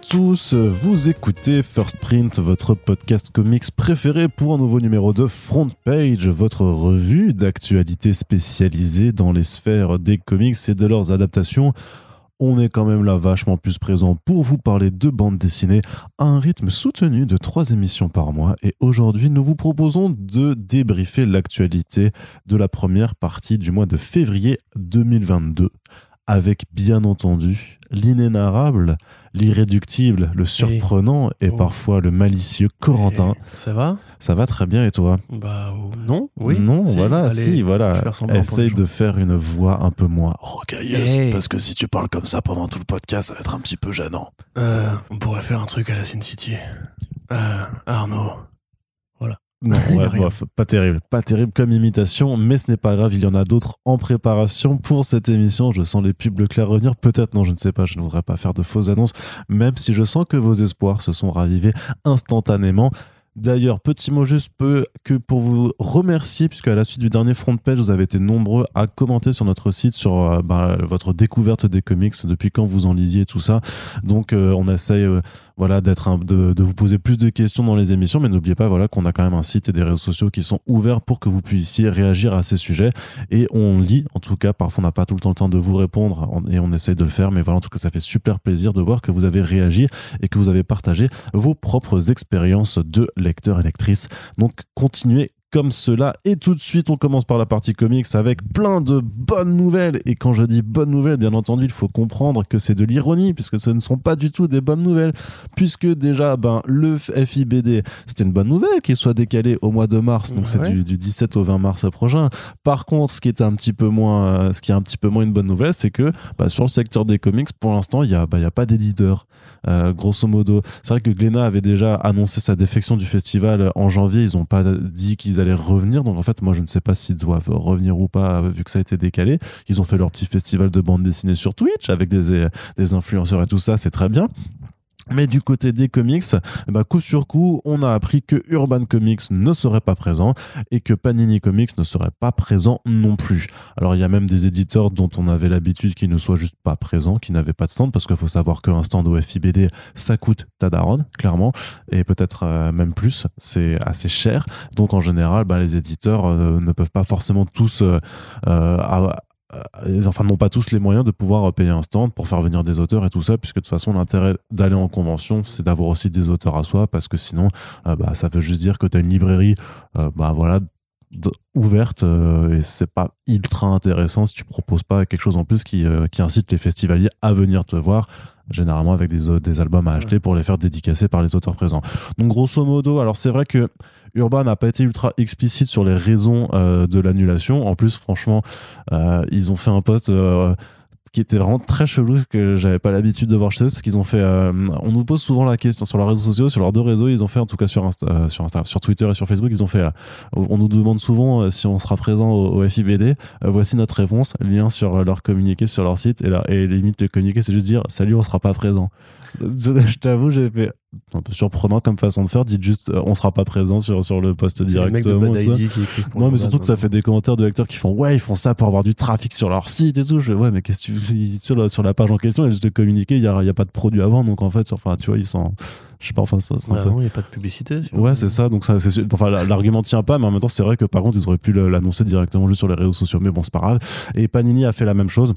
tous, vous écoutez First Print, votre podcast comics préféré pour un nouveau numéro de Front Page, votre revue d'actualité spécialisée dans les sphères des comics et de leurs adaptations. On est quand même là vachement plus présent pour vous parler de bande dessinée à un rythme soutenu de trois émissions par mois. Et aujourd'hui, nous vous proposons de débriefer l'actualité de la première partie du mois de février 2022 avec bien entendu l'inénarrable, l'irréductible, le surprenant et, Oh. parfois le malicieux Corentin. Eh, Ça va? Ça va très bien et toi? Bah euh, non, oui. Non, si, voilà, allez, si, voilà. Essaye de faire une voix un peu moins rocailleuse Hey. parce que si tu parles comme ça pendant tout le podcast, ça va être un petit peu gênant. Euh, on pourrait faire un truc à la Sin City. Euh, Arnaud. Non, ouais, bof, pas terrible, pas terrible comme imitation, mais ce n'est pas grave, il y en a d'autres en préparation pour cette émission. Je sens les pubs Leclerc revenir, peut-être, non, je ne sais pas, je ne voudrais pas faire de fausses annonces, même si je sens que vos espoirs se sont ravivés instantanément. D'ailleurs, petit mot juste peu que pour vous remercier, puisque à la suite du dernier front page, vous avez été nombreux à commenter sur notre site sur euh, bah, votre découverte des comics, depuis quand vous en lisiez tout ça. Donc, euh, on essaye euh, voilà, de, vous poser plus de questions dans les émissions, mais n'oubliez pas voilà, qu'on a quand même un site et des réseaux sociaux qui sont ouverts pour que vous puissiez réagir à ces sujets. Et on lit, en tout cas, parfois on n'a pas tout le temps le temps de vous répondre on- et on essaye de le faire, mais voilà, en tout cas, ça fait super plaisir de voir que vous avez réagi et que vous avez partagé vos propres expériences de lecteurs et lectrices. Donc, continuez comme cela. Et tout de suite, on commence par la partie comics avec plein de bonnes nouvelles. Et quand je dis bonnes nouvelles, bien entendu, il faut comprendre que c'est de l'ironie, puisque ce ne sont pas du tout des bonnes nouvelles. Puisque déjà, ben, le FIBD, c'était une bonne nouvelle qu'il soit décalé au mois de mars. Donc, Bah c'est du, du 17 au 20 mars prochain. Par contre, ce qui est un petit peu moins, euh, ce qui est un petit peu moins une bonne nouvelle, c'est que bah, sur le secteur des comics, pour l'instant, il n'y a, bah, y a pas d'éditeur. Euh, grosso modo, c'est vrai que Glénat avait déjà annoncé sa défection du festival en janvier. Ils n'ont pas dit qu'ils revenir. Donc en fait, moi, je ne sais pas s'ils doivent revenir ou pas, vu que ça a été décalé. Ils ont fait leur petit festival de bande dessinée sur Twitch avec des, des influenceurs et tout ça. C'est très bien. Mais du côté des comics, ben, coup sur coup, on a appris que Urban Comics ne serait pas présent et que Panini Comics ne serait pas présent non plus. Alors il y a même des éditeurs dont on avait l'habitude qu'ils ne soient juste pas présents, qui n'avaient pas de stand, parce qu'il faut savoir qu'un stand au FIBD, ça coûte Tadaron, clairement, et peut-être euh, même plus, c'est assez cher. Donc en général, ben, les éditeurs euh, ne peuvent pas forcément tous... euh, euh, enfin n'ont pas tous les moyens de pouvoir euh, payer un stand pour faire venir des auteurs et tout ça puisque de toute façon l'intérêt d'aller en convention c'est d'avoir aussi des auteurs à soi parce que sinon euh, bah, ça veut juste dire que tu une librairie. Euh, bah voilà ouverte euh, et c'est pas ultra intéressant si tu proposes pas quelque chose en plus qui, euh, qui incite les festivaliers à venir te voir généralement avec des, des albums à acheter pour les faire dédicacer par les auteurs présents donc grosso modo alors c'est vrai que Urban n'a pas été ultra explicite sur les raisons euh, de l'annulation. En plus, franchement, euh, ils ont fait un post euh, qui était vraiment très chelou que j'avais pas l'habitude de voir chez eux. C'est qu'ils ont fait. euh, on nous pose souvent la question sur leurs réseaux sociaux, sur leurs deux réseaux. Ils ont fait, en tout cas sur euh, sur, Insta, sur Twitter et sur Facebook, ils ont fait. euh, on nous demande souvent euh, si on sera présent au, au FIBD. Euh, voici notre réponse. Lien sur euh, leur communiqué sur leur site. Et, là, et limite, le communiqué, c'est juste dire Salut, on sera pas présent. Je t'avoue, j'ai fait un peu surprenant comme façon de faire. Dites juste, euh, on sera pas présent sur, sur le post C'est le mec de directement. Non, mais surtout que ça fait des commentaires de lecteurs qui font Ouais, ils font ça pour avoir du trafic sur leur site et tout. Je fais Ouais, mais qu'est-ce que tu sur la, sur la page en question, il y a juste de communiquer, il n'y a, y a pas de produit avant. Donc en fait, enfin, tu vois, ils sont. Je sais pas, enfin, ça, Bah peu- non, il n'y a pas de publicité. si Ouais, c'est ça. Donc, ça, c'est enfin, la- l'argument tient pas, mais en même temps, c'est vrai que par contre, ils auraient pu l'annoncer directement juste sur les réseaux sociaux. Mais bon, c'est pas grave. Et Panini a fait la même chose.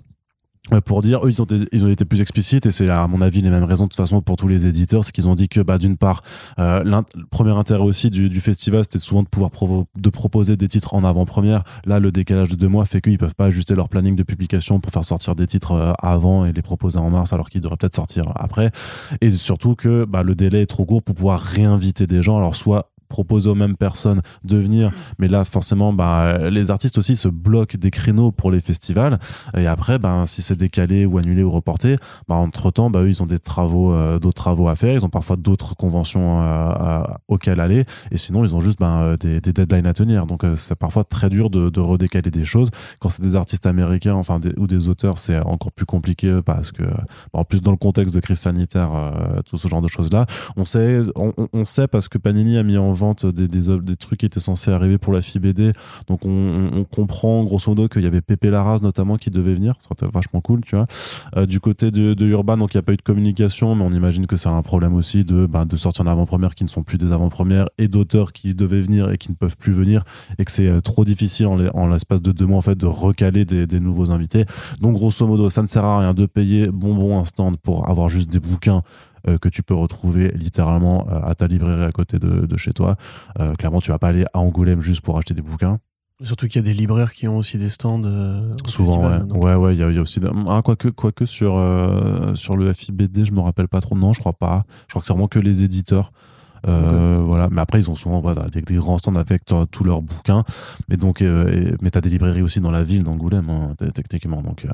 Euh, Pour dire, eux, ils ont, été, ils ont été plus explicites et c'est à mon avis les mêmes raisons de toute façon pour tous les éditeurs. C'est qu'ils ont dit que, bah, d'une part, euh, le premier intérêt aussi du, du festival, c'était souvent de pouvoir provo- de proposer des titres en avant-première. Là, le décalage de deux mois fait qu'ils peuvent pas ajuster leur planning de publication pour faire sortir des titres euh, avant et les proposer en mars alors qu'ils devraient peut-être sortir après. Et surtout que bah, le délai est trop court pour pouvoir réinviter des gens. Alors, soit proposer aux mêmes personnes de venir, mais là forcément bah, les artistes aussi se bloquent des créneaux pour les festivals. Et après ben si c'est décalé ou annulé ou reporté bah, entre temps bah, eux, ils ont des travaux euh, d'autres travaux à faire. Ils ont parfois d'autres conventions euh, auxquelles aller. Et sinon ils ont juste ben, euh, des, deadlines à tenir. Donc c'est parfois très dur de, redécaler des choses. Quand c'est des artistes américains enfin ou des auteurs c'est encore plus compliqué parce que bah, en plus dans le contexte de crise sanitaire tout ce genre de choses là on sait on sait parce que Panini a mis en vente des, trucs qui étaient censés arriver pour la FIBD. Donc on, comprend grosso modo qu'il y avait Pépé Larraz notamment qui devait venir. Ça serait vachement cool, tu vois. Euh, du côté de, Urban, donc il n'y a pas eu de communication, mais on imagine que c'est un problème aussi de, bah, de sortir en avant-première qui ne sont plus des avant-premières et d'auteurs qui devaient venir et qui ne peuvent plus venir et que c'est euh, trop difficile en l'espace de deux mois en fait de recaler des, des nouveaux invités. Donc grosso modo, ça ne sert à rien de payer bonbon un stand pour avoir juste des bouquins euh, que tu peux retrouver littéralement euh, à ta librairie à côté de, de chez toi. Euh, clairement, tu vas pas aller à Angoulême juste pour acheter des bouquins. Surtout qu'il y a des libraires qui ont aussi des stands. euh, Souvent, festival, ouais. Ouais, ouais, il y, a- il y a aussi. Ah, quoique, quoique sur, sur le FIBD, je me rappelle pas trop. Non, je crois pas. Je crois que c'est vraiment que les éditeurs. Euh, voilà. Mais après ils ont souvent voilà, des, des grands stands avec euh, tous leurs bouquins. Mais donc euh, et- mais t'as des librairies aussi dans la ville d'Angoulême hein, techniquement. Donc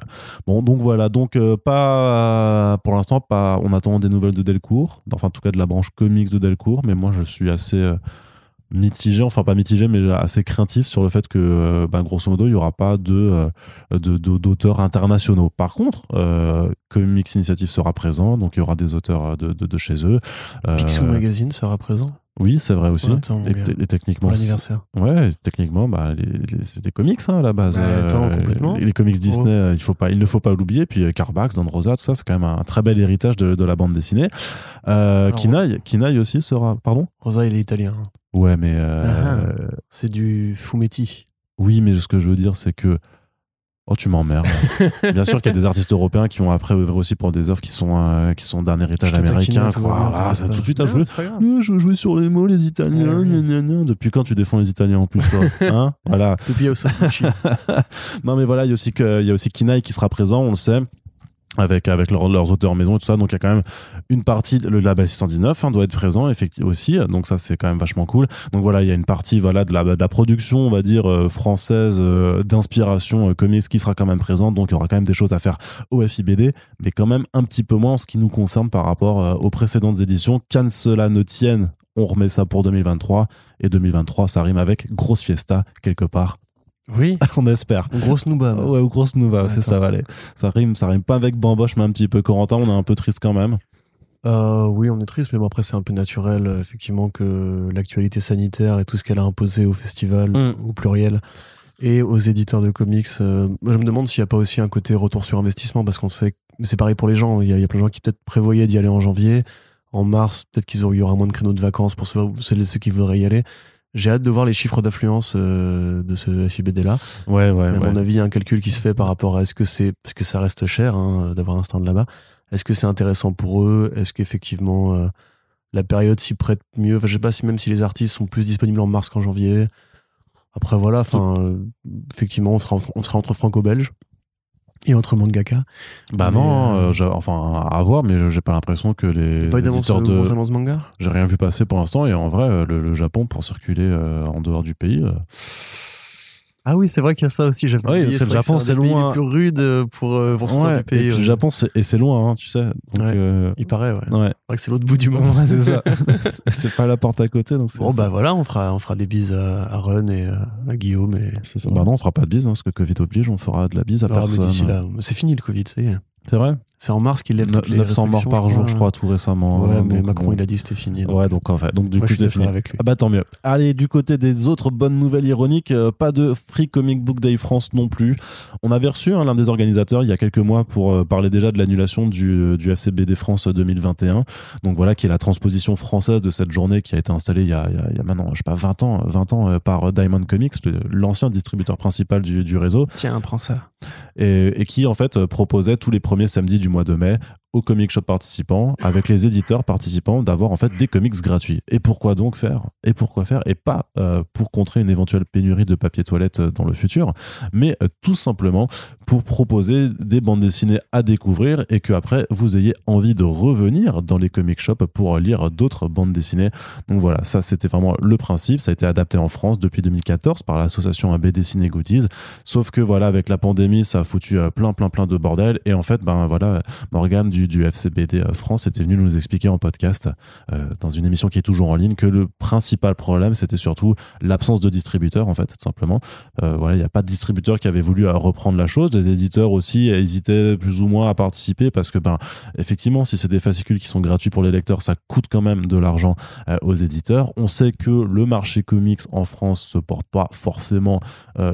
bon donc voilà. Donc pas pour l'instant pas on attend des nouvelles de Delcourt. Enfin en tout cas de la branche comics de Delcourt. Mais moi je suis assez mitigé, enfin pas mitigé, mais assez craintif sur le fait que, euh, ben, grosso modo, il n'y aura pas euh, de- d'auteurs internationaux. Par contre, euh, Comics Initiative sera présent, donc il y aura des auteurs de, de, chez eux. Euh, Magazine sera présent? Oui, c'est vrai aussi. Attends, et, techniquement, l'anniversaire. ouais, techniquement, bah, c'est des comics hein, à la base. Bah, attends, complètement. Les, les comics Disney, euh, il faut pas, il ne faut pas l'oublier. Puis euh, Carbax, Don Rosa, tout ça, c'est quand même un très bel héritage de, de la bande dessinée. Euh, Kinaï, Kinaï aussi sera, pardon? Rosa, il est italien. Ouais, mais euh, Ah. C'est du Fumetti. Oui, mais ce que je veux dire, c'est que. Oh, tu m'emmerdes. Bien sûr qu'il y a des artistes européens qui ont après aussi pour des œuvres qui sont, euh, qui sont d'un héritage américain. quoi. Voilà, tout ça, va tout de suite à Ouais, jouer. je jouais sur les mots, les Italiens. Ouais, ouais. gna, gna, gna. Depuis quand tu défends les Italiens en plus, toi hein Voilà. Depuis non, mais voilà, il y a aussi, que, il y a aussi Kinaï qui sera présent, on le sait. Avec, avec leurs- auteurs maison et tout ça. Donc, il y a quand même une partie, le label 619 hein, doit être présent, effectivement, aussi. Donc, ça, c'est quand même vachement cool. Donc, voilà, il y a une partie voilà, de, la, de la production, on va dire, euh, française, euh, d'inspiration euh, comics qui sera quand même présente. Donc, il y aura quand même des choses à faire au FIBD, mais quand même un petit peu moins en ce qui nous concerne par rapport euh, aux précédentes éditions. Qu'à cela ne tienne, on remet ça pour 2023. Et 2023, ça rime avec grosse fiesta, quelque part. Oui, on espère. grosse nouba. même. Ouais, ou grosse nouva, Ouais, c'est ça, valait. Ça rime, ça rime pas avec Bamboche, mais un petit peu Corentin. On est un peu triste quand même. Euh, oui, on est triste, mais bon, après, c'est un peu naturel, euh, effectivement, que l'actualité sanitaire et tout ce qu'elle a imposé au festival, Mm. au pluriel, et aux éditeurs de comics. euh, moi, je me demande s'il n'y a pas aussi un côté retour sur investissement, parce qu'on sait que c'est pareil pour les gens. Il y, a, il y a plein de gens qui peut-être prévoyaient d'y aller en janvier. En mars, peut-être qu'il y aura moins de créneaux de vacances pour ceux qui voudraient y aller. J'ai hâte de voir les chiffres d'affluence euh, de ce FIBD-là. Ouais, ouais, Mais à mon avis, il y a un calcul qui se fait par rapport à est-ce que c'est parce que ça reste cher hein, d'avoir un stand là-bas. Est-ce que c'est intéressant pour eux? Est-ce qu'effectivement euh, la période s'y prête mieux? Enfin, je sais pas si même si les artistes sont plus disponibles en mars qu'en janvier. Après voilà, enfin euh, effectivement, on sera entre, on sera entre franco-belge et entre mangaka. Bah Mais, non, euh, euh, j'ai- enfin, à voir, mais je- j'ai pas l'impression que les Pas éditeurs de. grosse annonce manga? J'ai rien vu passer pour l'instant, et en vrai, euh, le, le Japon, pour circuler euh, en dehors du pays. euh, Ah oui, c'est vrai qu'il y a ça aussi. J'avais Oui, oublié, c'est le Japon, c'est loin. plus rude pour pour sortir ouais, du pays. et puis le Japon, c'est- et c'est loin, hein, tu sais. Donc, Ouais. euh, Il paraît, ouais. ouais. C'est vrai que c'est l'autre bout du monde. C'est ça. c'est pas la porte à côté, donc Bon bah voilà, on fera on fera des bises à, à Run et euh, à Guillaume et ça. Bah non, on fera pas de bise, hein, parce que Covid oblige, on fera de la bise à Ah, mais personne. d'ici là, c'est fini le Covid, ça y est. C'est vrai C'est en mars qu'il lève toutes les 900 morts par jour, je crois, tout récemment. Ouais, hein, mais donc, Macron bon. il a dit que c'était fini. donc. Ouais, donc en fait, donc du Moi, coup c'est fini. avec lui. Ah bah tant mieux. Allez, du côté des autres bonnes nouvelles ironiques, euh, pas de Free Comic Book Day France non plus. On avait reçu hein, l'un des organisateurs il y a quelques mois pour euh, parler déjà de l'annulation du, euh, du FCBD France 2021. Donc voilà, qui est la transposition française de cette journée qui a été installée il y a, il y a- il y a maintenant, je sais pas, 20 ans, 20 ans euh, par Diamond Comics, l'ancien distributeur principal du, du réseau Tiens, prends ça. et, et qui en fait proposait tous les premiers samedis du mois de mai aux comic shop participants avec les éditeurs participants d'avoir en fait des comics gratuits. Et pourquoi donc faire Et pourquoi faire Et pas euh, pour contrer une éventuelle pénurie de papier toilette euh, dans le futur, mais euh, tout simplement pour proposer des bandes dessinées à découvrir et que après vous ayez envie de revenir dans les comic shops pour lire d'autres bandes dessinées. Donc voilà, ça c'était vraiment le principe. Ça a été adapté en France depuis 2014 par l'association AB Dessiné Goodies. Sauf que voilà, avec la pandémie, ça a foutu plein, plein, plein de bordel. Et en fait, ben voilà, Morgane du du, du FCBD France était venu nous expliquer en podcast, dans une émission qui est toujours en ligne, que le principal problème, c'était surtout l'absence de distributeur, en fait, tout simplement. voilà, il n'y a pas de distributeur qui avait voulu reprendre la chose. Les éditeurs aussi hésitaient plus ou moins à participer parce que, ben, effectivement, si c'est des fascicules qui sont gratuits pour les lecteurs, ça coûte quand même de l'argent aux éditeurs. On sait que le marché comics en France se porte pas forcément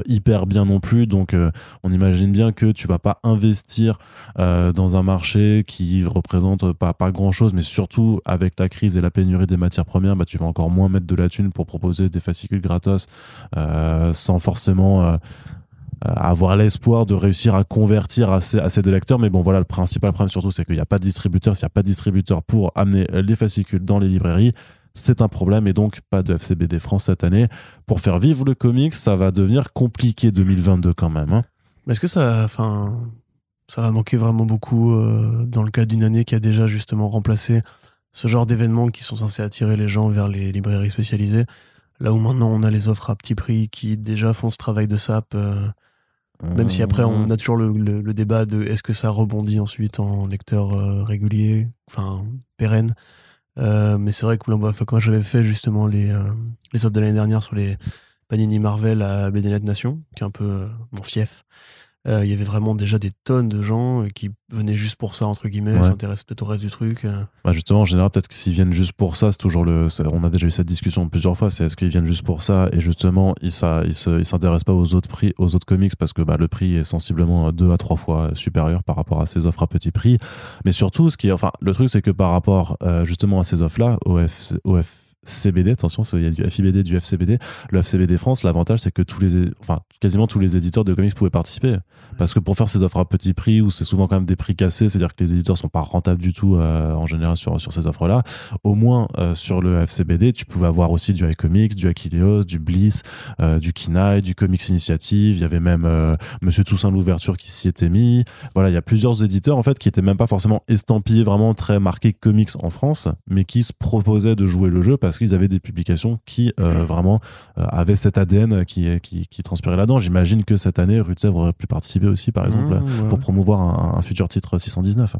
hyper bien non plus, donc on imagine bien que tu vas pas investir euh, dans un marché qui représente pas, pas grand chose, mais surtout avec la crise et la pénurie des matières premières, bah, tu vas encore moins mettre de la thune pour proposer des fascicules gratos euh, sans forcément euh, avoir l'espoir de réussir à convertir assez, assez de lecteurs. Mais bon, voilà, le principal problème surtout, c'est qu'il n'y a pas de distributeur. S'il n'y a pas de distributeur pour amener les fascicules dans les librairies, c'est un problème et donc pas de FCBD France cette année. Pour faire vivre le comics, ça va devenir compliqué 2022 quand même. Hein. Est-ce que ça, enfin, ça va manquer vraiment beaucoup euh, dans le cas d'une année qui a déjà justement remplacé ce genre d'événements qui sont censés attirer les gens vers les librairies spécialisées, là où maintenant on a les offres à petit prix qui déjà font ce travail de sap. Euh, même si après on a toujours le, débat de est-ce que ça rebondit ensuite en lecteur euh, régulier, enfin pérenne. mais c'est vrai que quand j'avais fait justement les, les offres de l'année dernière sur les Panini Marvel à BDNet Nation, qui est un peu mon fief, il y avait vraiment déjà des tonnes de gens euh, qui venaient juste pour ça, entre guillemets, s'intéressent peut-être au reste du truc. Euh. Bah justement, en général, peut-être que s'ils viennent juste pour ça, c'est toujours le. On a déjà eu cette discussion plusieurs fois, c'est est-ce qu'ils viennent juste pour ça et justement, ils ne s'intéressent pas aux autres prix, aux autres comics parce que bah, le prix est sensiblement deux à trois fois supérieur par rapport à ces offres à petit prix. Mais surtout, ce qui est, enfin, le truc, c'est que par rapport justement à ces offres-là, au, au CBD, attention, il y a du FIBD, du FCBD. Le FCBD France, l'avantage, c'est que tous les, enfin, quasiment tous les éditeurs de comics pouvaient participer. Parce que pour faire ces offres à petit prix, où c'est souvent quand même des prix cassés, c'est-à-dire que les éditeurs sont pas rentables du tout euh, en général sur, sur ces offres-là, au moins euh, sur le FCBD, tu pouvais avoir aussi du iComics, du Achilleos, du Bliss, euh, du Kinaï, du Comics Initiative. Il y avait même Monsieur Toussaint l'ouverture qui s'y était mis. Voilà, il y a plusieurs éditeurs en fait qui étaient même pas forcément estampillés vraiment très marqués comics en France, mais qui se proposaient de jouer le jeu parce qu'ils avaient des publications qui vraiment avaient cet ADN qui, qui, qui transpirait là-dedans. J'imagine que cette année, Rutsev aurait pu participer aussi, par exemple, mmh, pour promouvoir un, un, futur titre 619.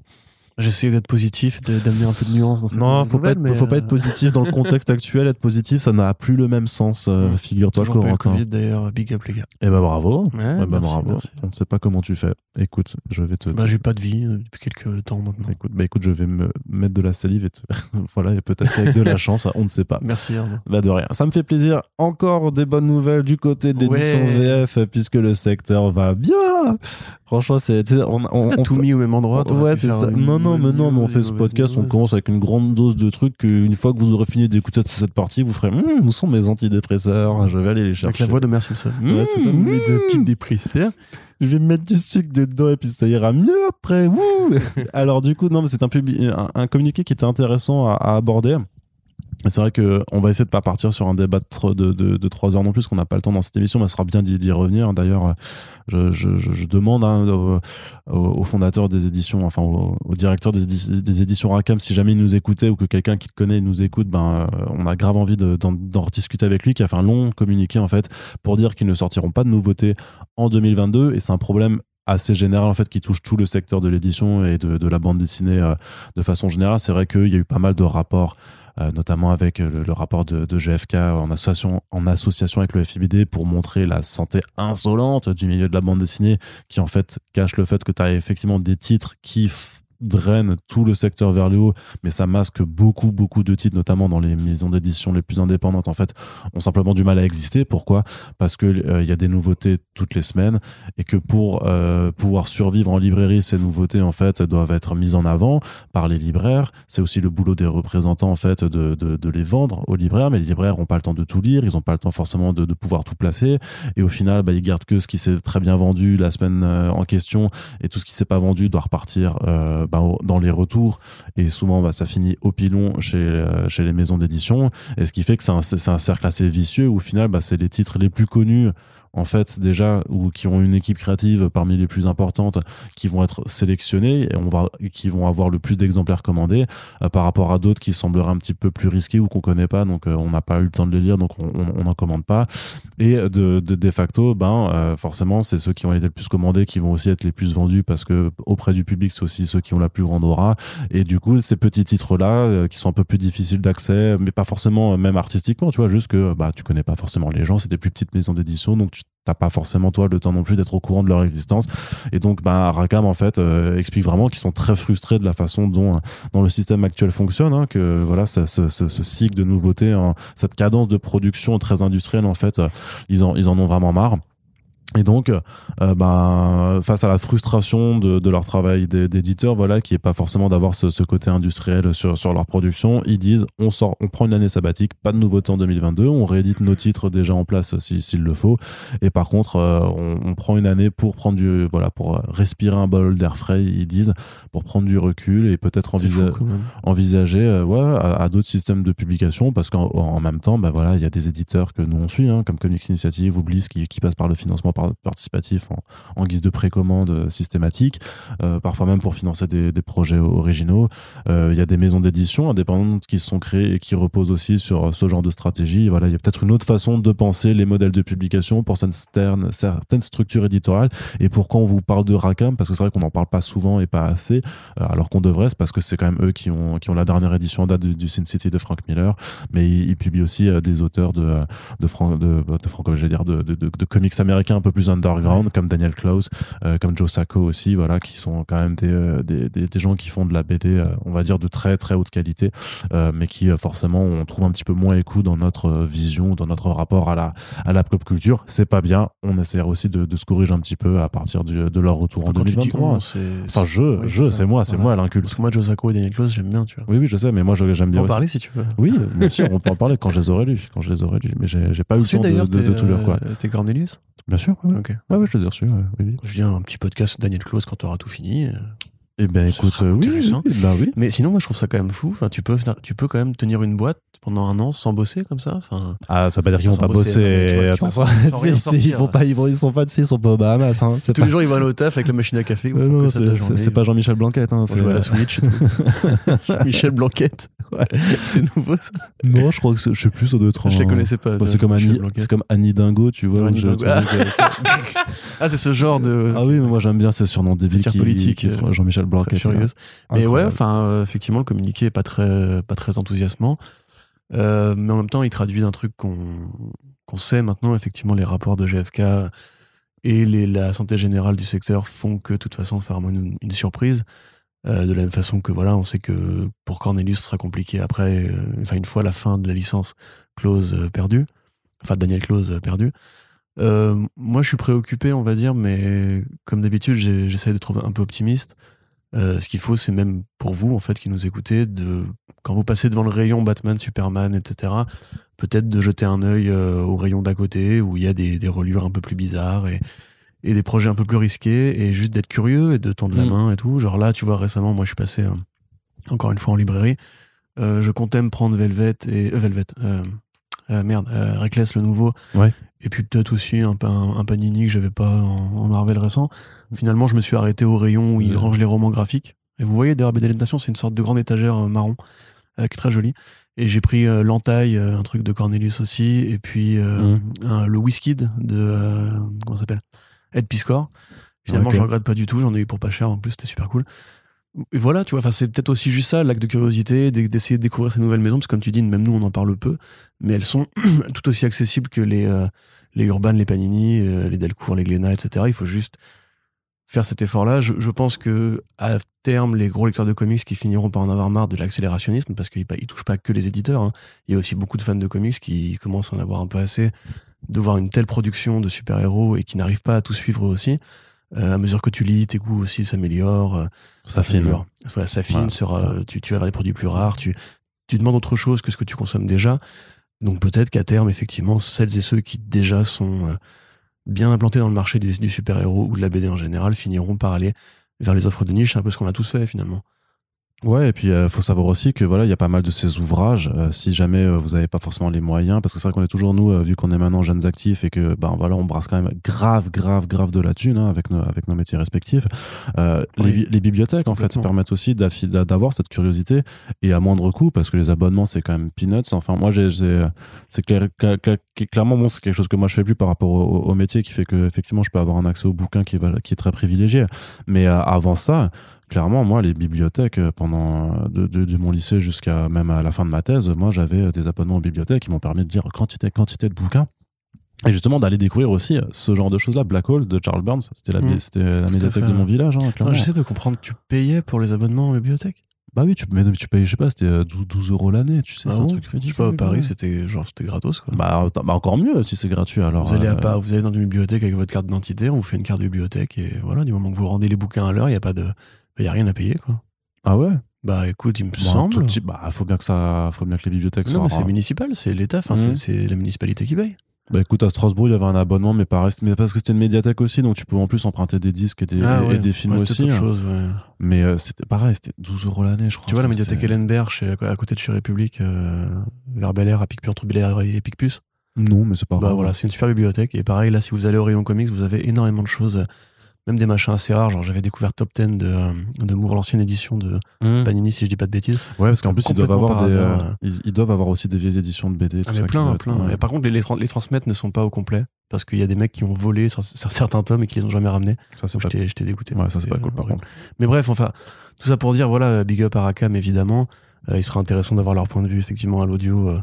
J'essaie d'être positif, d'amener un peu de nuance dans cette Non, faut pas être, faut pas être positif dans le contexte actuel. Être positif, ça n'a plus le même sens. Euh. Figure-toi, Corentin. Covid d'ailleurs, big up les gars. Eh ben bravo. Ouais, eh ben, bravo. On ne sait pas comment tu fais. Écoute, je vais te. Bah j'ai pas de vie euh, depuis quelques temps maintenant. Écoute, bah écoute, je vais me mettre de la salive et te... voilà, et peut-être qu'avec de la chance, on ne sait pas. Merci Arnaud. Bah de rien. Ça me fait plaisir. Encore des bonnes nouvelles du côté de l'édition VF puisque le secteur va bien. Franchement, c'est on, on, a tout mis au même endroit. Ouais, c'est ça. Non, non, mais non, mais on fait ce podcast, on commence avec une grande dose de trucs. Une fois que vous aurez fini d'écouter cette partie, vous ferez hum, où sont mes antidépresseurs? Je vais aller les chercher. Avec la voix de Merci Simpson. Ouais, c'est ça. Mmh, antidépresseurs. Je vais mettre du sucre dedans et puis ça ira mieux après. Alors, du coup, non, mais c'est un, un, un, communiqué qui était intéressant à, à aborder. C'est vrai qu'on va essayer de pas partir sur un débat de, de, de, 3 heures non plus, qu'on n'a pas le temps dans cette émission, mais ce sera bien d'y revenir. D'ailleurs, je, demande hein, au, des éditions, enfin au, directeur des, éditions Rackham, si jamais il nous écoutait ou que quelqu'un qui le connaît nous écoute, ben, euh, on a grave envie d'en rediscuter avec lui, qui a fait un long communiqué en fait pour dire qu'ils ne sortiront pas de nouveautés en 2022 et c'est un problème assez général en fait qui touche tout le secteur de l'édition et de, de, la bande dessinée euh, de façon générale. C'est vrai qu'il y a eu pas mal de rapports notamment avec euh, le, rapport de, de, GFK en association, en association avec le FIBD pour montrer la santé insolente du milieu de la bande dessinée, qui en fait cache le fait que tu as effectivement des titres qui draine tout le secteur vers le haut, mais ça masque beaucoup, beaucoup de titres, notamment dans les maisons d'édition les plus indépendantes, en fait, ont simplement du mal à exister. Pourquoi? Parce que euh, y a des nouveautés toutes les semaines et que pour euh, pouvoir survivre en librairie, ces nouveautés, en fait, doivent être mises en avant par les libraires. C'est aussi le boulot des représentants, en fait, de, de, les vendre aux libraires, mais les libraires n'ont pas le temps de tout lire, ils n'ont pas le temps forcément de, pouvoir tout placer. Et au final, bah, ils gardent que ce qui s'est très bien vendu la semaine euh, en question et tout ce qui s'est pas vendu doit repartir bah, dans les retours et souvent bah, ça finit au pilon chez, euh, chez les maisons d'édition. Et ce qui fait que c'est un, un, cercle assez vicieux où au final bah, c'est les titres les plus connus en fait déjà ou qui ont une équipe créative parmi les plus importantes qui vont être sélectionnés et on va qui vont avoir le plus d'exemplaires commandés euh, par rapport à d'autres qui sembleraient un petit peu plus risqués ou qu'on connaît pas. Donc on n'a pas eu le temps de les lire donc on n'en commande pas. Et de, de, facto ben forcément c'est ceux qui ont été le plus commandés qui vont aussi être les plus vendus parce que auprès du public c'est aussi ceux qui ont la plus grande aura. Et du coup ces petits titres là qui sont un peu plus difficiles d'accès mais pas forcément même artistiquement tu vois juste que bah tu connais pas forcément les gens c'est des plus petites maisons d'édition donc tu t'as pas forcément toi le temps non plus d'être au courant de leur existence. Et donc bah Rakam en fait euh, explique vraiment qu'ils sont très frustrés de la façon dont dont le système actuel fonctionne hein, que voilà ce, cycle de nouveautés hein, cette cadence de production très industrielle en fait euh, ils en ils en ont vraiment marre et donc, euh, bah, face à la frustration de, de leur travail d'éditeur, voilà, qui est pas forcément d'avoir ce, ce, côté industriel sur, sur leur production, ils disent on sort, on prend une année sabbatique, pas de nouveautés en 2022, on réédite nos titres déjà en place s'il le faut, et par contre, euh, on, on, prend une année pour prendre du, voilà, pour respirer un bol d'air frais, ils disent, pour prendre du recul et peut-être envisa envisager, euh, ouais, à, d'autres systèmes de publication, parce qu'en même temps, bah voilà, il y a des éditeurs que nous on suit, hein, comme Comics Initiative ou Bliss, qui, qui passent par le financement participatif en, guise de précommande euh, systématique, euh, parfois même pour financer des, projets originaux. Euh, il y a des maisons d'édition indépendantes qui sont créées et qui reposent aussi sur ce genre de stratégie. Voilà, il y a peut-être une autre façon de penser les modèles de publication pour certaines, certaines structures éditoriales. Et pourquoi on vous parle de Rackham? Parce que c'est vrai qu'on n'en parle pas souvent et pas assez, alors qu'on devrait, c'est parce que c'est quand même eux qui ont, qui ont la dernière édition en date du, Sin City de Frank Miller, mais ils, publient aussi des auteurs de, de, de Franco, de, de, comics américains un peu plus underground, comme Daniel Close, euh, comme Joe Sacco aussi, voilà, qui sont quand même des, euh, des, des, gens qui font de la BD, euh, on va dire, de très très haute qualité, mais qui forcément on trouve un petit peu moins écoute dans notre vision, dans notre rapport à la, à la pop culture. C'est pas bien. On essaiera aussi de, de, se corriger un petit peu à partir du, de leur retour en 2023. enfin, je, je, c'est moi, c'est moi l'inculte. Parce que moi, Joe Sacco et Daniel Close, j'aime bien, tu vois. Oui, oui, je sais, mais moi, j'aime bien. On peut en parler si tu veux. Oui, bien sûr, on peut en parler quand je les aurais lus, quand je les aurais lus. Mais j'ai pas eu le temps de, de, tout lire, quoi. T'es Cornelius? Bien sûr. Ouais. Ok. Ouais, ouais, je les ai reçus. Oui, Je viens un petit podcast Daniel Close quand tu auras tout fini. Eh ben écoute, euh, oui, oui, bah oui. Mais sinon, moi, je trouve ça quand même fou. Enfin, tu peux, tu peux quand même tenir une boîte pendant un an sans bosser comme ça. Enfin. Ah, ça veut pas dire qu'ils vont pas bosser. Attention, ils vont pas, ils vont, ils sont pas, ils sont pas au Bahamas. Hein. Tous les jours, ils vont aller au taf avec la machine à café. Euh, non, c'est pas Jean-Michel Blanquette. Hein, c'est à la Switch. Michel Blanquette. Ouais, c'est nouveau ça. Non, je crois que je sais plus, ça doit être. Je les connaissais pas. c'est comme Annie, c'est comme Annie Dingo, tu vois. Ah, c'est ce genre de. Ah oui, mais moi j'aime bien ces surnoms débiles politique. Jean-Michel Blanquette. Mais ouais, enfin, euh, effectivement, le communiqué est pas très, pas très enthousiasmant. Euh, mais en même temps, il traduit un truc qu'on qu'on sait maintenant. Effectivement, les rapports de GFK et les, la santé générale du secteur font que, de toute façon, c'est vraiment une, une surprise. Euh, de la même façon que, voilà, on sait que pour Cornelius, ce sera compliqué après, enfin, une fois la fin de la licence close perdue, enfin, Daniel Close perdu. moi, je suis préoccupé, on va dire, mais comme d'habitude, j'essaie d'être un peu optimiste. Euh, ce qu'il faut, c'est même pour vous, en fait, qui nous écoutez, de, quand vous passez devant le rayon Batman, Superman, etc., peut-être de jeter un œil euh, au rayon d'à côté où il y a des, des, reliures un peu plus bizarres et, et, des projets un peu plus risqués et juste d'être curieux et de tendre la mm. main et tout. Genre là, tu vois, récemment, moi, je suis passé euh, encore une fois en librairie. je comptais me prendre Velvet et Velvet. merde, Reckless le nouveau. Ouais et puis peut-être aussi un, un, Panini que j'avais pas en, Marvel récent. Finalement, je me suis arrêté au rayon où il range les romans graphiques. Et vous voyez, derrière BD Nation, c'est une sorte de grande étagère euh, marron, euh, qui est très jolie. Et j'ai pris euh, l'entaille, un truc de Cornelius aussi, et puis mmh. le Whisky de comment s'appelle? Ed Piscor. Finalement, je regrette pas du tout. J'en ai eu pour pas cher en plus, c'était super cool. Voilà, tu vois, c'est peut-être aussi juste ça, l'acte de curiosité, d'essayer de découvrir ces nouvelles maisons, parce que comme tu dis, même nous, on en parle peu, mais elles sont tout aussi accessibles que les, euh, les Urban, les Panini, euh, les Delcourt, les Glénat, etc. Il faut juste faire cet effort-là. Je, je, pense que à terme, les gros lecteurs de comics qui finiront par en avoir marre de l'accélérationnisme, parce qu'ils ne touchent pas que les éditeurs. Hein. Il y a aussi beaucoup de fans de comics qui commencent à en avoir un peu assez de voir une telle production de super-héros et qui n'arrivent pas à tout suivre aussi. Euh, à mesure que tu lis, tes goûts aussi s'améliorent. Euh, ça. Voilà, ça fine, sera, tu, tu vas des produits plus rares, tu, tu demandes autre chose que ce que tu consommes déjà. Donc peut-être qu'à terme, effectivement, celles et ceux qui déjà sont euh, bien implantés dans le marché du, du super-héros ou de la BD en général finiront par aller vers les offres de niche, un peu ce qu'on a tous fait finalement. Ouais, et puis il euh, faut savoir aussi que voilà, il y a pas mal de ces ouvrages. euh, si jamais euh, vous n'avez pas forcément les moyens, parce que c'est vrai qu'on est toujours nous, vu qu'on est maintenant jeunes actifs et que ben voilà, on brasse quand même grave, grave, grave de la thune hein, avec nos avec nos métiers respectifs. Oui, les, bi- les bibliothèques en fait permettent aussi d'avoir cette curiosité et à moindre coût, parce que les abonnements c'est quand même peanuts. Enfin, moi j'ai, c'est clair, cla- cla- clairement bon, c'est quelque chose que moi je fais plus par rapport au, au métier qui fait que effectivement je peux avoir un accès au bouquin qui va qui est très privilégié. Mais avant ça clairement, moi, les bibliothèques, euh, pendant euh, de, de- de mon lycée jusqu'à même à la fin de ma thèse, moi, j'avais euh, des abonnements aux bibliothèques qui m'ont permis de dire quantité, quantité de bouquins. Et justement, d'aller découvrir aussi ce genre de choses-là. Black Hole de Charles Burns, c'était la, Mm. c'était la Tout à médiathèque de mon village, hein, clairement. J'essaie de comprendre, tu payais pour les abonnements en bibliothèque? Bah oui, tu, mais, tu payes, je sais pas, c'était euh, 12, 12 euros l'année, tu sais, Ah c'est un truc Je ridicule. sais pas, à Paris, c'était genre c'était gratos quoi. Bah, bah, encore mieux si c'est gratuit alors. vous, allez à euh, vous allez dans une bibliothèque avec votre carte d'identité, on vous fait une carte de bibliothèque et voilà, du moment que vous rendez les bouquins à l'heure, il n'y a pas de. Il y a rien à payer quoi. Ah ouais? Bah écoute, il me Bon, semble. tout petit- Bah, faut bien que ça, faut bien que les bibliothèques Non, soient. mais c'est municipal, c'est l'État, enfin, Mhm. c'est- la municipalité qui paye. Bah écoute, à Strasbourg, il y avait un abonnement, mais, mais parce que c'était une médiathèque aussi, donc tu pouvais en plus emprunter des disques et des, Ah et ouais, des films ouais, aussi. autre hein. chose, ouais. Mais euh, c'était pareil, c'était 12 euros l'année, je crois. Tu vois la médiathèque Ellenberg, à côté de chez République, euh, vers Bel Air, à Picpus, entre Bel Air et Picpus Non, mais c'est pas Bah grave. voilà, c'est une super bibliothèque. Et pareil, là, si vous allez au rayon comics, vous avez énormément de choses, même des machins assez rares. Genre, j'avais découvert Top 10 de, euh, de Moore, l'ancienne édition de Mmh. Panini, si je dis pas de bêtises. Ouais, parce qu'en plus, ils doivent, avoir des, hasard, euh, ils, ils doivent avoir aussi des vieilles éditions de BD. Tout Ah, mais ça plein, être- plein. Et par contre, les, les, tran- les transmettre ne sont pas au complet. Parce qu'il y a des mecs qui ont volé sur- sur certains tomes et qui les ont jamais ramenés. Ça, c'est J'étais dégoûté. Ouais, ça, c'est pas cool, par horrible. Mais bref, enfin, tout ça pour dire, voilà, big up à Rakam, évidemment. Euh, il sera intéressant d'avoir leur point de vue, effectivement, à l'audio, euh,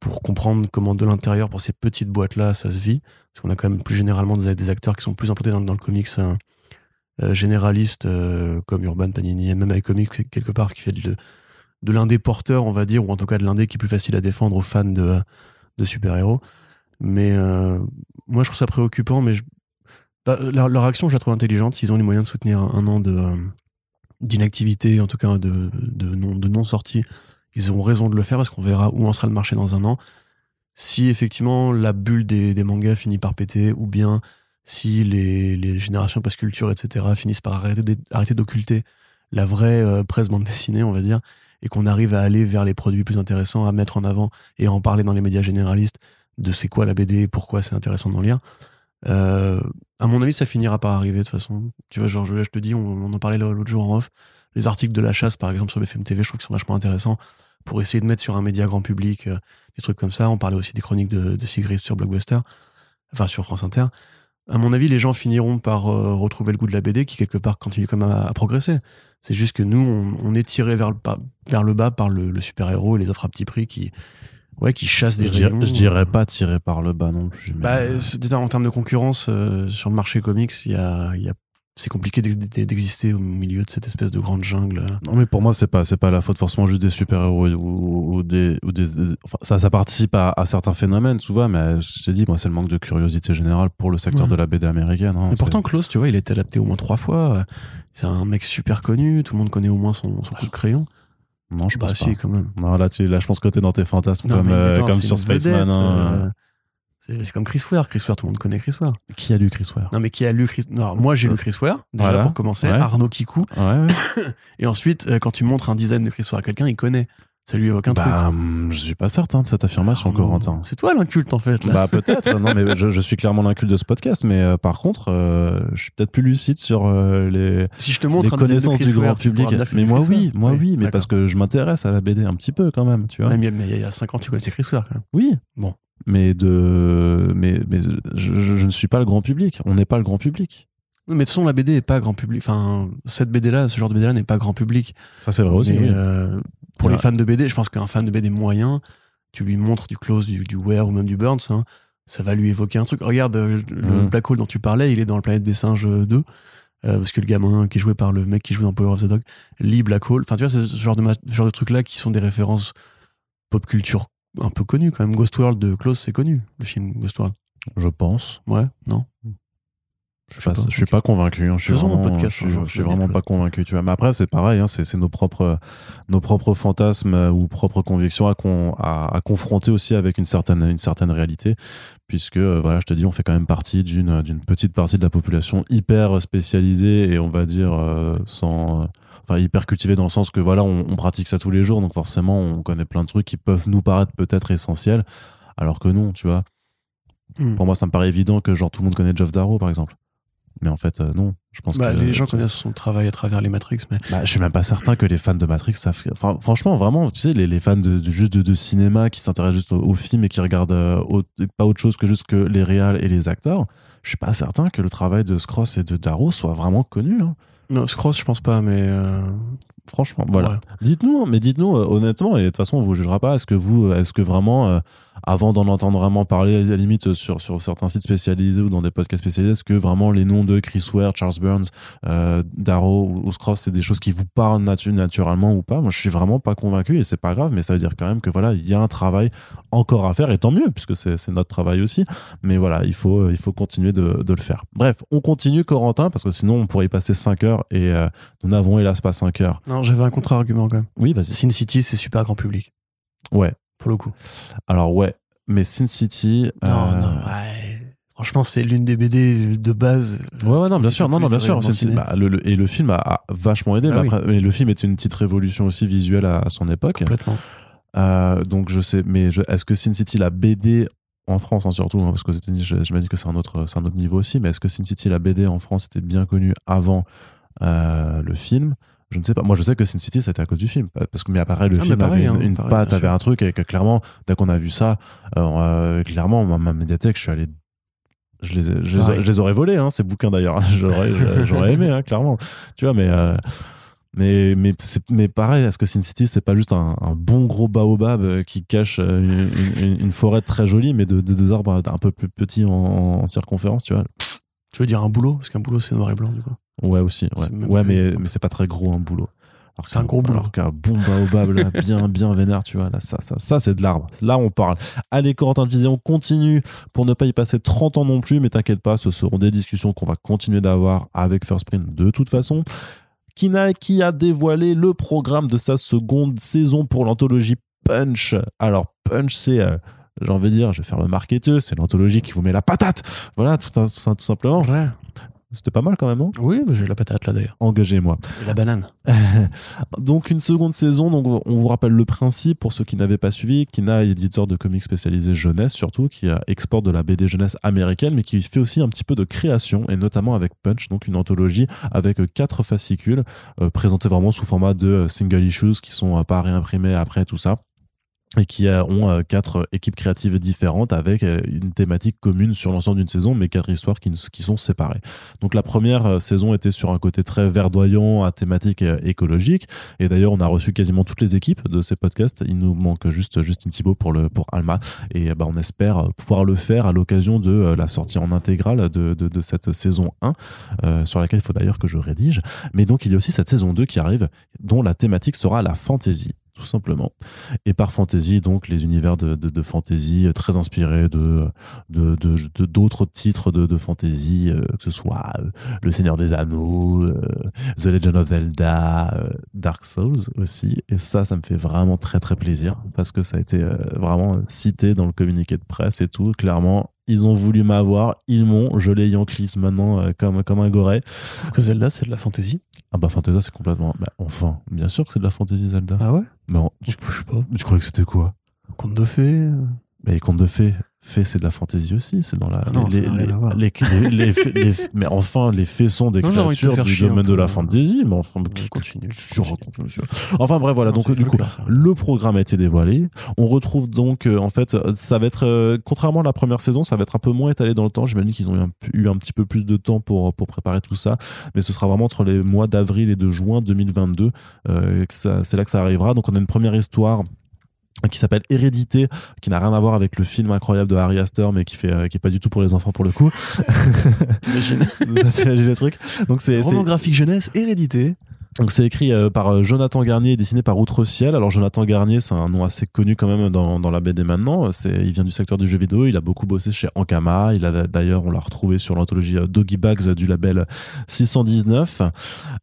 pour comprendre comment, de l'intérieur, pour ces petites boîtes-là, ça se vit. Parce qu'on a quand même plus généralement des, acteurs qui sont plus implantés dans, le comics euh, euh, généraliste, euh, comme Urban Panini, et même avec Comics, quelque part, qui fait de, de l'indé porteur, on va dire, ou en tout cas de l'indé qui est plus facile à défendre aux fans de, de super-héros. Mais euh, moi, je trouve ça préoccupant, mais bah, leur, action, je la trouve intelligente. S'ils ont les moyens de soutenir un, an de, d'inactivité, en tout cas de, de non-sortie, ils auront raison de le faire parce qu'on verra où en sera le marché dans un an. Si effectivement la bulle des, mangas finit par péter, ou bien si les, les générations passe culture, etc., finissent par arrêter, d'occulter la vraie euh, presse bande dessinée, on va dire, et qu'on arrive à aller vers les produits plus intéressants, à mettre en avant et à en parler dans les médias généralistes de c'est quoi la BD et pourquoi c'est intéressant d'en lire. Euh, à mon avis, ça finira par arriver de toute façon. Tu vois, genre, je, je te dis, on, on en parlait l'autre jour en off. Les articles de la chasse, par exemple, sur BFM TV, je trouve qu'ils sont vachement intéressants pour essayer de mettre sur un média grand public euh, des trucs comme ça. On parlait aussi des chroniques de, de Sigrid sur Blockbuster, enfin sur France Inter. À mon avis, les gens finiront par euh, retrouver le goût de la BD qui, quelque part, continue quand même à, à progresser. C'est juste que nous, on, on est tiré vers le, bas- vers le bas par le, le super-héros et les offres à petit prix qui, ouais, qui chassent des Je dirais, rayons. je dirais pas tiré par le bas non plus. Bah, euh, en termes de concurrence euh, sur le marché comics, il y a, y a- c'est compliqué d'ex- d'exister au milieu de cette espèce de grande jungle. Non mais pour moi c'est pas c'est pas la faute forcément juste des super héros ou, ou des ou des enfin, ça ça participe à, à certains phénomènes souvent mais je t'ai dit moi c'est le manque de curiosité générale pour le secteur Ouais. de la BD américaine. hein, Mais pourtant, Klaus, tu vois, il a été adapté au moins trois fois. C'est un mec super connu, tout le monde connaît au moins son, son coup de crayon. non je bah, pense si, pas. quand même. Non là tu là je pense que t'es dans tes fantasmes Non, comme euh, comme sur Spaceman. hein. euh, C'est comme Chris Ware. Chris Ware, tout le monde connaît Chris Ware. Qui a lu Chris Ware Non, mais qui a lu Chris Non, moi, j'ai lu Chris Ware, déjà Voilà. pour commencer. Ouais. Arnaud Kikou. Ouais. ouais. Et ensuite, euh, quand tu montres un design de Chris Ware à quelqu'un, il connaît. Ça lui évoque un truc. bah hum, je suis pas certain de cette affirmation Corentin. C'est toi l'inculte, en fait. Là. Bah peut-être, non mais je, je suis clairement l'inculte de ce podcast, mais euh, par contre, euh, je suis peut-être plus lucide sur euh, les, si je te montre les connaissances du grand public. Mais moi Chris oui, moi oui, mais parce que je m'intéresse à la BD un petit peu quand même, tu vois. Mais il y a 5 ans, tu connaissais Chris Ware, quand même. Oui. Bon. Mais de, mais, mais je, je- je ne suis pas le grand public. On n'est pas le grand public. Oui, mais de toute façon, la BD est pas grand public. Enfin, cette BD-là, ce genre de BD-là n'est pas grand public. Ça c'est vrai aussi. Mais, oui. euh, pour Ouais. les fans de BD, je pense qu'un fan de BD moyen, tu lui montres du Close, du, du Ware ou même du Burns, hein, ça va lui évoquer un truc. Regarde, euh, le Mhm. Black Hole dont tu parlais, il est dans le Planète des Singes 2. euh, parce que le gamin qui est joué par le mec qui joue dans Power of the Dog lit Black Hole. Enfin, tu vois, c'est ce genre de, ce genre de trucs-là qui sont des références pop culture un peu connues quand même. Ghost World de Close, c'est connu, le film Ghost World. Je pense. Ouais, non? Je suis pas, je suis pas convaincu. hein. Je suis Faisons vraiment, podcast je un suis, je veux vraiment pas convaincu. Tu vois. Mais après, c'est pareil. Hein, c'est nos propres, nos propres fantasmes euh, ou propres convictions à, con- à, à confronter aussi avec une certaine, une certaine réalité, puisque euh, voilà, je te dis, on fait quand même partie d'une d'une petite partie de la population hyper spécialisée et on va dire euh, sans enfin hyper cultivé dans le sens que voilà, on, on pratique ça tous les jours, donc forcément on connaît plein de trucs qui peuvent nous paraître peut-être essentiels, alors que non, tu vois. Hmm. Pour moi, ça me paraît évident que genre tout le monde connaît Jeff Darrow par exemple. Mais en fait, euh, non. Je pense Bah, que les gens connaissent son travail à travers les Matrix, mais Bah, je suis même pas certain que les fans de Matrix savent. Enfin, franchement, vraiment, tu sais, les, les fans de, de- juste de, de cinéma qui s'intéressent juste au, au film et qui regardent euh, pas autre chose que juste que les réals et les acteurs, je suis pas certain que le travail de Scross et de Darrow soit vraiment connu. hein. Non, Scross, je pense pas, mais euh, Franchement, voilà. ouais. Dites-nous, hein, mais dites-nous euh, honnêtement, et de toute façon, on vous jugera pas. Est-ce que vous, est-ce que vraiment, euh, avant d'en entendre vraiment parler, à la limite euh, sur, sur certains sites spécialisés ou dans des podcasts spécialisés, est-ce que vraiment les noms de Chris Ware, Charles Burns, euh, Darrow ou, ou Scross, c'est des choses qui vous parlent natu- naturellement ou pas? Moi, je suis vraiment pas convaincu et c'est pas grave, mais ça veut dire quand même que voilà, il y a un travail encore à faire et tant mieux, puisque c'est notre travail aussi. Mais voilà, il faut, euh, il faut continuer de, de le faire. Bref, on continue, Corentin, parce que sinon, on pourrait y passer 5 heures et euh, nous n'avons hélas pas 5 heures. Non, j'avais un contre-argument quand même. Oui, vas-y. Sin City, c'est super grand public, Ouais. pour le coup. Alors ouais, mais Sin City. Non, euh, non, ouais. Franchement, c'est l'une des BD de base. Ouais, ouais, non, bien sûr, non, non, bien sûr. bah, le- le- et le film a, a vachement aidé. Ah mais, oui. après- mais le film était une petite révolution aussi visuelle à, à son époque. Complètement. Euh, donc je sais, mais est-ce que Sin City la BD en France hein, surtout, hein, parce qu'aux États-Unis, je, je me dis que c'est un autre, c'est un autre niveau aussi. Mais est-ce que Sin City la BD en France était bien connue avant euh, le film? Je ne sais pas. Moi, je sais que Sin City, c'était à cause du film. Parce que, mais après, le Ah, film pareil, avait une, hein, une pareil, patte, avait un truc, et que clairement, dès qu'on a vu ça, euh, euh, clairement, ma, ma médiathèque, je suis allé. Je les, ai- je les, Pareil. je les aurais volés, hein, ces bouquins d'ailleurs. J'aurais, j'aurais aimé, hein, clairement. Tu vois, mais. euh, mais, mais, c'est- mais pareil, est-ce que Sin City, c'est pas juste un, un bon gros baobab euh, qui cache euh, une, une- une forêt très jolie, mais de, de- des arbres un peu plus petits en, en circonférence, tu vois? Tu veux dire un boulot? Parce qu'un boulot, c'est noir et blanc, du coup. Ouais, aussi. Ouais, mais, mais c'est pas très gros un boulot. C'est un gros boulot. Alors qu'un bon baobab, là, bien, bien vénère, tu vois, là, ça, ça, ça c'est de l'arbre. Là, on parle. Allez, Corentin, disais, on continue pour ne pas y passer 30 ans non plus, mais t'inquiète pas, ce seront des discussions qu'on va continuer d'avoir avec First Print de toute façon. Kina qui a dévoilé le programme de sa seconde saison pour l'anthologie Punch. Alors, Punch, c'est. euh, j'ai envie de dire, je vais faire le marketeur, c'est l'anthologie qui vous met la patate. Voilà, tout, un- tout simplement. Ouais. C'était pas mal quand même, non? Oui, j'ai la patate là d'ailleurs. Engagez-moi. La banane. donc une seconde saison, donc on vous rappelle le principe pour ceux qui n'avaient pas suivi. Kina est éditeur de comics spécialisé jeunesse surtout, qui exporte de la BD jeunesse américaine, mais qui fait aussi un petit peu de création, et notamment avec Punch, donc une anthologie avec quatre fascicules, euh, présentés vraiment sous format de euh, single issues, qui sont euh, pas réimprimés après tout ça et qui ont euh, quatre euh, équipes créatives différentes avec euh, une thématique commune sur l'ensemble d'une saison, mais quatre histoires qui, sont séparées. Donc la première saison était sur un côté très verdoyant, à thématique écologique, et d'ailleurs on a reçu quasiment toutes les équipes de ces podcasts. Il nous manque juste Justine Thibault pour le pour Alma, et bah, on espère pouvoir le faire à l'occasion de la sortie en intégrale de, de, cette saison 1, euh, sur laquelle il faut d'ailleurs que je rédige. Mais donc il y a aussi cette saison 2 qui arrive, dont la thématique sera la fantasy tout simplement. Et par fantasy, donc les univers de, de, fantasy euh, très inspirés de d'autres titres de, fantasy, euh, que ce soit euh, Le Seigneur des Anneaux, The Legend of Zelda, Dark Souls aussi. Et ça, ça me fait vraiment très très plaisir parce que ça a été vraiment cité dans le communiqué de presse et tout. Clairement, ils ont voulu m'avoir, ils m'ont, je les Yankees maintenant euh, comme, comme un. Sauf que Zelda, c'est de la fantasy. Ah bah Fantasia, c'est complètement... Bah, enfin, bien sûr que c'est de la fantasy Zelda. Ah ouais? Mais en- Je je sais pas. tu croyais que c'était quoi? Conte de fées. euh, Mais les contes de fées, fées c'est de la fantaisie aussi, c'est dans la. Ah non, les, les- les- les- les fées- les- mais enfin, les fées sont des Non, créatures faire du domaine de la fantaisie, mais enfin, Je continue. tu racontes, monsieur Enfin bref, voilà. Non, donc du coup, le programme a été dévoilé. On retrouve donc, euh, en fait, ça va être, euh, contrairement à la première saison, ça va être un peu moins étalé dans le temps. J'imagine qu'ils ont eu un, p- eu un petit peu plus de temps pour, pour préparer tout ça. Mais ce sera vraiment entre les mois d'avril et de juin 2022 euh, que ça- c'est là que ça arrivera. Donc on a une première histoire qui s'appelle Hérédité, qui n'a rien à voir avec le film incroyable de Harry Astor, mais qui fait, euh, qui est pas du tout pour les enfants pour le coup. Imagine. T'imagines le truc Donc c'est, c'est- Roman graphique jeunesse, hérédité. Donc c'est écrit euh, par euh, Jonathan Garnier et dessiné par Outre Ciel. Alors Jonathan Garnier, c'est un nom assez connu quand même dans, dans la BD maintenant. C'est, il vient du secteur du jeu vidéo. Il a beaucoup bossé chez Ankama. Il a d'ailleurs, on l'a retrouvé sur l'anthologie euh, Doggy Bags du label 619.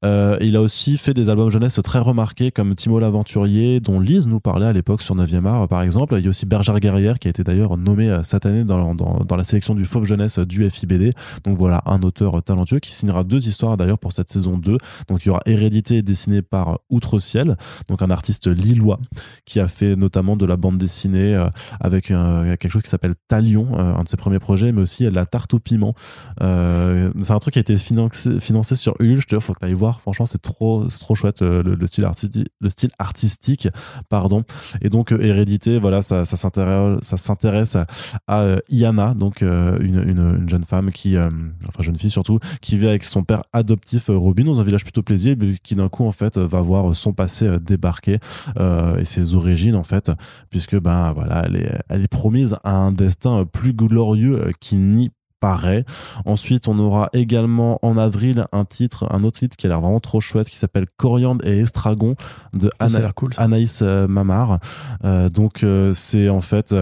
Euh, il a aussi fait des albums jeunesse très remarqués comme Timo l'aventurier, dont Lise nous parlait à l'époque sur 9e art par exemple. Il y a aussi Bergère Guerrière qui a été d'ailleurs nommé cette année dans, dans, dans la sélection du Fauve Jeunesse du FIBD. Donc voilà, un auteur talentueux qui signera deux histoires d'ailleurs pour cette saison 2. Donc il y aura Hérédité Est dessiné par Outre-Ciel, donc un artiste lillois qui a fait notamment de la bande dessinée euh, avec quelque chose qui s'appelle Talion, un de ses premiers projets, mais aussi La Tarte au Piment. c'est un truc qui a été financé, sur Ulule, je te dis, faut que tu ailles voir, franchement, c'est trop, trop chouette le, style artistique, le style artistique, pardon. Et donc, Hérédité, voilà, ça, s'intéresse à, Iana, donc une, jeune femme qui, enfin jeune fille surtout, qui vit avec son père adoptif Robin dans un village plutôt plaisir, qui d'un coup en fait va voir son passé euh, débarquer euh, et ses origines en fait, puisque ben voilà, elle est, elle est promise à un destin plus glorieux qui n'y paraît. Ensuite, on aura également en avril un titre, un autre titre qui a l'air vraiment trop chouette, qui s'appelle Coriandre et Estragon de Anaïs euh, Mamar. donc, c'est en fait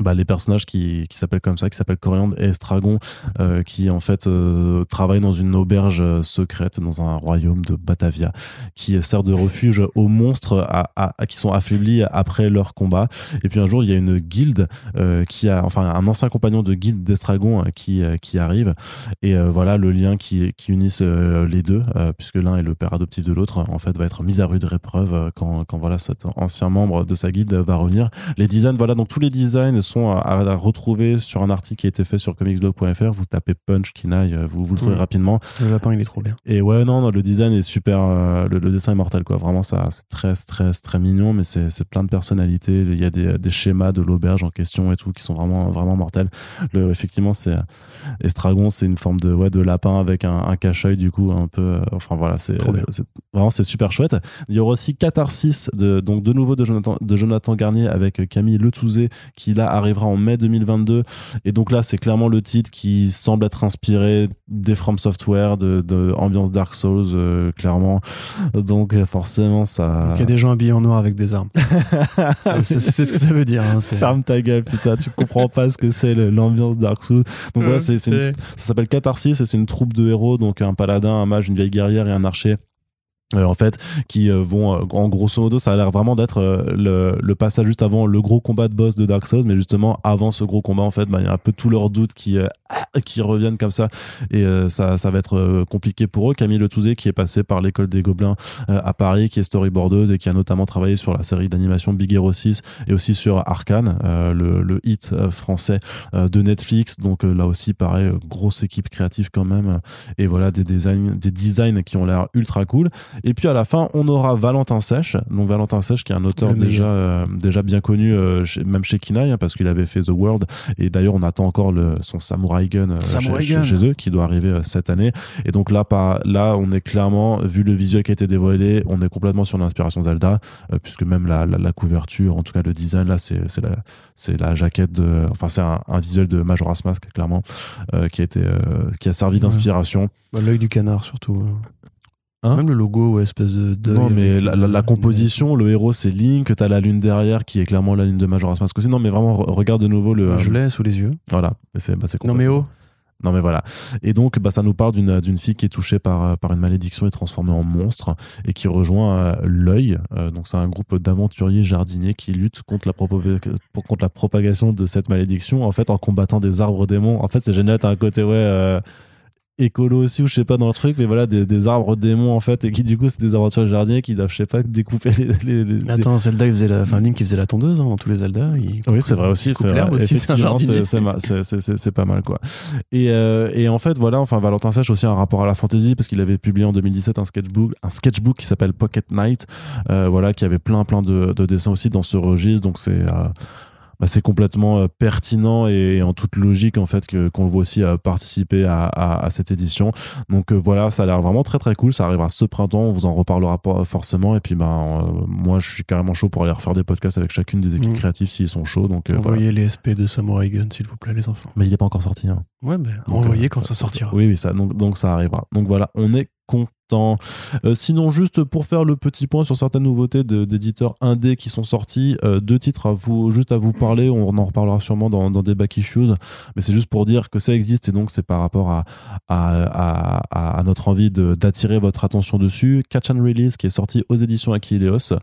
bah, les personnages qui, qui s'appellent comme ça, qui s'appellent Coriandre et Estragon, euh, qui en fait euh, travaillent dans une auberge euh, secrète dans un royaume de Batavia, qui sert de refuge aux monstres à, à, qui sont affaiblis après leur combat. Et puis un jour, il y a une guilde euh, qui a, enfin un ancien compagnon de guilde d'Estragon qui, qui arrive. Et voilà le lien qui, qui unisse les deux, puisque l'un est le père adoptif de l'autre, en fait, va être mis à rude épreuve quand, quand voilà cet ancien membre de sa guilde va revenir. Les designs, voilà, donc tous les designs sont à, retrouver sur un article qui a été fait sur comicsblog.fr. Vous tapez Punch Kinaï, euh, vous, vous le trouvez rapidement. Le lapin, il est trop bien. Et ouais, non, le design est super. Euh, le, dessin est mortel, quoi. Vraiment, ça, c'est très, très, très mignon, mais c'est, plein de personnalités. Il y a des, des schémas de l'auberge en question et tout qui sont vraiment, vraiment mortels. Le, effectivement, c'est Estragon, c'est une forme de, ouais, de lapin avec un, un cache-œil, du coup, un peu. Euh, enfin, voilà, c'est, vraiment, c'est super chouette. Il y aura aussi Catharsis, de, donc de nouveau de Jonathan, de Jonathan Garnier avec Camille Letouzé, qui là arrivera en mai 2022. Et donc là, c'est clairement le titre qui semble être inspiré des From Software, de, de ambiance Dark Souls, euh, clairement. Donc forcément, ça. il y a des gens habillés en noir avec des armes. c'est ce que ça veut dire. Hein, Ferme ta gueule, putain, tu comprends pas ce que c'est l'ambiance Dark Souls. Donc voilà, c'est, ça s'appelle Catharsis et c'est une troupe de héros, donc un paladin, un mage, une vieille guerrière et un archer euh, en fait, qui euh, vont, euh, en grosso modo, ça a l'air vraiment d'être le, le, passage juste avant le gros combat de boss de Dark Souls, mais justement, avant ce gros combat, en fait, bah, il y a un peu tous leurs doutes qui, qui reviennent comme ça, et ça, ça va être compliqué pour eux. Camille Le Touzé, qui est passé par l'école des Gobelins à Paris, qui est storyboardeuse et qui a notamment travaillé sur la série d'animation Big Hero 6 et aussi sur Arkane, le, le, hit français de Netflix. Donc là aussi, pareil, grosse équipe créative quand même, et voilà, des designs, des designs qui ont l'air ultra cool. Et puis à la fin, on aura Valentin Sèche. Donc Valentin Sèche, qui est un auteur déjà, euh, déjà bien connu, euh, même chez Kinaï, hein, parce qu'il avait fait The World. Et d'ailleurs, on attend encore le, son Samurai Gun, euh, chez, eux, qui doit arriver cette année. Et donc là, là, on est clairement, vu le visuel qui a été dévoilé, on est complètement sur l'inspiration Zelda, puisque même la, la, couverture, en tout cas le design, là, c'est la, c'est la jaquette de, enfin, c'est un, visuel de Majora's Mask, clairement, qui a été, qui a servi d'inspiration. Bah, l'œil du canard, surtout. Hein Même le logo, espèce de. Non, mais la, composition, le héros c'est Link, t'as la lune derrière qui est clairement la lune de Majora's Mask aussi. Non, mais vraiment, regarde de nouveau le. je l'ai sous les yeux. Voilà, c'est bah, Non, mais oh non mais voilà. Et donc bah, ça nous parle d'une fille qui est touchée par, par une malédiction et transformée en monstre et qui rejoint euh, l'œil. Euh, donc c'est un groupe d'aventuriers jardiniers qui luttent contre la, contre la propagation de cette malédiction en fait en combattant des arbres démons. En fait c'est génial, t'as un côté ouais... Euh, écolo aussi ou je sais pas dans le truc mais voilà des, arbres démons en fait et qui du coup c'est des aventures jardiniers qui doivent je sais pas découper les, les, attends Zelda il faisait la enfin Link il faisait la tondeuse hein, dans tous les Zelda oui c'est vrai aussi c'est c'est pas mal quoi. Et, euh, et en fait voilà enfin Valentin Sèche aussi un rapport à la fantasy parce qu'il avait publié en 2017 un sketchbook un sketchbook qui s'appelle Pocket Night euh, voilà qui avait plein plein de, de, dessins aussi dans ce registre donc c'est euh, bah, c'est complètement euh, pertinent et, en toute logique en fait que qu'on le voit aussi euh, participer à, à, cette édition. Donc euh, voilà, ça a l'air vraiment très très cool. Ça arrivera ce printemps, on vous en reparlera pas forcément. Et puis ben moi je suis carrément chaud pour aller refaire des podcasts avec chacune des équipes mmh. créatives s'ils sont chauds. Donc envoyez les SP de Samurai Gun s'il vous plaît les enfants. Mais il n'est pas encore sorti. Hein. Ouais, mais envoyez quand ça, sortira. Oui, oui, ça donc donc ça arrivera. Donc voilà, on est content euh, sinon, juste pour faire le petit point sur certaines nouveautés d'éditeurs indés qui sont sortis, euh, deux titres à vous, juste à vous parler. On en reparlera sûrement dans, des back issues, mais c'est juste pour dire que ça existe et donc c'est par rapport à, à, notre envie d'attirer votre attention dessus. Catch and Release qui est sorti aux éditions Aquileos. Euh,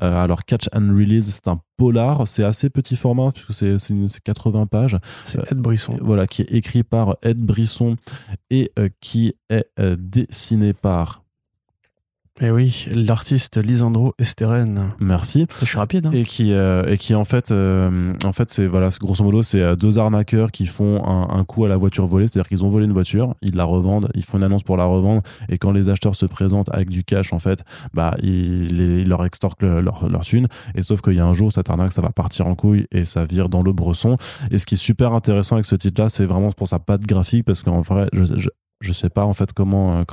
alors, Catch and Release, c'est un polar, c'est assez petit format puisque c'est 80 pages. C'est Ed Brisson. voilà, qui est écrit par Ed Brisson et qui est dessiné par Et oui, l'artiste Lisandro Esteren. Merci. Je suis rapide. Hein. Et qui, euh, et qui en fait, euh, en fait, c'est voilà, grosso modo, c'est euh, deux arnaqueurs qui font un, un coup à la voiture volée, c'est-à-dire qu'ils ont volé une voiture, ils la revendent, ils font une annonce pour la revendre, et quand les acheteurs se présentent avec du cash, en fait, bah, ils, ils leur extorquent le- leur, leur thune. Et sauf qu'il y a un jour, cette arnaque, ça va partir en couille et ça vire dans le bresson. Et ce qui est super intéressant avec ce titre-là, c'est vraiment pour sa patte graphique, parce qu'en vrai, je, je, je sais pas en fait comment euh,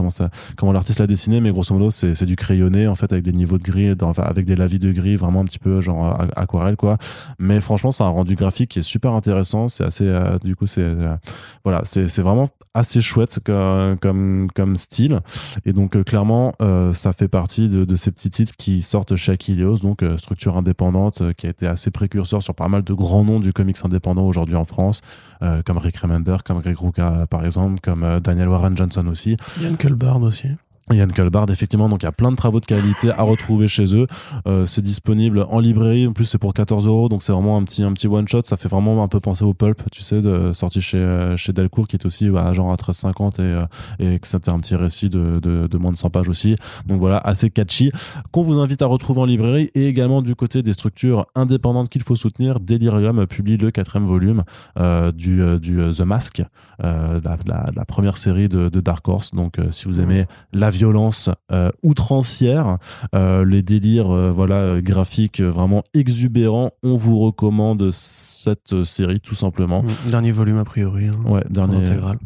comment l'artiste l'a dessiné mais grosso modo c'est du crayonné en fait avec des niveaux de gris avec des lavis de gris vraiment un petit peu genre a- aquarelle quoi. Mais franchement c'est un rendu graphique qui est super intéressant. C'est assez euh, du coup c'est euh, voilà c'est vraiment assez chouette comme comme comme style. Et donc euh, clairement euh, ça fait partie de, ces petits titres qui sortent chez Achilleos donc euh, structure indépendante euh, qui a été assez précurseur sur pas mal de grands noms du comics indépendant aujourd'hui en France. euh, comme Rick Remender comme Greg Rucka par exemple comme euh, Daniel Warren Johnson aussi Yann Culbard aussi. Yann Colbard, effectivement, donc il y a plein de travaux de qualité à retrouver chez eux. Euh, c'est disponible en librairie, en plus c'est pour 14 euros, donc c'est vraiment un petit, un petit one shot. Ça fait vraiment un peu penser au Pulp, tu sais, de, sorti chez, euh, chez Delcourt, qui est aussi bah, genre à 13,50 et, euh, et que c'était un petit récit de, de, moins de 100 pages aussi. Donc voilà, assez catchy, qu'on vous invite à retrouver en librairie et également du côté des structures indépendantes qu'il faut soutenir. Delirium publie le quatrième volume du, du The Mask, la, première série de, Dark Horse. Donc si vous aimez la violence euh, outrancière, euh, les délires euh, voilà graphiques vraiment exubérants, on vous recommande cette série tout simplement. Mm, Dernier volume a priori. hein, Ouais, dernier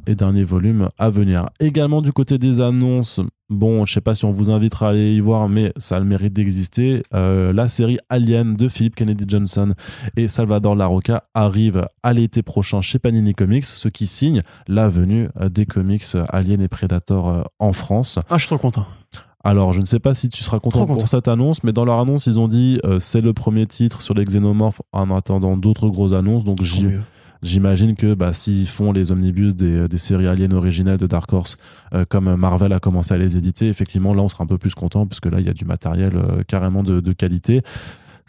et dernier volume à venir. Également du côté des annonces, bon, je sais pas si on vous invitera à aller y voir, mais ça a le mérite d'exister. Euh, la série Alien de Philip Kennedy Johnson et Salvador Larroca arrive à l'été prochain chez Panini Comics, ce qui signe la venue euh, des comics euh, Alien et Predator en France. Ah, je suis trop content. Alors, je ne sais pas si tu seras content pour cette annonce, mais dans leur annonce, ils ont dit euh, c'est le premier titre sur les xénomorphes en attendant d'autres grosses annonces. Donc, j'y-. J'imagine que bah, s'ils font les omnibus des, des séries aliens originales de Dark Horse, euh, comme Marvel a commencé à les éditer, effectivement, là, on sera un peu plus content, puisque là, il y a du matériel euh, carrément de, de qualité.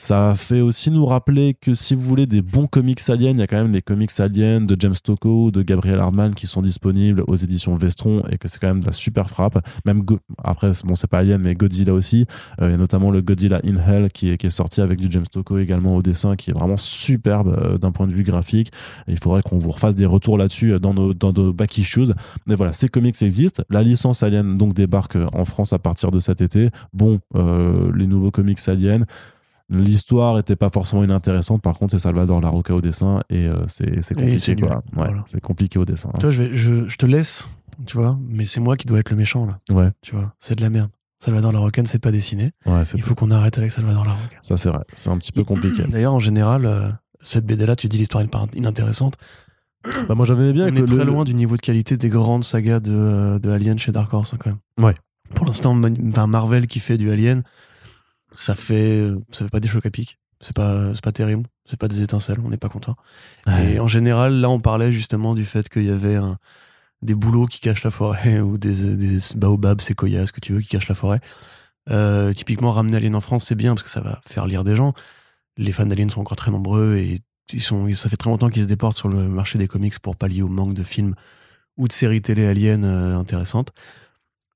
Ça fait aussi nous rappeler que si vous voulez des bons comics aliens, il y a quand même les comics aliens de James Tocco, de Gabriel Hardman qui sont disponibles aux éditions Vestron et que c'est quand même de la super frappe. Même Go- après, bon, c'est pas Alien, mais Godzilla aussi. Euh, Il y a notamment le Godzilla in Hell qui est, qui est sorti avec du James Tocco également au dessin, qui est vraiment superbe euh, d'un point de vue graphique. Il faudrait qu'on vous refasse des retours là-dessus euh, dans nos, dans nos back issues. Mais voilà, ces comics existent. La licence Alien donc débarque euh, en France à partir de cet été. Bon, euh, les nouveaux comics Alien. L'histoire était pas forcément inintéressante, par contre c'est Salvador Larroca au dessin et euh, c'est c'est compliqué c'est nul. quoi. Ouais, Voilà. c'est compliqué au dessin. Tu vois, je, vais, je, je te laisse, tu vois, mais c'est moi qui dois être le méchant, là. Ouais, Tu vois, c'est de la merde. Salvador Larocque ne sait pas dessiner. ouais, c'est Il faut qu'on arrête avec Salvador Larocque. ça c'est vrai. C'est un petit peu compliqué. D'ailleurs, en général, euh, cette BD-là, tu dis l'histoire est pas inintéressante. bah, moi j'avais bien On est le- très loin du niveau de qualité des grandes sagas de, euh, de Alien chez Dark Horse, hein, quand même. Ouais. Pour l'instant, Man- enfin, Marvel qui fait du Alien, ça fait, ça fait pas des chocs à pic. C'est pas, c'est pas terrible. C'est pas des étincelles. On n'est pas content. Ouais. Et en général, là, on parlait justement du fait qu'il y avait un- des bouleaux qui cachent la forêt ou des, des baobabs, séquoias, ce que tu veux, qui cachent la forêt. Euh, typiquement, ramener Alien en France, c'est bien parce que ça va faire lire des gens. Les fans d'Alien sont encore très nombreux et ils sont, ça fait très longtemps qu'ils se déportent sur le marché des comics pour pallier au manque de films ou de séries télé Alien euh, intéressantes.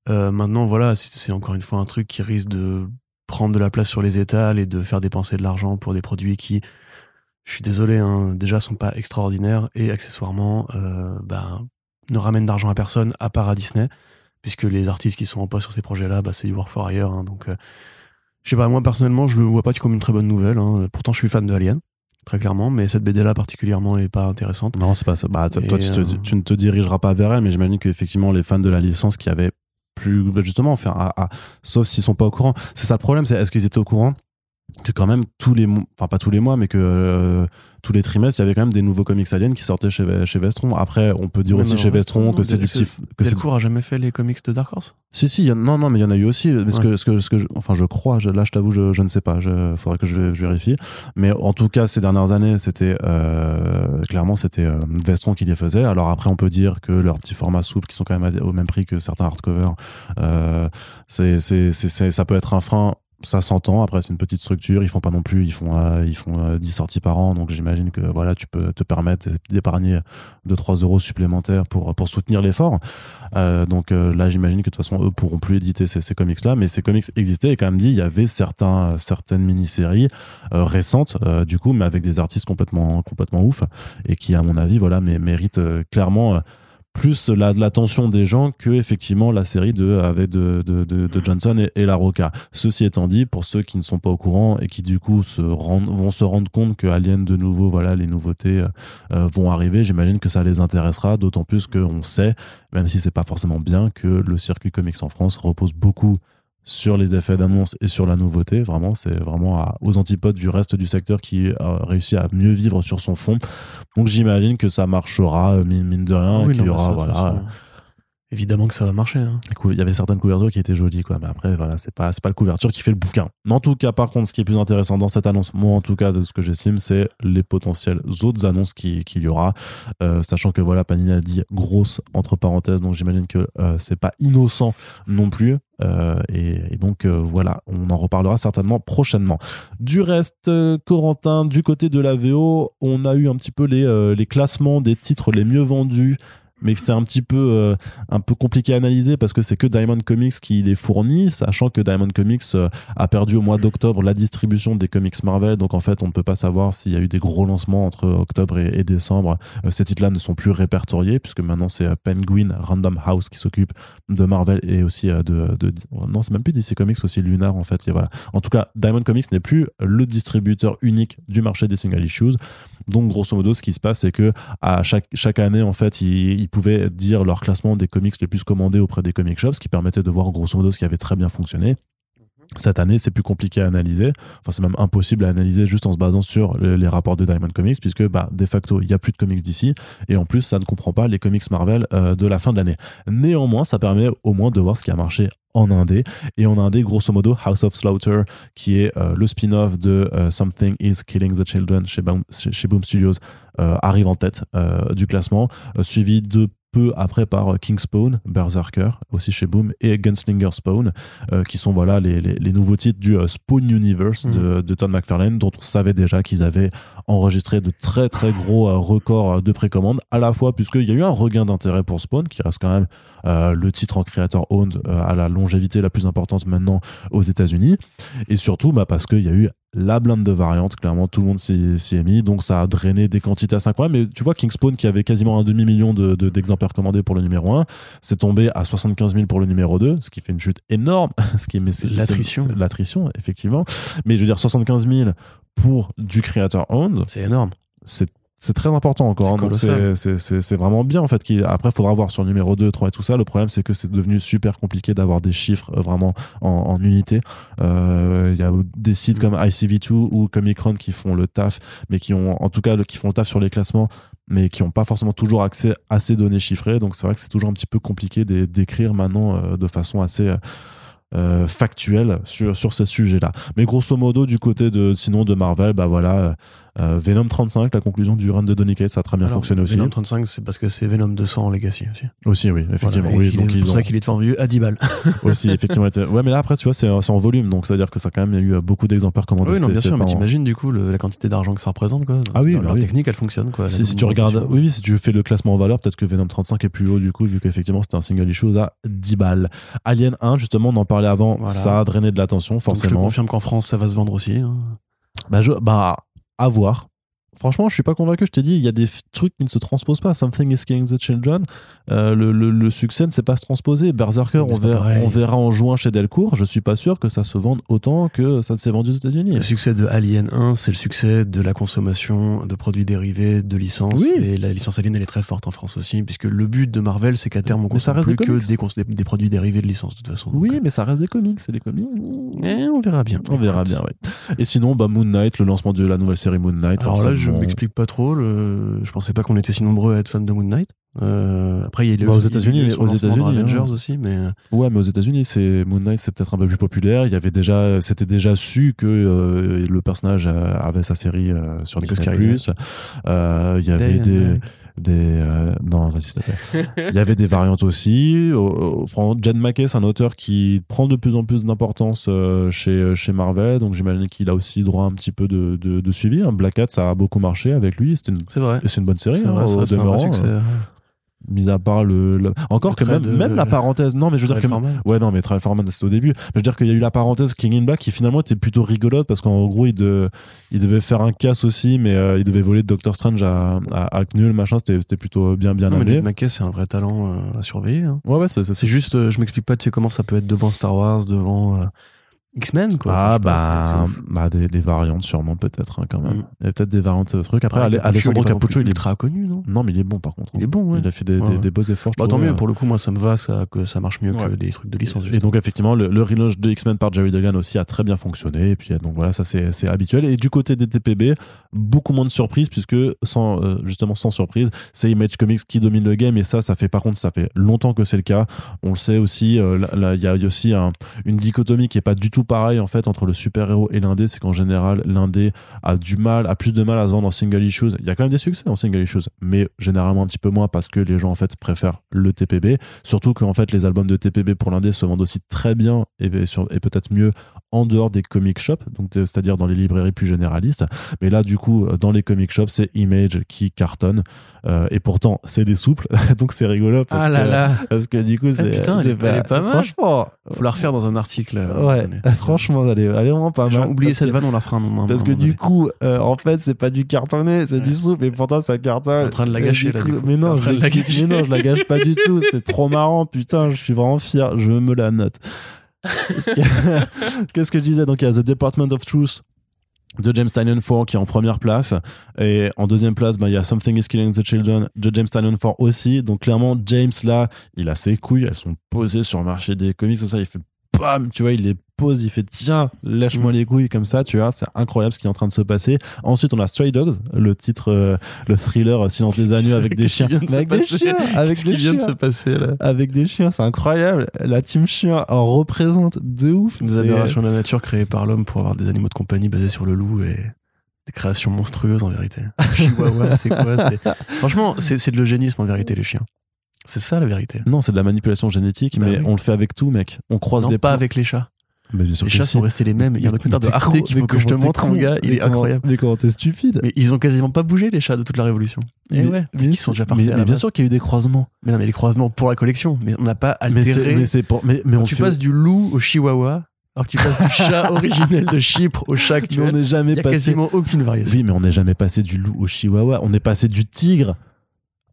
Euh, maintenant, voilà, c'est encore une fois un truc qui risque de prendre de la place sur les étals et de faire dépenser de l'argent pour des produits qui, je suis désolé, hein, déjà sont pas extraordinaires et accessoirement, euh, ben, ne ramènent d'argent à personne à part à Disney, puisque les artistes qui sont en poste sur ces projets-là, bah, c'est work for hire. hein, donc, euh, je sais pas, moi personnellement, je le vois pas comme une très bonne nouvelle. hein. Pourtant, je suis fan de Alien, très clairement, mais cette BD-là particulièrement est pas intéressante. Non, c'est pas ça. Bah, toi, tu, te- euh, tu ne te dirigeras pas vers elle, mais j'imagine qu'effectivement, les fans de la licence qui avaient plus, bah, justement, à- à- sauf s'ils sont pas au courant. C'est ça le problème, c'est est-ce qu'ils étaient au courant? Que quand même tous les mois, enfin pas tous les mois, mais que euh, tous les trimestres, il y avait quand même des nouveaux comics aliens qui sortaient chez, chez Vestron. Après, on peut dire Mais aussi non, chez Vestron que c'est du petit, que Delcourt a jamais fait les comics de Dark Horse? Si, si, y non, non, mais il y en a eu aussi. Mais ce que, ce que, ce que je- enfin, je crois, je- là, je t'avoue, je, je ne sais pas. Il faudrait que je, vérifie. Mais en tout cas, ces dernières années, c'était euh, clairement, c'était euh, Vestron qui les faisait. Alors après, on peut dire que leurs petits formats souples, qui sont quand même au même prix que certains hardcovers, euh, c'est- ça peut être un frein. Ça s'entend. Après, c'est une petite structure. Ils font pas non plus, ils font, euh, ils font euh, 10 sorties par an. Donc, j'imagine que voilà, tu peux te permettre d'épargner 2-3 euros supplémentaires pour, pour soutenir l'effort. Euh, donc euh, là, j'imagine que de toute façon, eux pourront plus éditer ces, ces comics-là. Mais ces comics existaient et quand même dit, il y avait certains, certaines mini-séries récentes, du coup, mais avec des artistes complètement, complètement ouf et qui, à mon avis, voilà, méritent clairement. Plus la- l'attention des gens que effectivement la série de avec de, de, de, de Johnson et, et La Roca. Ceci étant dit, pour ceux qui ne sont pas au courant et qui du coup se rendent, vont se rendre compte que Alien de nouveau, voilà, les nouveautés euh, euh, vont arriver, j'imagine que ça les intéressera, d'autant plus qu'on sait, même si c'est pas forcément bien, que le circuit comics en France repose beaucoup sur les effets d'annonce et sur la nouveauté. Vraiment, c'est vraiment à- aux antipodes du reste du secteur qui a réussi à mieux vivre sur son fond. Donc j'imagine que ça marchera, euh, mine, de rien, Ah oui, qu'il y mais aura, voilà. façon, Évidemment que ça va marcher. hein. Il y avait certaines couvertures qui étaient jolies. Mais après, voilà, c'est pas, pas la couverture qui fait le bouquin. Mais en tout cas, par contre, ce qui est plus intéressant dans cette annonce, moi, en tout cas, de ce que j'estime, c'est les potentielles autres annonces qui- qu'il y aura. Euh, sachant que, voilà, Panini a dit grosse entre parenthèses. Donc, j'imagine que euh, c'est pas innocent non plus. Euh, et, donc, euh, voilà, on en reparlera certainement prochainement. Du reste, Corentin, du côté de la VO, on a eu un petit peu les classements des titres les mieux vendus mais que c'est un petit peu euh, un compliqué à analyser parce que c'est que Diamond Comics qui les fournit, sachant que Diamond Comics euh, a perdu au mois d'octobre la distribution des comics Marvel, donc en fait on ne peut pas savoir s'il y a eu des gros lancements entre octobre et, décembre. Euh, ces titres-là ne sont plus répertoriés puisque maintenant c'est Penguin Random House qui s'occupe de Marvel et aussi de, non c'est même plus DC Comics aussi Lunar en fait voilà. En tout cas Diamond Comics n'est plus le distributeur unique du marché des single issues. Donc grosso modo ce qui se passe c'est que chaque, année, en fait, ils, ils pouvaient dire leur classement des comics les plus commandés auprès des comic shops, ce qui permettait de voir grosso modo ce qui avait très bien fonctionné. Cette année, c'est plus compliqué à analyser. Enfin, c'est même impossible à analyser juste en se basant sur le- les rapports de Diamond Comics, puisque bah, de facto, il n'y a plus de comics d'ici. Et en plus, ça ne comprend pas les comics Marvel euh, de la fin de l'année. Néanmoins, ça permet au moins de voir ce qui a marché en indé. Et en indé, grosso modo, House of Slaughter, qui est euh, le spin-off de euh, Something is Killing the Children chez Boom, Studios, arrive en tête du classement, suivi de peu après par euh, King Spawn, Berserker, aussi chez Boom, et Gunslinger Spawn, euh, qui sont voilà les, les, les nouveaux titres du euh, Spawn Universe de, de Todd McFarlane, dont on savait déjà qu'ils avaient enregistré de très très gros euh, records de précommande, à la fois puisqu'il y a eu un regain d'intérêt pour Spawn, qui reste quand même le titre en creator owned à la longévité la plus importante maintenant aux États-Unis, et surtout bah, parce qu'il y a eu la blinde de variantes, clairement tout le monde s'y est mis, donc ça a drainé des quantités assez incroyables. Mais tu vois, King Spawn qui avait quasiment un demi-million de- de- d'exemplaires commandés pour le numéro 1, c'est tombé à 75 000 pour le numéro 2, ce qui fait une chute énorme. ce qui est, mais c'est- L'attrition. L'attrition, effectivement. Mais je veux dire, 75 000 pour du creator owned, C'est énorme. c'est c'est très important encore. C'est hein. vraiment bien en fait. Après, il faudra voir sur le numéro 2, 3 et tout ça. Le problème, c'est que c'est devenu super compliqué d'avoir des chiffres euh, vraiment en, en unité. Euh, Il y a des sites comme ICV2 ou Comicron qui font le taf, mais qui ont en tout cas qui font le taf sur les classements mais qui n'ont pas forcément toujours accès à ces données chiffrées. Donc c'est vrai que c'est toujours un petit peu compliqué d'é- d'écrire maintenant euh, de façon assez euh, euh, factuelle sur, sur ce sujet-là. Mais grosso modo, du côté de sinon de Marvel, bah voilà, euh, Venom 35, la conclusion du run de Donny Cates, ça a très bien Alors, fonctionné aussi. Venom 35, c'est parce que c'est Venom 200 en Legacy aussi. Aussi, oui, effectivement. Voilà, oui, donc c'est pour ont ça qu'il est vendu à 10 balles. aussi effectivement. Ouais, mais là après, tu vois, c'est en volume, donc ça veut dire que ça a quand même eu euh, beaucoup d'exemplaires commandés. oui, non, bien sûr, mais en- t'imagines du coup le- la quantité d'argent que ça représente quoi. Ah oui, leur, bah oui. technique elle fonctionne quoi. Si, La si tu regardes, oui, si tu fais le classement en valeur, peut-être que Venom 35 est plus haut du coup, vu qu'effectivement c'était un single issue à 10 balles. Alien 1, justement, on en parlait avant, Voilà. ça a drainé de l'attention, Donc, je te forcément. confirme qu'en France ça va se vendre aussi. hein. Bah, je, bah, à voir. Franchement, je suis pas convaincu. Je t'ai dit, il y a des trucs qui ne se transposent pas. Something is killing the children. Euh, le, le- le succès ne s'est pas se transposer. Berserker, on verra, on verra en juin chez Delcourt. Je suis pas sûr que ça se vende autant que ça ne s'est vendu aux États-Unis. Le succès de Alien 1, c'est le succès de la consommation de produits dérivés, de licences. Oui. Et la licence Alien, elle est très forte en France aussi, puisque le but de Marvel, c'est qu'à terme, on consomme plus des que des, cons- des, des produits dérivés de licence, de toute façon. Oui, Donc, mais ça reste des comics. C'est des comics. eh, on verra bien. On verra bien, oui. Et sinon, bah, Moon Knight, le lancement de la nouvelle série Moon Knight. Alors là, je forcément. m'explique pas trop. le- Je pensais pas qu'on était si nombreux à être fans de Moon Knight. Euh, après, il y a Bah, aux États-Unis, aux États-Unis, Avengers hein. aussi, mais euh, Ouais, mais aux États-Unis, c'est Moon Knight, c'est peut-être un peu plus populaire. Il y avait déjà, c'était déjà su que euh, le personnage euh, avait sa série euh, sur Disney+. Euh, il y avait Day des. Des euh, non vas-y s'il te plaît. Il y avait des variantes aussi. Au- au- Mackey c'est un auteur qui prend de plus en plus d'importance euh, chez chez Marvel. Donc j'imagine qu'il a aussi droit à un petit peu de, de, de suivi hein. Black Cat ça a beaucoup marché avec lui. C'était une C'est c'est une bonne série C'est hein, vrai, au un succès. euh, mis à part le, le- encore que même, même la parenthèse non mais je veux dire que Trail Foreman. Ouais, non, mais Trial Foreman, c'était au début. Mais je veux dire qu'il y a eu la parenthèse King in Black qui finalement était plutôt rigolote parce qu'en gros, il, de- il devait faire un casse aussi, mais euh, il devait voler Doctor Strange à, à, à Knull, machin. C'était plutôt bien, bien Non, mais amené. Mackey, c'est un vrai talent euh, à surveiller. hein. Ouais, ouais, C'est juste, euh, je m'explique pas, tu sais comment ça peut être devant Star Wars, devant euh, X-Men, quoi. Ah, bah, bah des, des variantes, sûrement, peut-être, hein, quand même. Mm. Il y a peut-être des variantes, euh, trucs. Après, Ouais, Capuccio, Alessandro non Capuccio, il est. ultra connu, non? Non, mais il est bon, par contre. Il est bon, ouais. Il a fait des, Ouais, des- ouais. des beaux efforts. Bah, tant mieux, pour le coup, moi, ça me va, ça, que ça marche mieux que des trucs de licence. Et justement. donc effectivement, le, le relaunch de X-Men par Jerry Duggan aussi a très bien fonctionné. Et puis donc voilà, ça c'est c'est habituel. Et du côté des TPB, beaucoup moins de surprises puisque sans euh, justement sans surprise, c'est Image Comics qui domine le game. Et ça, ça fait par contre, ça fait longtemps que c'est le cas. On le sait aussi. euh, Il y a il y a aussi un- une dichotomie qui est pas du tout pareille en fait entre le super héros et l'indé. C'est qu'en général, l'indé a du mal, a plus de mal à se vendre en single issues. Il y a quand même des succès en single issues, mais généralement un petit peu moins parce que les gens en fait préfèrent le TPB. Surtout qu'en fait, les albums de TPB pour l'indé se vendent aussi très bien et, peut-être mieux en dehors des comic shops, donc euh, c'est-à-dire dans les librairies plus généralistes. Mais là, du coup, euh, dans les comic shops, c'est Image qui cartonne. Euh, et pourtant, c'est des souples, donc c'est rigolo parce, Ah là que, là parce que du coup, c'est. putain, elle c'est est- elle est pas mal. Franchement, Faut la refaire dans un article. euh, ouais, est- franchement, elle est, est vraiment pas J'ai mal. oublié Parce cette vanne, on la fera un moment. parce que du coup, euh, en fait, c'est pas du cartonné, c'est du souple, et pourtant ça cartonne. En train de la gâcher, là. Mais non, je la gâche pas du tout. C'est trop marrant, putain, je suis vraiment fier. Je me la note. Qu'est-ce que je disais? Donc il y a The Department of Truth de James Tynion 4 qui est en première place et en deuxième place bah, il y a Something is Killing the Children de James Tynion 4 aussi donc clairement James là il a ses couilles elles sont posées sur le marché des comics tout ça il fait bam tu vois il les il fait tiens lâche-moi Mm. les couilles comme ça tu vois c'est incroyable ce qui est en train de se passer ensuite on a Stray Dogs le titre euh, le thriller euh, Silence des agneaux avec des chiens de avec des chiens avec des vient de chiens se passer là avec des chiens c'est incroyable la team chien en représente de ouf Des C'est- aberrations de la nature créées par l'homme pour avoir des animaux de compagnie basés sur le loup et des créations monstrueuses en vérité. Chihuahua, c'est quoi Franchement, c'est de l'eugénisme en vérité, les chiens. C'est ça la vérité. non c'est de la manipulation génétique Bah mais oui. on le fait avec tout mec on croise Non, les pas avec les chats. Mais bien sûr Les chats sont restés les mêmes. Il y a un documentaire de Arte qu'il faut que je te montre, mon gars? Il est incroyable. Mais comment t'es stupide Mais ils ont quasiment pas bougé, les chats, de toute la Révolution. Et Mais- ouais, parce mais qu'ils sont déjà parfaits. Mais, bien sûr qu'il y a eu des croisements. Mais non, mais les croisements pour la collection. Mais on n'a pas altéré. mais c'est mais, mais on tu fait- passes du loup au chihuahua, alors que tu passes du chat originel de Chypre au chat mais on actuel, n'est il jamais a passé. quasiment aucune variation. Oui, mais on n'est jamais passé du loup au chihuahua. On est passé du tigre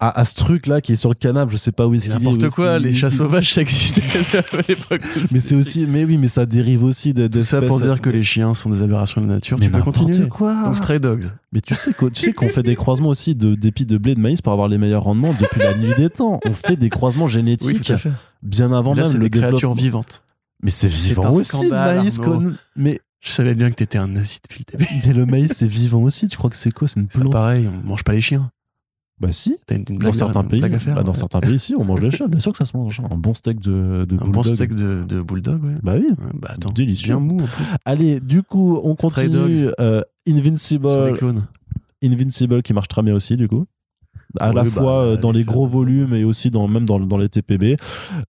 à, à ce truc là qui est sur le canapé. Je sais pas où est-ce qu'il est. n'importe quoi, les chats sauvages, ça existait à l'époque. Mais c'est aussi, mais oui, mais ça dérive aussi de, de Tout ça pour dire que les chiens sont des aberrations de la nature. Mais tu peux continuer. quoi. Donc Stray Dogs. Mais tu sais qu'on tu sais qu'on fait des croisements aussi de d'épis de blé de maïs pour avoir les meilleurs rendements depuis la nuit des temps. On fait des croisements génétiques fait. bien avant Là, même le des créatures vivantes. Mais c'est vivant aussi le scandale, maïs. Arnaud. qu'on- Mais Je savais bien que t'étais un nazi depuis le début. mais le maïs c'est vivant aussi. Tu crois que c'est quoi C'est une plante? pareil, on mange pas les chiens. Bah si. T'as une, une Dans certains pays, blague à faire. bah, dans ouais. certains pays, si, on mange les chats. Bien sûr que ça se mange. Un bon steak de, de Un bon steak de, de bulldog, ouais. Bah oui. Ouais, Bah attends, Délicieux. bien mou en plus. Allez, du coup, on Stray continue. Euh, Sur les Invincible, clones. Invincible qui marche très bien aussi, du coup. À Oui, la bah, fois euh, dans les gros volumes et aussi dans, même dans, dans les TPB.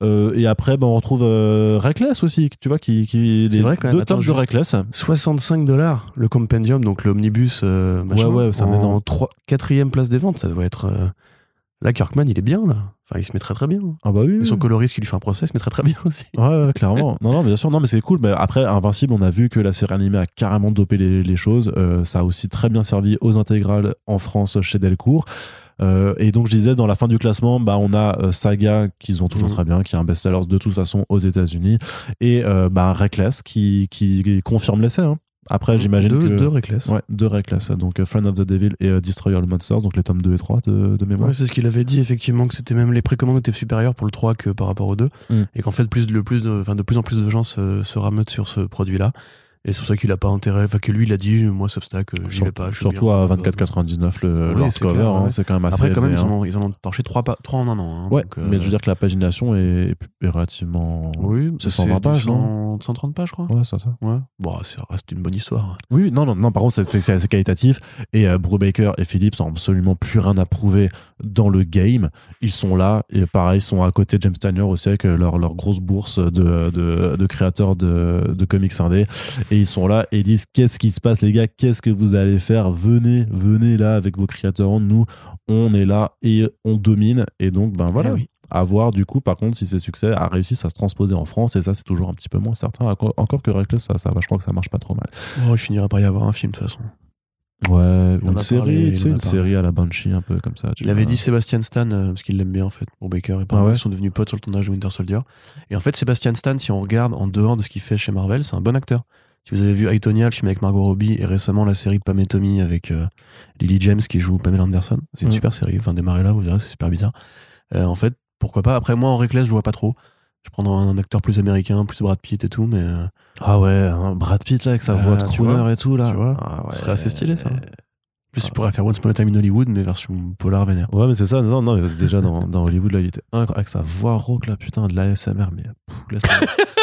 Euh, et après, bah, on retrouve euh, Reckless aussi, tu vois, qui, qui les vrai deux tomes de Reckless. 65 dollars le compendium, donc l'omnibus, euh, Ouais, ouais, c'est un en énorme. trois- quatrième place des ventes, ça doit être. euh, Là, Kirkman, il est bien là. Enfin, il se met très très bien. Ah bah oui. Et son coloriste qui lui fait un procès se met très très bien aussi. Ouais, ouais, clairement. non, non, bien sûr. Non, mais c'est cool. Mais après, Invincible, on a vu que la série animée a carrément dopé les, les choses. Euh, ça a aussi très bien servi aux intégrales en France chez Delcourt. Euh, et donc, je disais, dans la fin du classement, bah, on a euh, Saga, qu'ils ont toujours Mhm. très bien, qui est un best-seller de toute façon aux États-Unis. Et euh, bah, Reckless, qui, qui, qui confirme l'essai. hein. Après, j'imagine deux, que. Deux Reckless. Ouais, deux Reckless. Donc, euh, Friend of the Devil et euh, Destroyer the Monsters, donc les tomes 2 et 3 de, de mémoire. Ouais, c'est ce qu'il avait dit effectivement que c'était même les précommandes étaient supérieures pour le 3 que par rapport au 2 Mm. et qu'en fait plus de, le plus de, de plus en plus de gens se, se rameutent sur ce produit là Et c'est pour ça qu'il a pas intérêt. Enfin, que lui, il a dit, moi, Substack, euh, j'y vais pas. je Surtout bien. à 24,99 le, hein, ouais. c'est quand même assez Après, quand même, ils ont, ils en ont torché trois, pa- trois en un an. hein, Ouais, donc, euh, mais je veux dire que la pagination est, est relativement. Oui, c'est c'est 120 du pages, non 100 130 pages, je crois. Ouais, c'est ça. Ouais. Bon, ça reste une bonne histoire. Oui, non, non, non, par contre, c'est- assez qualitatif. Et euh, Brubaker et Phillips ont absolument plus rien à prouver dans le game. Ils sont là, et pareil, ils sont à côté de James Tynion aussi avec euh, leur, leur grosse bourse de, de, de créateurs de, de comics indés. Et ils sont là et ils disent Qu'est-ce qui se passe, les gars? Qu'est-ce que vous allez faire? Venez, venez là avec vos créateurs. Nous, on est là et on domine. Et donc, ben voilà. Eh oui. À voir du coup, par contre, si ces succès a réussi à se transposer en France, et ça, c'est toujours un petit peu moins certain. Encore que Reckless, ça, ça va, je crois que ça marche pas trop mal. Oh, il finirait par y avoir un film, de toute façon. Ouais, ou une série, tu sais, une série à la Banshee, un peu comme ça. tu Il avait dit Sébastien Stan, euh, parce qu'il l'aime bien, en fait, pour Baker. Et Ah ouais ils sont devenus potes sur le tournage de Winter Soldier. Et en fait, Sébastien Stan, si on regarde en dehors de ce qu'il fait chez Marvel, c'est un bon acteur. Si vous avez vu Aitonia, le film avec Margot Robbie, et récemment la série Pam et Tommy avec euh, Lily James qui joue Pamela Anderson, c'est une Mm. super série. Enfin, démarrez là, vous verrez, c'est super bizarre. Euh, en fait, pourquoi pas? Après, moi, en Reckless, je vois pas trop. Je prendrais un acteur plus américain, plus Brad Pitt et tout, mais euh, Ah ouais, hein, Brad Pitt là, avec sa Ah, voix de tu crooner et tout là. tu vois, Ah ouais. ce serait assez stylé, ça. plus, il pourrait faire Once Upon a Time in Hollywood, mais version polar vénère. Ouais, mais c'est ça, non, non, mais déjà dans, dans Hollywood, là, il était incroyable, avec sa voix rauque, là, putain, de l'ASMR, mais pff.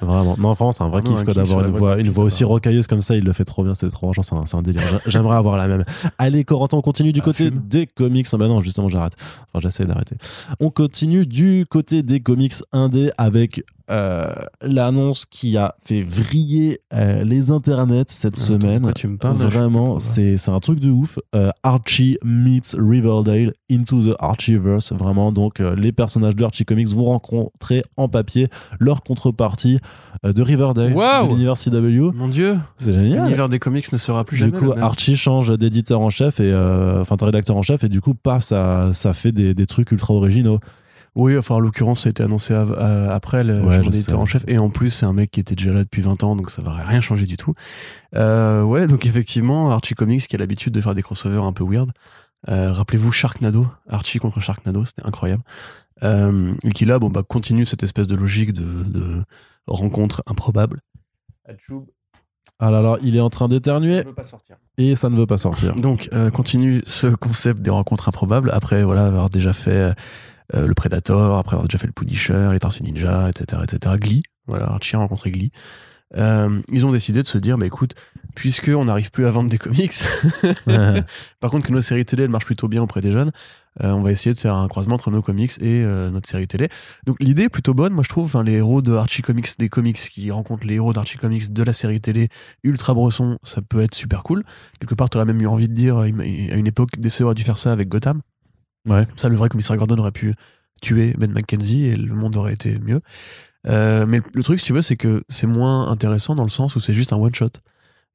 Vraiment, non, vraiment, c'est un vrai kiff d'avoir une voix une aussi rocailleuse comme ça, il le fait trop bien, c'est trop, c'est un, délire. J'a- J'aimerais avoir la même. Allez, Corentin, on continue du Ah, côté fume. des comics. Ah bah non, justement, j'arrête. Enfin, j'essaie d'arrêter. On continue du côté des comics indés avec euh, l'annonce qui a fait vriller euh, les internets cette Attends, semaine. tu me parles, Vraiment, c'est un truc de ouf. Euh, Archie meets Riverdale into the Archieverse. Vraiment, donc les personnages de Archie Comics vont rencontrer en papier leur contrepartie de Riverdale, Waouh de l'univers CW. Mon dieu, C'est génial. l'univers des comics ne sera plus Du jamais coup, le même. Archie change d'éditeur en chef et enfin de rédacteur en chef et du coup, paf, ça, ça fait des, des trucs ultra originaux. Oui, enfin, en l'occurrence, ça a été annoncé euh, après le Ouais, en chef. Et en plus, c'est un mec qui était déjà là depuis 20 ans, donc ça va rien changer du tout. Euh, ouais, donc effectivement, Archie Comics qui a l'habitude de faire des crossovers un peu weird. Euh, Rappelez-vous Sharknado, Archie contre Sharknado, c'était incroyable. Euh, et qui là, bon, bah, continue cette espèce de logique de, de rencontre improbable. Ah là là, il est en train d'éternuer pas sortir. et ça ne veut pas sortir. Donc, euh, continue ce concept des rencontres improbables. Après, voilà, avoir déjà fait euh, le Predator, après avoir déjà fait le Punisher, les Tortues Ninja, etc., etc. Glee, voilà, Archie a rencontré Glee. Euh, ils ont décidé de se dire, bah écoute, puisque on n'arrive plus à vendre des comics, par contre que nos séries télé elles marchent plutôt bien auprès des jeunes, euh, on va essayer de faire un croisement entre nos comics et euh, notre série télé. Donc l'idée est plutôt bonne, moi je trouve. Enfin, les héros de Archie Comics, des comics qui rencontrent les héros d'Archie Comics de la série télé, ultra brosson, ça peut être super cool. Quelque part, tu aurais même eu envie de dire, à une époque, DC aurait dû faire ça avec Gotham. Ça, le vrai commissaire Gordon aurait pu tuer Ben McKenzie et le monde aurait été mieux. Euh, mais le truc, si tu veux, c'est que c'est moins intéressant dans le sens où c'est juste un one-shot.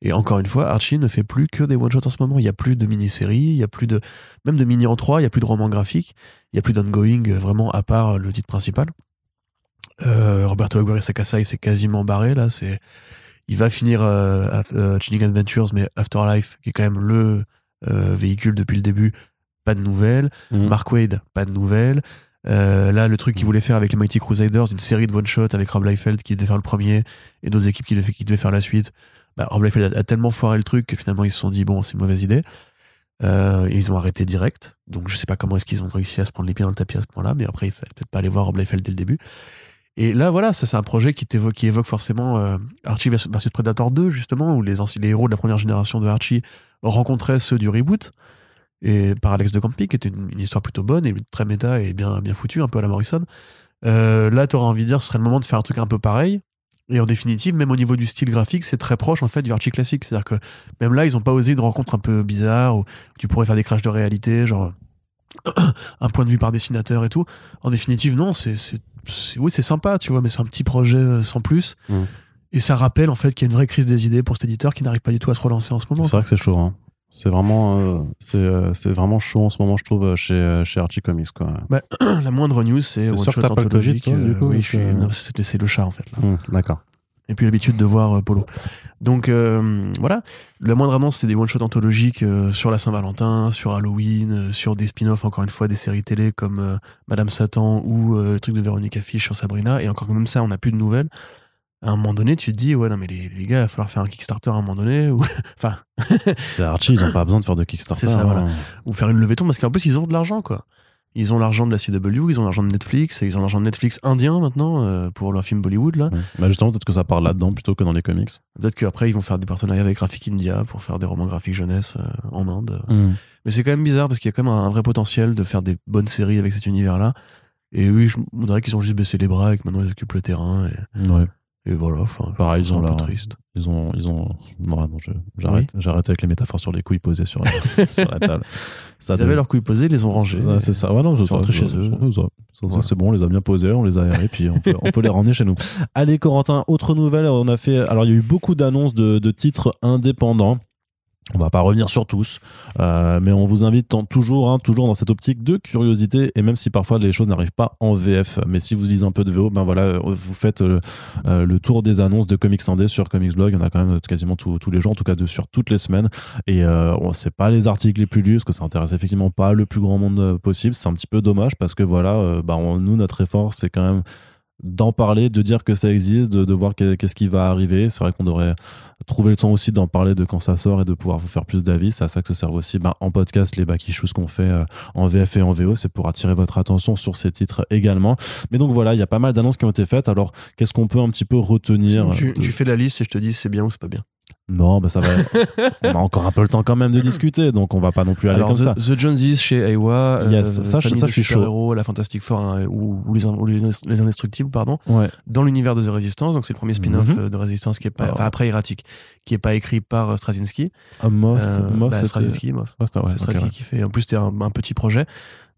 Et encore une fois, Archie ne fait plus que des one-shots en ce moment. Il n'y a plus de mini-séries, il y a plus de. Même de mini en 3, il n'y a plus de romans graphiques, il n'y a plus d'ongoing euh, vraiment à part le titre principal. Euh, Roberto Aguirre Sakasai c'est quasiment barré là. C'est, il va finir euh, euh, Chilling Adventures, mais Afterlife, qui est quand même le euh, véhicule depuis le début, pas de nouvelles. Mhm. Mark Wade, pas de nouvelles. Euh, là, le truc qu'il voulait faire avec les Mighty Crusaders, une série de one-shot avec Rob Liefeld qui devait faire le premier et d'autres équipes qui devaient, qui devaient faire la suite. Bah, Rob Liefeld a, a tellement foiré le truc que finalement ils se sont dit bon, c'est une mauvaise idée. Euh, et ils ont arrêté direct. Donc je sais pas comment est-ce qu'ils ont réussi à se prendre les pieds dans le tapis à ce point-là, mais après il fallait peut-être pas aller voir Rob Liefeld dès le début. Et là, voilà, ça c'est un projet qui, évoque forcément euh, Archie versus versus Predator 2, justement, où les, les héros de la première génération de Archie rencontraient ceux du reboot. Et par Alex de Campi, qui était une, une histoire plutôt bonne et très méta et bien, bien foutue, un peu à la Morrison. Euh, là, t'aurais envie de dire, ce serait le moment de faire un truc un peu pareil. Et en définitive, même au niveau du style graphique, c'est très proche en fait du Archie classique. C'est-à-dire que même là, ils ont pas osé une rencontre un peu bizarre où tu pourrais faire des crashs de réalité, genre un point de vue par dessinateur et tout. En définitive, non, c'est- oui, c'est sympa, tu vois, mais c'est un petit projet euh, sans plus. Mm. Et ça rappelle en fait qu'il y a une vraie crise des idées pour cet éditeur qui n'arrive pas du tout à se relancer en ce moment. C'est vrai que c'est chaud. Hein. C'est vraiment, euh, c'est, euh, c'est vraiment chaud en ce moment, je trouve, chez, euh, chez Archie Comics. Quoi. La moindre news, c'est one shot anthologique. oui, je suis- non, c'est, c'est le chat en fait. Là. Hum, D'accord. Et puis l'habitude de voir euh, Polo. Donc euh, voilà, la moindre annonce, c'est des one-shots anthologiques euh, sur la Saint-Valentin, sur Halloween, euh, sur des spin-offs, encore une fois, des séries télé comme euh, Madame Satan ou euh, le truc de Véronique Affiche sur Sabrina. Et encore même ça, on n'a plus de nouvelles. À un moment donné, tu te dis, ouais, non, mais les, les gars, il va falloir faire un Kickstarter à un moment donné, ou, enfin, C'est Archie, ils ont pas besoin de faire de Kickstarter. C'est ça, voilà. hein. ou faire une levée de fonds, parce qu'en plus, ils ont de l'argent, quoi. Ils ont l'argent de la CW, ils ont l'argent de Netflix, et ils ont l'argent de Netflix indien maintenant, euh, pour leur film Bollywood, là. Ouais. Bah justement, peut-être que ça part là-dedans plutôt que dans les comics. Peut-être qu'après, ils vont faire des partenariats avec Graphic India pour faire des romans graphiques jeunesse euh, en Inde. Mm. Mais c'est quand même bizarre parce qu'il y a quand même un, un vrai potentiel de faire des bonnes séries avec cet univers-là. Et oui, je on dirait qu'ils ont juste baissé les bras et que maintenant ils occupent le terrain. Et, Ouais. Et voilà, enfin, Pareil, ils ont un peu triste. Ils ont, ils ont. Non, non, je- j'arrête, j'arrête avec les métaphores sur les couilles posées sur, sur la table. Ça Ils avaient leurs couilles posées, ils les ont rangées. C'est ça. Ouais, non, ça, rentrés c'est chez eux. c'est Voilà. Bon, on les a bien posés, on les a aérés, puis on peut, on peut les ramener chez nous. Allez, Corentin, autre nouvelle. On a fait. Alors, il y a eu beaucoup d'annonces de, de titres indépendants. On va pas revenir sur tous, euh, mais on vous invite toujours, hein, toujours dans cette optique de curiosité, et même si parfois les choses n'arrivent pas en VF, mais si vous lisez un peu de VO, ben voilà, euh, vous faites euh, le tour des annonces de Comics Indé sur Comics Blog. Il y en a quand même quasiment tous les jours, en tout cas sur toutes les semaines. Et euh, c'est pas les articles les plus lus, parce que ça intéresse effectivement pas le plus grand monde possible. C'est un petit peu dommage parce que voilà, bah, nous notre effort c'est quand même d'en parler, de dire que ça existe, de, de voir que- qu'est-ce qui va arriver. C'est vrai qu'on devrait trouver le temps aussi d'en parler de quand ça sort et de pouvoir vous faire plus d'avis. C'est à ça que se servent aussi bah, en podcast les back issues qu'on fait euh, en VF et en VO. C'est pour attirer votre attention sur ces titres également. Mais donc voilà, il y a pas mal d'annonces qui ont été faites. Alors qu'est-ce qu'on peut un petit peu retenir tu, de- tu fais la liste et je te dis c'est bien ou c'est pas bien. Non, bah ça va. on a encore un peu le temps quand même de discuter, donc on va pas non plus aller Alors, comme ça. The, The Joneses chez Aiwa, Yes, ça, ça, de je suis chaud. super-héros, la Fantastic Four hein, ou, ou les, ou les, les Indestructibles, pardon, Ouais. dans l'univers de The Resistance. Donc c'est le premier spin-off Mhm. euh, de Resistance qui est pas, Alors. enfin après Erratic, qui est pas écrit par euh, Straczynski. Ah, Moff, Euh, Moff, bah, Straczynski, Moff. Ouais, c'est ouais. qui fait. En plus, c'était un, un petit projet.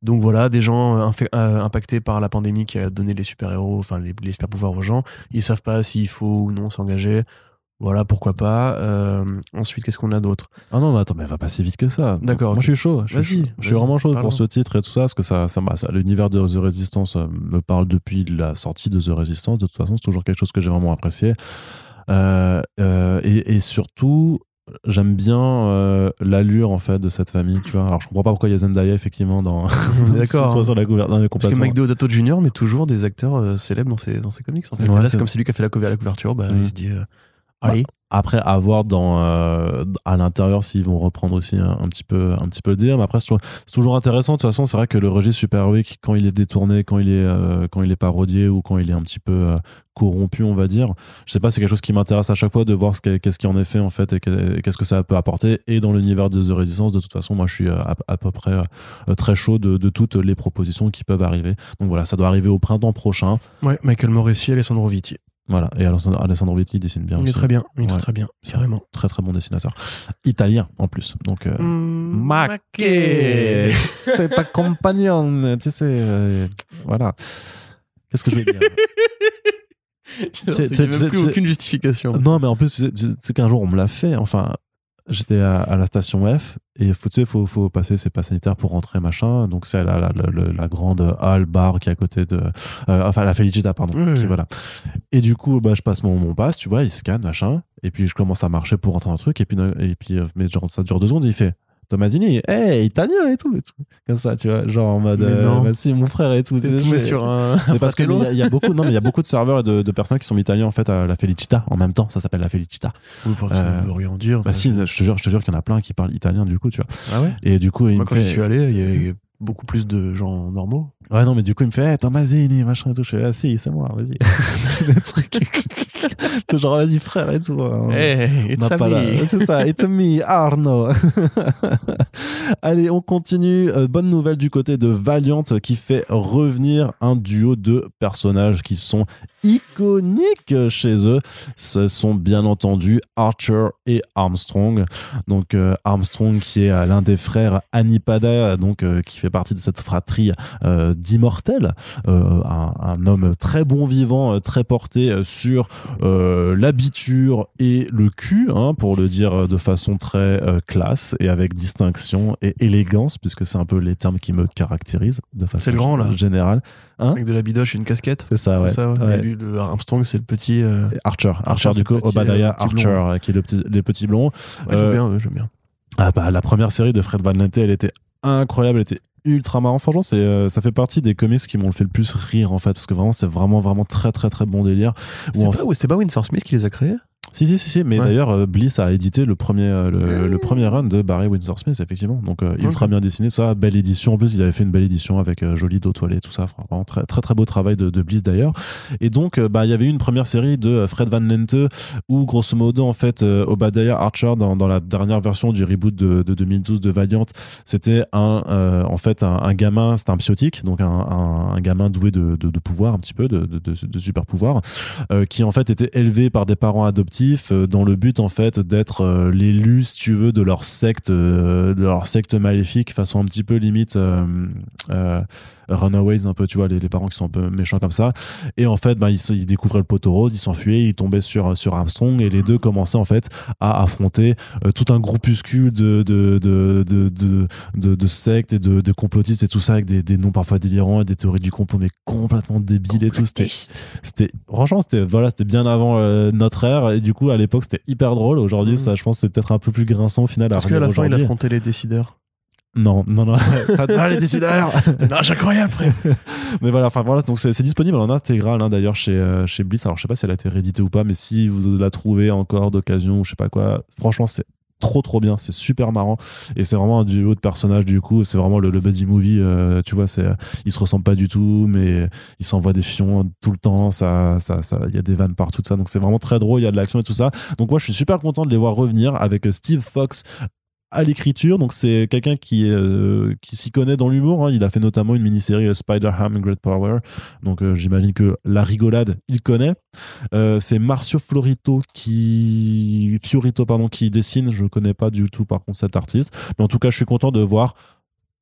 Donc voilà, des gens euh, euh, impactés par la pandémie qui a donné les super-héros, enfin les, les super-pouvoirs aux gens. Ils savent pas s'il faut ou non s'engager. Voilà, pourquoi pas. Euh, ensuite, qu'est-ce qu'on a d'autre? Ah non, mais attends, mais va pas si vite que ça. D'accord, Moi, je suis chaud. Je suis, Vas-y. Je suis vas-y, vraiment chaud parlons. pour ce titre et tout ça, parce que ça, ça, l'univers de The Resistance euh, me parle depuis la sortie de The Resistance. De toute façon, c'est toujours quelque chose que j'ai vraiment apprécié. Euh, euh, et, et surtout, j'aime bien l'allure en fait de cette famille. Tu vois. Alors, je comprends pas pourquoi il y a Zendaya effectivement dans. D'accord, sur, hein. sur la couverture. Parce que. Mike Deodato Jr. met toujours des acteurs célèbres dans ses, dans ses comics. En fait. Ouais, là, c'est- c'est comme c'est lui qui a fait la couverture. Bah, Mm. Il se dit, allez. Après, à voir dans, euh, à l'intérieur s'ils vont reprendre aussi un, un petit peu, un petit peu le délire. Mais après, c'est toujours, intéressant. De toute façon, c'est vrai que le registre super-héroïque, quand il est détourné, quand il est, euh, quand il est parodié ou quand il est un petit peu euh, corrompu, on va dire, je sais pas, c'est quelque chose qui m'intéresse à chaque fois de voir ce qu'est- qu'est-ce qui en est fait en fait et que- et qu'est-ce que ça peut apporter. Et dans l'univers de The Resistance, de toute façon, moi, je suis à, à peu près très chaud de, de toutes les propositions qui peuvent arriver. Donc voilà, ça doit arriver au printemps prochain. Ouais, Michael Morrissey, Alessandro Vitti. Voilà. Et Alessandro, Alessandro Vitti dessine bien. Il est aussi. très bien. Il est Ouais. très, très bien. Carrément. Très très bon dessinateur. Italien en plus. Donc. euh, Maquet. c'est ta compagnonne, tu sais, euh, voilà. Qu'est-ce que je vais dire? C'est C'est- c'est c'est- même c'est- plus c'est- aucune justification. Non, mais en plus, sais qu'un jour on me l'a fait. Enfin, j'étais à, à la station F et faut, tu sais, faut, faut passer ses pas sanitaires pour rentrer, machin. Donc c'est la, la, la, la grande halle bar qui est à côté de, euh, enfin la Felicita, pardon. Oui, qui- voilà. Et du coup, bah, je passe mon, mon passe, tu vois, il scanne, machin. Et puis je commence à marcher pour rentrer dans le truc. Et puis, et puis euh, mais genre, ça dure deux secondes. Et il fait. Tomasini, hey, italien et tout, et tout. Comme ça, tu vois, genre en mode, Mais euh, bah si, mon frère et tout. T'es tombé sur un. mais parce qu'il y, il y a beaucoup, non, mais il y a beaucoup de serveurs et de, de personnes qui sont italiens en fait à la Felicita en même temps. Ça s'appelle la Felicita. Oui, enfin, ça Euh, veut rien dire. Bah si, je te jure, je te jure qu'il y en a plein qui parlent italien du coup, tu vois. Ah ouais? Et du coup, il Moi, me quand fait, suis allé, il il y a beaucoup plus de gens normaux. ouais non, mais du coup, il me fait, hey, Tomasini, machin et tout. Je fais, ah si, c'est moi, vas-y. c'est le truc. c'est genre, vas-y frère et tout. hein. Hey, On n'a pas la- C'est ça, it's me, Arno. Allez, on continue. Euh, bonne nouvelle du côté de Valiant qui fait revenir un duo de personnages qui sont iconiques chez eux. Ce sont bien entendu Archer et Armstrong. Donc euh, Armstrong qui est euh, l'un des frères Anipada, donc euh, qui fait partie de cette fratrie euh, d'immortels, un, un homme très bon vivant, très porté sur l'habiture et le cul, hein, pour le dire de façon très classe et avec distinction et élégance, puisque c'est un peu les termes qui me caractérisent de façon le grand, là. générale. Hein Avec de la bidoche et une casquette. C'est ça, ouais. C'est ça, ouais. Lui, le Armstrong, c'est le petit. euh, Archer, Archer, Archer, du coup, le Obadiah euh, Archer, blond. euh, qui est le petit, les petits blonds. Ouais, j'aime bien, j'aime bien. Ah bah, la première série de Fred Van Lente, elle était incroyable, elle était ultra marrant. Franchement, c'est, euh, ça fait partie des comics qui m'ont fait le plus rire en fait, parce que vraiment, c'est vraiment, vraiment très, très, très bon délire. C'était en pas, c'était pas Winsor Smith qui les a créés? Si, si, si, si. Mais Ouais. d'ailleurs, euh, Bliss a édité le premier, euh, le, le premier run de Barry Windsor Smith, effectivement. Donc, euh, ultra Ok. bien dessiné, ça. Belle édition. En plus, il avait fait une belle édition avec euh, jolie dos toilette, tout ça. Vraiment très, très, très beau travail de, de Bliss, d'ailleurs. Et donc, euh, bah, il y avait eu une première série de euh, Fred Van Lente où, grosso modo, en fait, euh, Obadiah Archer, dans, dans la dernière version du reboot de, de 2012 de Valiant, c'était un, euh, en fait, un, un gamin, c'était un psiotique, donc un, un, un gamin doué de, de, de pouvoir, un petit peu, de, de, de, de super pouvoir euh, qui en fait était élevé par des parents adoptifs euh, dans le but en fait d'être euh, l'élu si tu veux de leur secte euh, de leur secte maléfique façon un petit peu limite Runaways un peu tu vois les, les parents qui sont un peu méchants comme ça. Et en fait bah, ils, découvraient le poteau rose ils s'enfuyaient ils tombaient sur sur Armstrong et les deux commençaient en fait à affronter euh, tout un groupuscule de de de de, de, de- de sectes et de, de complotistes et tout ça avec des, des noms parfois délirants et des théories du complot mais complètement débiles et tout. C'était c'était franchement c'était voilà c'était bien avant euh, notre ère et du coup à l'époque c'était hyper drôle. Aujourd'hui Mhm. ça je pense c'est peut-être un peu plus grinçant au final à Parce qu'à la fin, il affrontait les décideurs. Non non non. Ça va les décideurs Nage incroyable, frère. Mais voilà enfin voilà donc c'est disponible en intégrale hein, d'ailleurs chez euh, chez Bliss alors je sais pas si elle a été rééditée ou pas mais si vous la trouvez encore d'occasion ou je sais pas quoi franchement c'est trop trop bien. C'est super marrant. Et c'est vraiment un duo de personnages du coup. C'est vraiment le, le buddy movie euh, tu vois c'est ils se ressemblent pas du tout mais ils s'envoient des fions tout le temps. Ça ça ça il y a des vannes partout tout ça. Donc c'est vraiment très drôle. Il y a de l'action et tout ça. Donc moi je suis super content de les voir revenir avec euh, Steve Fox à l'écriture donc c'est quelqu'un qui euh, qui s'y connaît dans l'humour hein. il a fait notamment une mini-série euh, Spider-Ham Great Power. Donc euh, j'imagine que la rigolade il connaît. C'est Marcio Florito qui Fiorito pardon qui dessine. Je connais pas du tout par contre cet artiste. Mais en tout cas je suis content de voir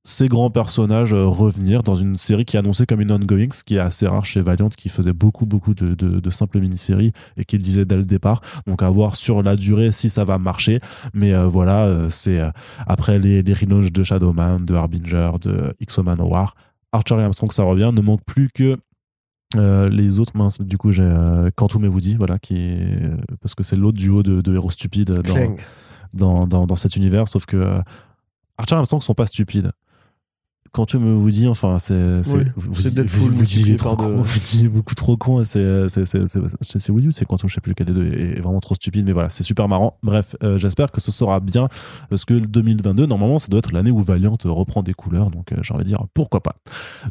ces grands personnages euh, revenir dans une série qui est annoncée comme une ongoing, ce qui est assez rare chez Valiant, qui faisait beaucoup, beaucoup de, de, de simples mini-séries et qui le disait dès le départ. Donc à voir sur la durée si ça va marcher. Mais euh, voilà, euh, c'est euh, après les, les relaunchs de Shadowman, de Harbinger, de X-O War, Archer et Armstrong, ça revient. Ne manque plus que euh, les autres, mince, du coup, j'ai euh, Quantum et Woody, voilà, qui est, parce que c'est l'autre duo de, de héros stupides dans, dans, dans cet univers, sauf que euh, Archer et Armstrong sont pas stupides. Quand tu me vous dis, enfin, c'est. Oui, vous- vous- Deadpool vous- dites trop par deux. con, vous dites beaucoup trop con, c'est c'est- c'est- c'est- c'est- c'est Woody ou c'est Quantum, je sais plus lequel des deux est vraiment trop stupide, mais voilà, c'est super marrant. Bref, euh, j'espère que ce sera bien, parce que le 2022, normalement, ça doit être l'année où Valiant euh, reprend des couleurs, donc euh, j'ai envie de dire pourquoi pas.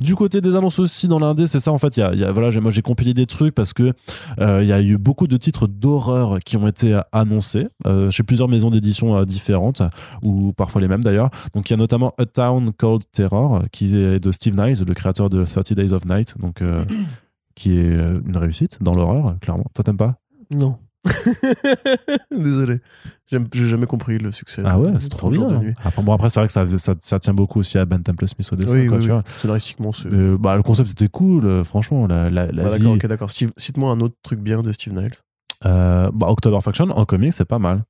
Du côté des annonces aussi dans l'indé, c'est ça en fait. Il y a, y a- voilà, j'ai- moi j'ai compilé des trucs parce que euh, il y a eu beaucoup de titres d'horreur qui ont été annoncés chez plusieurs maisons d'édition différentes ou parfois les mêmes d'ailleurs. Donc il y a notamment A Town Called Terror euh, qui est de Steve Niles, le créateur de 30 Days of Night, donc euh, qui est euh, une réussite dans l'horreur clairement. Toi t'aimes pas? Non. Désolé. J'ai jamais compris le succès. Ah ouais, c'est trop 30 jours bien. Après, bon après c'est vrai que ça, ça, ça tient beaucoup aussi à Ben Temple Smith au dessin. Oui, quoi, oui, tu oui. vois. Scénaristiquement. Euh, bah, le concept c'était cool, franchement. La, la, la Bah, vie- d'accord, d'accord. Cite-moi un autre truc bien de Steve Niles. Euh, bah, October Faction en comics c'est pas mal.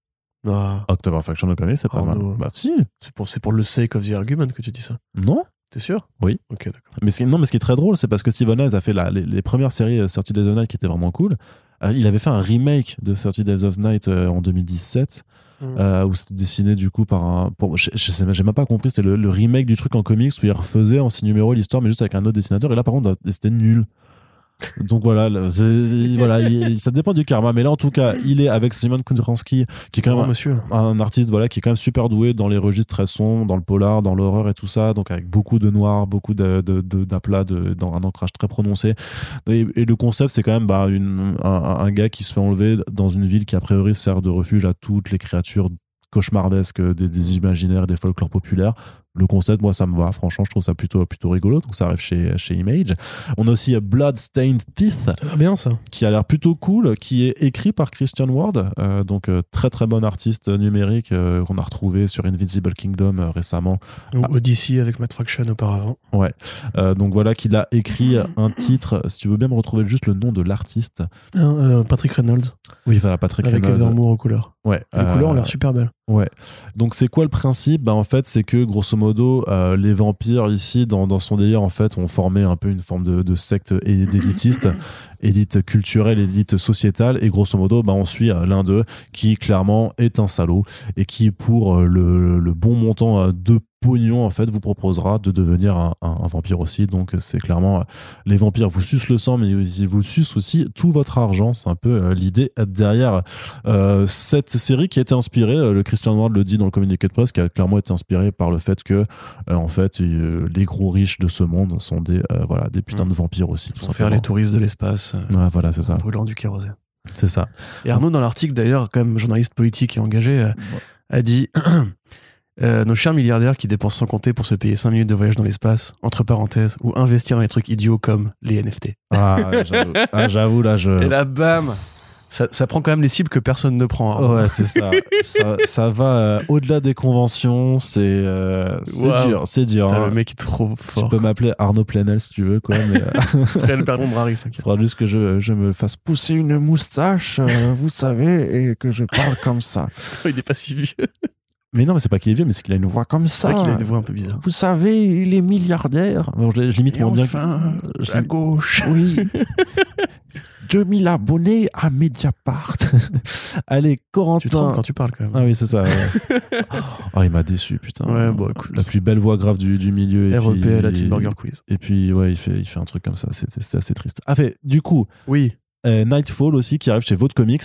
Ah, October Faction en comics c'est pas Oh, mal. no. Bah si, c'est pour, c'est pour le sake of the argument que tu dis ça. non? T'es sûr? Oui. Ok, d'accord. Mais ce qui, non, mais ce qui est très drôle, c'est parce que Steven Niles a fait la- les, les premières séries euh, 30 Days of Night qui étaient vraiment cool. Euh, il avait fait un remake de 30 Days of Night euh, en 2017, Mm. euh, où c'était dessiné du coup par un. Pour, je, je sais, j'ai même pas compris, c'était le, le remake du truc en comics où il refaisait en six numéros l'histoire, mais juste avec un autre dessinateur. Et là, par contre, c'était nul. Donc voilà, voilà il- ça dépend du karma. Mais là, en tout cas, il est avec Simon Kundransky, qui est quand Oh, même monsieur. un artiste voilà qui est quand même super doué dans les registres très sombres, dans le polar, dans l'horreur et tout ça, donc avec beaucoup de noir, beaucoup de, de, de- d'aplats, de, dans un ancrage très prononcé. Et, et le concept, c'est quand même bah, une, un, un gars qui se fait enlever dans une ville qui a priori sert de refuge à toutes les créatures cauchemardesques des, des imaginaires, des folklores populaires. Le concept, moi, ça me va. Franchement, je trouve ça plutôt, plutôt rigolo. Donc, ça arrive chez, chez Image. On a aussi euh, Bloodstained Teeth, Ça a l'air bien ça. qui a l'air plutôt cool, qui est écrit par Christian Ward, euh, donc euh, très très bon artiste numérique euh, qu'on a retrouvé sur Invincible Kingdom euh, récemment. Ou Ah. Odyssey avec Matt Fraction auparavant. Euh, donc voilà qu'il a écrit un titre. Si tu veux bien me retrouver juste le nom de l'artiste. Hein, Patrick Reynolds Oui, voilà, Patrick avec Reynolds. Heather Moore aux couleurs. Ouais. Les couleurs ont l'air super belles. Ouais. Donc c'est quoi le principe? Bah, En fait, c'est que grosso modo, euh, les vampires ici, dans, dans son délire, en fait, ont formé un peu une forme de, de secte et d'élitiste, élite culturelle, élite sociétale, et grosso modo, bah, on suit euh, l'un d'eux qui clairement est un salaud et qui, pour euh, le, le bon montant de pognon en fait vous proposera de devenir un, un- un vampire aussi. Donc c'est clairement euh, les vampires vous sucent le sang, mais ils vous sucent aussi tout votre argent. C'est un peu euh, l'idée derrière euh, cette série qui a été inspirée. le Christian Ward le dit dans le communiqué de presse, qui a clairement été inspiré par le fait que euh, en fait les gros riches de ce monde sont des euh, voilà des putains de vampires aussi. Pour faire les touristes de l'espace, Ouais, voilà, c'est ça. brûlant du kérosène. C'est ça. Et Arnaud, dans l'article d'ailleurs, comme journaliste politique et engagé, a dit euh, Nos chers milliardaires qui dépensent sans compter pour se payer 5 minutes de voyage dans l'espace, entre parenthèses, ou investir dans des trucs idiots comme les NFT. Ah, j'avoue. Ah, j'avoue, là, je. Et là, bam ça, ça prend quand même les cibles que personne ne prend. hein. Ouais, c'est ça. ça. ça va euh, au-delà des conventions. C'est euh, c'est dur, c'est dur. Putain, hein. le mec est trop Tu fort. peux m'appeler Arnaud Plenel si tu veux, quoi. Mais euh, arrive, il faudra juste que je, je me fasse pousser une moustache, vous savez, et que je parle comme ça. Il est pas si vieux. Mais non, mais c'est pas qu'il est vieux, mais c'est qu'il a une voix comme C'est ça. vrai qu'il a une voix un peu bizarre. Vous savez, il est milliardaire. Bon, je, je limite Et moins bien. enfin, que- je à lim- gauche. Oui. 2000 abonnés à Mediapart. Allez, Corentin. Tu te trompes quand tu parles quand même. Ah oui, c'est ça. ouais. oh, il m'a déçu, putain. Ouais, bon, écoute. La plus belle voix grave du, du milieu. Et REP puis, à la Team Burger Quiz. Et puis, ouais, il fait, il fait un truc comme ça. C'était c'était assez triste. Ah, fait, du coup, Oui, euh, Nightfall aussi, qui arrive chez Vought Comics,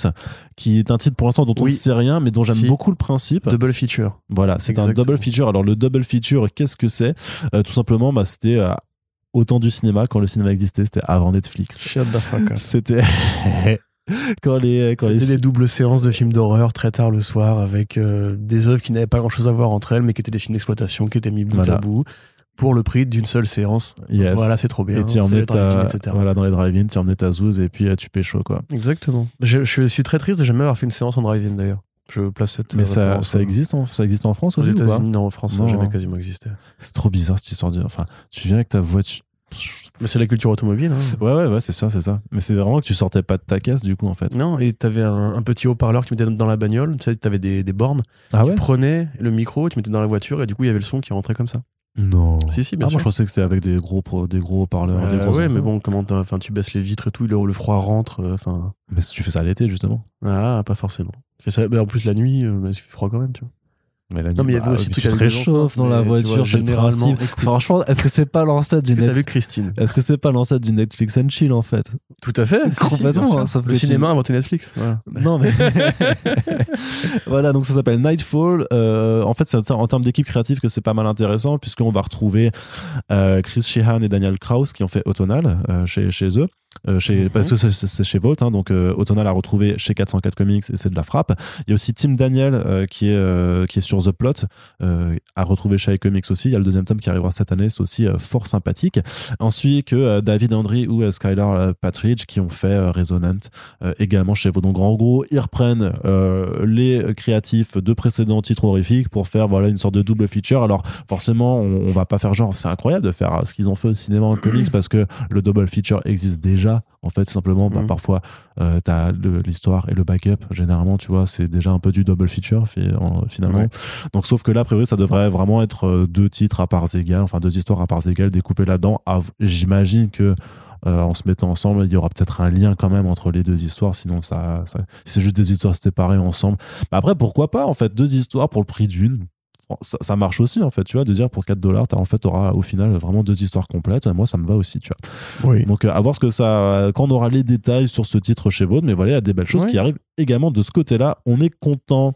qui est un titre pour l'instant dont on ne sait rien, mais dont j'aime Si. beaucoup le principe. double feature. Voilà, c'est un double feature. Alors, le double feature, qu'est-ce que c'est? Euh, Tout simplement, bah, c'était euh, autant du cinéma quand le cinéma existait, c'était avant Netflix. Shut the fuck up. C'était. quand les. Quand les... Des doubles séances de films d'horreur très tard le soir avec euh, des œuvres qui n'avaient pas grand chose à voir entre elles, mais qui étaient des films d'exploitation qui étaient mis bout Voilà. à bout pour le prix d'une seule séance. Yes. Voilà, c'est trop bien. Et tu emmenais ta, voilà, dans les drive-in, tu emmenais ta zouze et puis euh, tu pécho, quoi. Exactement. Je, je suis très triste de jamais avoir fait une séance en drive-in d'ailleurs. Je place cette. Mais euh, ça, euh, existe en, ça existe en France Aux aussi ou non, en France, ça n'a jamais quasiment existé. C'est trop bizarre cette histoire de. Enfin, tu viens avec ta voiture. Mais c'est la culture automobile. hein. Ouais, ouais, ouais, c'est ça, c'est ça. Mais c'est vraiment que tu sortais pas de ta caisse du coup en fait. Non, et t'avais un, un petit haut-parleur que tu mettais dans la bagnole. Tu sais, t'avais des, des bornes. Ah Tu prenais le micro, tu mettais dans la voiture, et du coup, il y avait le son qui rentrait comme ça. Non. Si, si, bien Ah, moi sûr. je pensais que c'était avec des gros, des gros parleurs. des Euh, gros ouais, mais bon, comment enfin, tu baisses les vitres et tout, le, le froid rentre. euh, Mais si tu fais ça l'été justement. ah, pas forcément. Fais ça, mais en plus la nuit, euh, bah, il fait froid quand même, tu vois. Mais Non, mais il y avait bah, aussi tu te réchauffes dans la vois, voiture, c'est le généralement, écoute. Franchement, est-ce que c'est pas l'ancêtre du que t'as vu Christine? Est-ce que c'est pas l'ancêtre du Netflix and chill en fait? Tout à fait. si, Complètement, hein, le cinéma a inventé Netflix. Voilà. Non mais voilà donc ça s'appelle Nightfall. Euh, en fait c'est en termes d'équipe créative que c'est pas mal intéressant puisqu'on va retrouver euh, Chris Sheehan et Daniel Kraus qui ont fait Autonal euh, chez, chez eux. Euh, chez, Mhm. Parce que c'est- chez Vault, hein, donc euh, Autonal a retrouvé chez 404 Comics et c'est de la frappe. Il y a aussi Tim Daniel euh, qui, est, euh, qui est sur The Plot, à retrouver chez iComics aussi. Il y a le deuxième tome qui arrivera cette année, c'est aussi fort sympathique. Ensuite que David Andry ou Skylar Patridge qui ont fait Resonant également chez Vault. Donc en gros, ils reprennent les créatifs de précédents titres horrifiques pour faire voilà une sorte de double feature. Alors forcément, on, on va pas faire genre c'est incroyable de faire ce qu'ils ont fait au cinéma en comics parce que le double feature existe déjà. En fait, simplement, bah, Mhm. parfois, euh, t'as le- l'histoire et le backup. Généralement, tu vois, c'est déjà un peu du double feature fi- en- finalement. Ouais. Donc, sauf que là, a priori, ça devrait vraiment être euh, deux titres à parts égales, enfin deux histoires à parts égales découpées là-dedans. Ah, J'imagine que euh, en se mettant ensemble, il y aura peut-être un lien quand même entre les deux histoires. Sinon, ça, c'est juste des histoires séparées ensemble. Bah après, pourquoi pas En fait, deux histoires pour le prix d'une. Ça, ça marche aussi en fait, tu vois, de dire pour 4 dollars, en fait, auras au final vraiment deux histoires complètes. Moi, ça me va aussi, tu vois. Oui. Donc, euh, à voir ce que ça, quand on aura les détails sur ce titre chez Vaud, mais voilà, il y a des belles choses qui arrivent également de ce côté-là. On est content.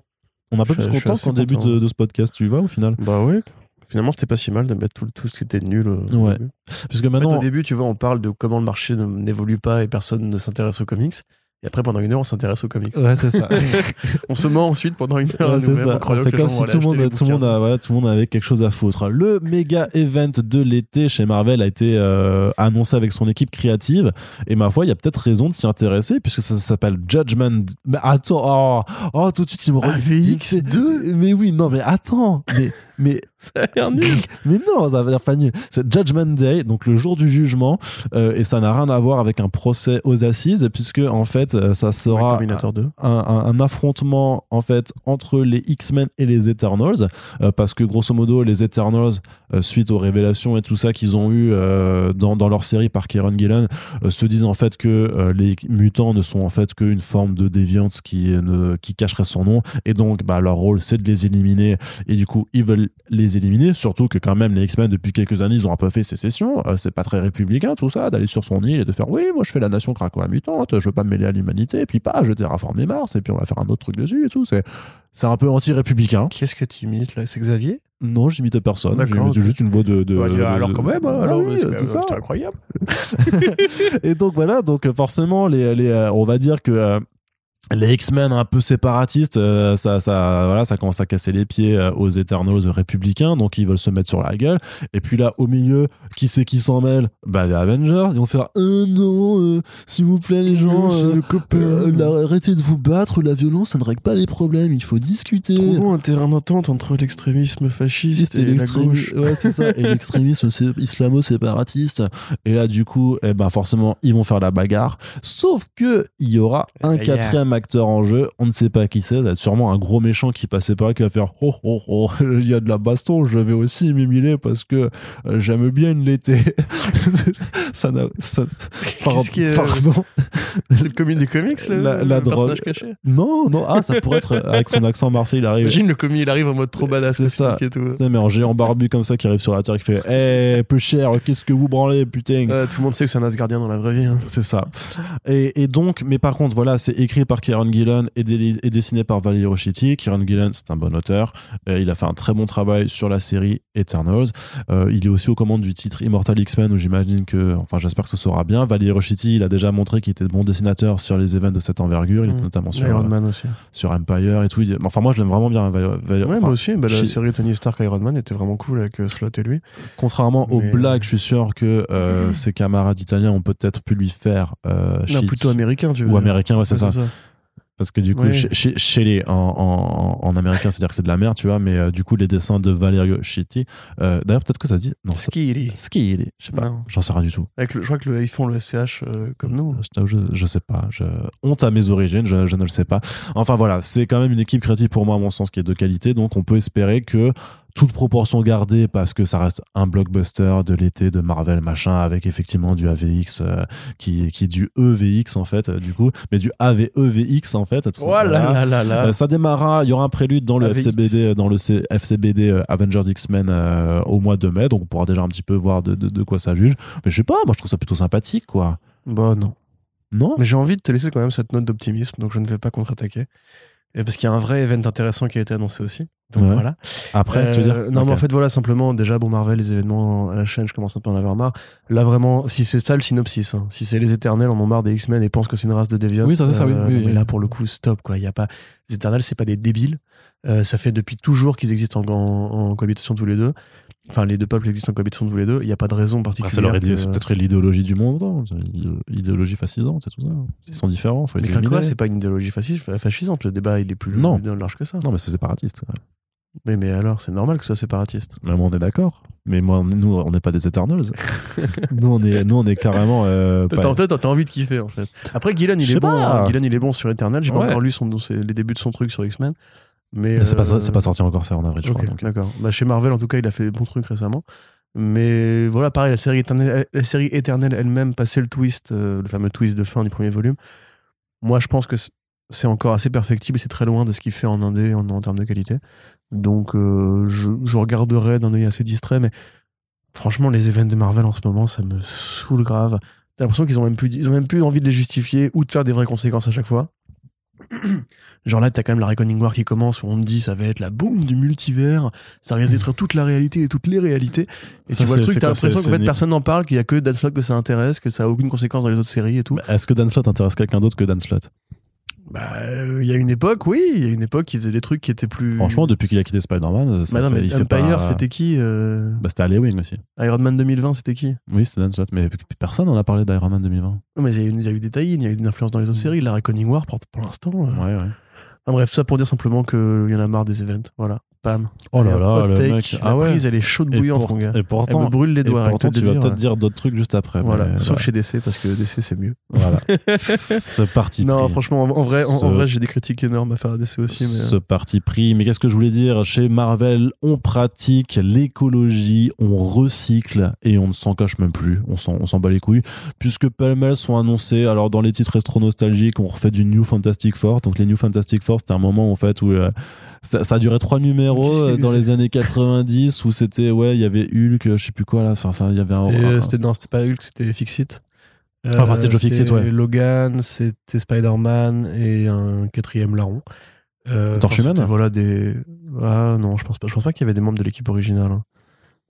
On peu Je- plus content qu'en début de, de ce podcast, tu vois, au final. Bah ouais. Finalement, c'était pas si mal de mettre tout, tout ce qui était nul. euh, Ouais. En fait, maintenant, au début, tu vois, on parle de comment le marché n'évolue pas et personne ne s'intéresse aux comics. Et après, pendant une heure, on s'intéresse aux comics. ouais, c'est ça. on se ment ensuite pendant une heure. Ouais, c'est ça. On fait comme si tout le monde, tout le monde, a, voilà, tout le monde avait quelque chose à foutre. Le méga event de l'été chez Marvel a été euh, annoncé avec son équipe créative. Et ma foi, il y a peut-être raison de s'y intéresser puisque ça, s'appelle Judgment. Mais attends, oh, oh, tout de suite, il me revient. AVX2 Mais oui, non, mais attends. Mais, mais Ça a l'air nul. mais non, ça va l'air pas nul. C'est Judgment Day, donc le jour du jugement, euh, et ça n'a rien à voir avec un procès aux assises, puisque en fait, euh, ça Ouais, sera Terminator 2. un, un- un affrontement en fait entre les X-Men et les Eternals, euh, parce que grosso modo, les Eternals, euh, suite aux révélations et tout ça qu'ils ont eu euh, dans, dans leur série par Kieron Gillen, euh, se disent en fait que euh, les mutants ne sont en fait qu'une forme de déviance qui, ne, qui cacherait son nom, et donc bah, leur rôle c'est de les éliminer, et du coup ils veulent les éliminer. Surtout que quand même les X-Men depuis quelques années ils ont un peu fait sécession. Euh, c'est pas très républicain tout ça d'aller sur son île et de faire oui moi je fais la nation cracoa mutante, je veux pas me mêler à l'humanité et puis pas je terraformer Mars et puis on va faire un autre truc dessus et tout. C'est c'est un peu anti-républicain. Qu'est-ce que tu imites là? C'est Xavier? Non, j'imite personne. J'ai juste une voix de. de- Alors de- quand même, hein, Ah alors, oui, c'est- incroyable. et donc voilà, donc forcément, les, les, euh, on va dire que euh, les X-Men un peu séparatistes, euh, ça, ça, voilà, ça commence à casser les pieds euh, aux Eternals républicains, donc ils veulent se mettre sur la gueule. Et puis là, au milieu, qui c'est qui s'en mêle? Bah les Avengers, ils vont faire euh, non, euh, s'il vous plaît les gens, euh, le euh, arrêtez de vous battre, la violence, ça ne règle pas les problèmes, il faut discuter. Trouvons un terrain d'entente entre l'extrémisme fasciste et, la gauche. Ouais, c'est ça. Et l'extrémisme islamo-séparatiste. Et là, du coup, eh ben, forcément, ils vont faire la bagarre. Sauf que il y aura un Yeah. quatrième acteur en jeu. On ne sait pas qui c'est. Ça va être sûrement un gros méchant qui passait par là qui va faire Oh, oh, oh, il y a de la baston. Je vais aussi m'émiler parce que euh, j'aime bien l'été. ça n'a. ça- Par- Qu'est-ce qui est- Pardon. Le commis des comics, le, La- la drogue. caché. Non, non. Ah, ça pourrait être avec son accent marseillais. Il arrive. Imagine le commis, il arrive en mode trop badass. C'est ça. Et tout. Mais en géant barbu comme ça qui arrive sur la terre qui fait Eh, peu cher, qu'est-ce que vous branlez, putain Ouais, tout le monde sait que c'est un Asgardien dans la vraie vie. hein. C'est ça. Et, et donc, mais par contre, voilà, c'est écrit par Kieran Gillen et, et dessiné par Valery Rochiti. Kieran Gillen, c'est un bon auteur. Euh, il a fait un très bon travail sur la série Eternals. Euh, il est aussi aux commandes du titre Immortal X-Men, où j'imagine que, enfin, j'espère que ce sera bien. Valery Rochiti, il a déjà montré qu'il était bon dessinateur sur les événements de cette envergure. Il était Mm. notamment sur, Iron euh, Man aussi. sur Empire et tout. Il- Enfin, moi, je l'aime vraiment bien. Val- Val- Ouais, enfin, moi aussi. Bah, la série Tony Stark Iron Man était vraiment cool avec euh, Slot et lui. Contrairement aux Mais- blagues, je suis sûr que euh, ses camarades italiens ont peut-être pu lui faire euh, Non, shit. plutôt américain, tu veux ou dire. américain, ouais, c'est Ouais, ça. Parce que du coup, Ouais. chez, les en, en, en américain, c'est-à-dire que c'est de la merde, tu vois, mais euh, du coup, les dessins de Valerio Chitti, euh, d'ailleurs, peut-être que ça se dit. Non, Skiri. Ski, il est, je sais pas, j'en sais rien du tout. Avec le- je crois que le- ils font le SCH euh, comme nous. Je, je, je sais pas. Je, honte à mes origines, je, je ne le sais pas. Enfin voilà, c'est quand même une équipe créative pour moi, à mon sens, qui est de qualité. Donc on peut espérer que toute proportion gardée, parce que ça reste un blockbuster de l'été de Marvel, machin, avec effectivement du AVX, euh, qui, qui est du EVX en fait, euh, du coup, mais du AVEVX en fait. tout Oh là là là là. Euh, ça démarrera, il y aura un prélude dans le AVX. FCBD, dans le C- FCBD euh, Avengers X-Men euh, au mois de mai, donc on pourra déjà un petit peu voir de, de- de quoi ça juge. Mais je sais pas, moi je trouve ça plutôt sympathique, quoi. Bah non. Non? Mais j'ai envie de te laisser quand même cette note d'optimisme, donc je ne vais pas contre-attaquer. Et parce qu'il y a un vrai event intéressant qui a été annoncé aussi. Donc Ouais. voilà. Après, tu veux dire Euh, Non, mais en fait, voilà, simplement, déjà, bon, Marvel, les événements à la chaîne, je commence un peu à en avoir marre. Là, vraiment, si c'est ça le synopsis, hein, si c'est les éternels en ont marre des X-Men et pensent que c'est une race de déviants. Oui, ça, ça, ça, oui, oui, non, oui. Mais là, pour le coup, stop, quoi. Il y a pas. Les éternels, c'est pas des débiles. Euh, ça fait depuis toujours qu'ils existent en, en- en cohabitation tous les deux. Enfin, les deux peuples existent en cohabitation tous les deux. Il n'y a pas de raison Ah, particulière. que- c'est peut-être l'idéologie du monde, hein, c'est l'idé- l'idéologie fascisante, c'est tout ça. Ils sont différents, faut les Mais quoi, c'est pas une idéologie fasciste, fascisante. Le débat, il est plus Non. plus large que ça. Non, mais c'est séparatiste. ouais. Mais, mais alors, c'est normal que ce soit séparatiste. Mais on est d'accord. Mais moi, nous, on n'est pas des Eternals. nous, on est, nous, on est carrément. euh, T'as pas- t'as- t'as envie de kiffer en fait. Après Gillen il est bon, pas. hein. Il est bon sur Eternal. J'ai pas Ouais. encore lu son, les débuts de son truc sur X-Men, mais Mais c'est pas, euh, c'est pas sorti encore, c'est en avril, je crois. donc. d'accord. Bah, chez Marvel en tout cas il a fait des bons trucs récemment. Mais voilà pareil la série éternelle, la série éternelle elle-même passé le twist, euh, le fameux twist de fin du premier volume. Moi je pense que c'est- encore assez perfectible et c'est très loin de ce qu'il fait en indé en, en termes de qualité. Donc euh, je, je regarderai d'un œil assez distrait, mais franchement les événements de Marvel en ce moment ça me saoule grave. T'as l'impression qu'ils ont même plus, ils ont même plus envie de les justifier ou de faire des vraies conséquences à chaque fois. Genre là, t'as quand même la Reckoning War qui commence où on te dit ça va être la bombe du multivers, ça risque d'être toute la réalité et toutes les réalités. Et Ça, tu vois le truc, t'as l'impression qu'en fait personne n'en parle, qu'il y a que Dan Slott que ça intéresse, que ça a aucune conséquence dans les autres séries et tout. Bah, Est-ce que Dan Slott intéresse quelqu'un d'autre que Dan Slott? Bah, euh, il y a une époque, oui, il y a une époque qui faisait des trucs qui étaient plus. Franchement, depuis qu'il a quitté Spider-Man, ça Bah non, fait- mais il fait Empire, pas... c'était qui euh, Bah, c'était Halloween aussi. Iron Man 2020, c'était qui? Oui, c'était Dan Slott, mais personne n'en a parlé d'Iron Man 2020. Non, mais il y, a eu- il y a eu des tie il y a eu une influence dans les autres Mm. séries. La Reckoning War, pour, pour l'instant. euh, Ouais, ouais. Enfin, bref, ça pour dire simplement qu'il y en a marre des events. Voilà, pam. Oh là là, le take. mec. La Ah ouais. prise, elle est chaude Et, bouillante, pour- mon gars. et Elle pourtant, me brûle les et doigts. que pourtant tu vas peut-être dire d'autres trucs juste après. Voilà, mais sauf voilà. chez DC, parce que DC, c'est mieux. Voilà. ce parti Non, pris. franchement, en, vrai, en, en Ce- vrai j'ai des critiques énormes à faire à DC aussi. Mais... euh, ce parti pris. Mais qu'est-ce que je voulais dire? Chez Marvel, on pratique l'écologie, on recycle et on ne s'en cache même plus. On s'en, bat les couilles. Puisque pêle-mêle sont annoncés, alors dans les titres rétro nostalgiques, on refait du New Fantastic Four. Donc les New Fantastic Four, c'était un moment en fait où euh, ça, ça a duré trois numéros euh, eu, dans les années 90 où c'était ouais il y avait Hulk je sais plus quoi là enfin ça il y avait un, C'était, non, c'était pas Hulk, c'était Fixit. Euh, Enfin, c'était Joe Fixit, ouais. Logan, c'était Spider-Man et un quatrième larron. Euh, Torchman c'était, Voilà des. Ah non, je pense pas. Je pense pas qu'il y avait des membres de l'équipe originale. hein.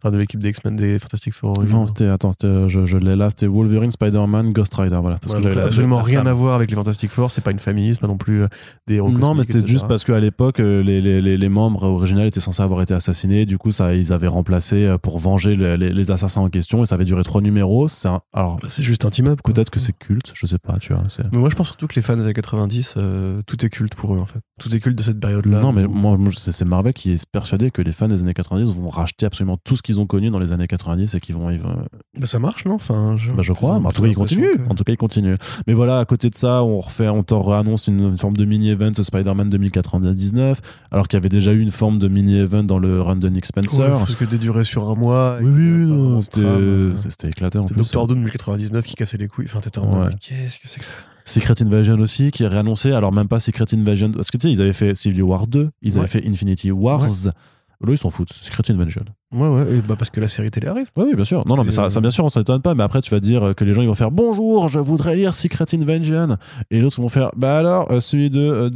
Enfin, de l'équipe des X-Men, des Fantastic Four non c'était attends c'était je, je l'ai là c'était Wolverine Spider-Man Ghost Rider voilà parce Voilà, que j'avais absolument la rien à voir avec les Fantastic Four. C'est pas une famille, c'est pas non plus euh, des héros. non mais c'était juste parce qu'à l'époque euh, les, les, les, les membres originaux étaient censés avoir été assassinés du coup ça ils avaient remplacé euh, pour venger les, assassins en question et ça avait duré trois numéros c'est un- alors Bah, c'est juste un team-up. peut-être que c'est culte je sais pas tu vois Mais moi, je pense surtout que les fans des années 90, euh, tout est culte pour eux, en fait. Tout est culte de cette période-là. non mais où- moi, c'est c'est Marvel qui est persuadé que les fans des années 90 vont racheter absolument tout ce qu'ils ont connu dans les années 90 et qu'ils vont, ils vont- Bah, ça marche, non? Enfin, je, Bah, je crois, mais en tout cas, il l'impression continue. que- En tout cas, il continue. Mais voilà, à côté de ça, on refait, on te réannonce une, une forme de mini-event Spider-Man 2099, alors qu'il y avait déjà eu une forme de mini-event dans le run de Nick Ouais, Spencer. parce que des durées sur un mois. oui, oui, non, c'était euh, c'était éclaté plus. Doctor Doom 2099 qui cassait les couilles. Enfin, t'étais en mode, Ouais. mais qu'est-ce que c'est que ça? Secret Invasion aussi, qui est réannoncé. Alors, même pas Secret Invasion, parce que tu sais, ils avaient fait Civil War 2, ils avaient Ouais. fait Infinity Wars. Là, ils s'en foutent. Secret Invasion. Ouais, ouais, et bah parce que la série télé arrive. Oui, oui, bien sûr. Non, non, mais ça, bien sûr, on s'étonne pas. Mais après, tu vas dire que les gens ils vont faire Bonjour, je voudrais lire Secret Invasion. Et les autres vont faire Bah alors, euh, celui de euh,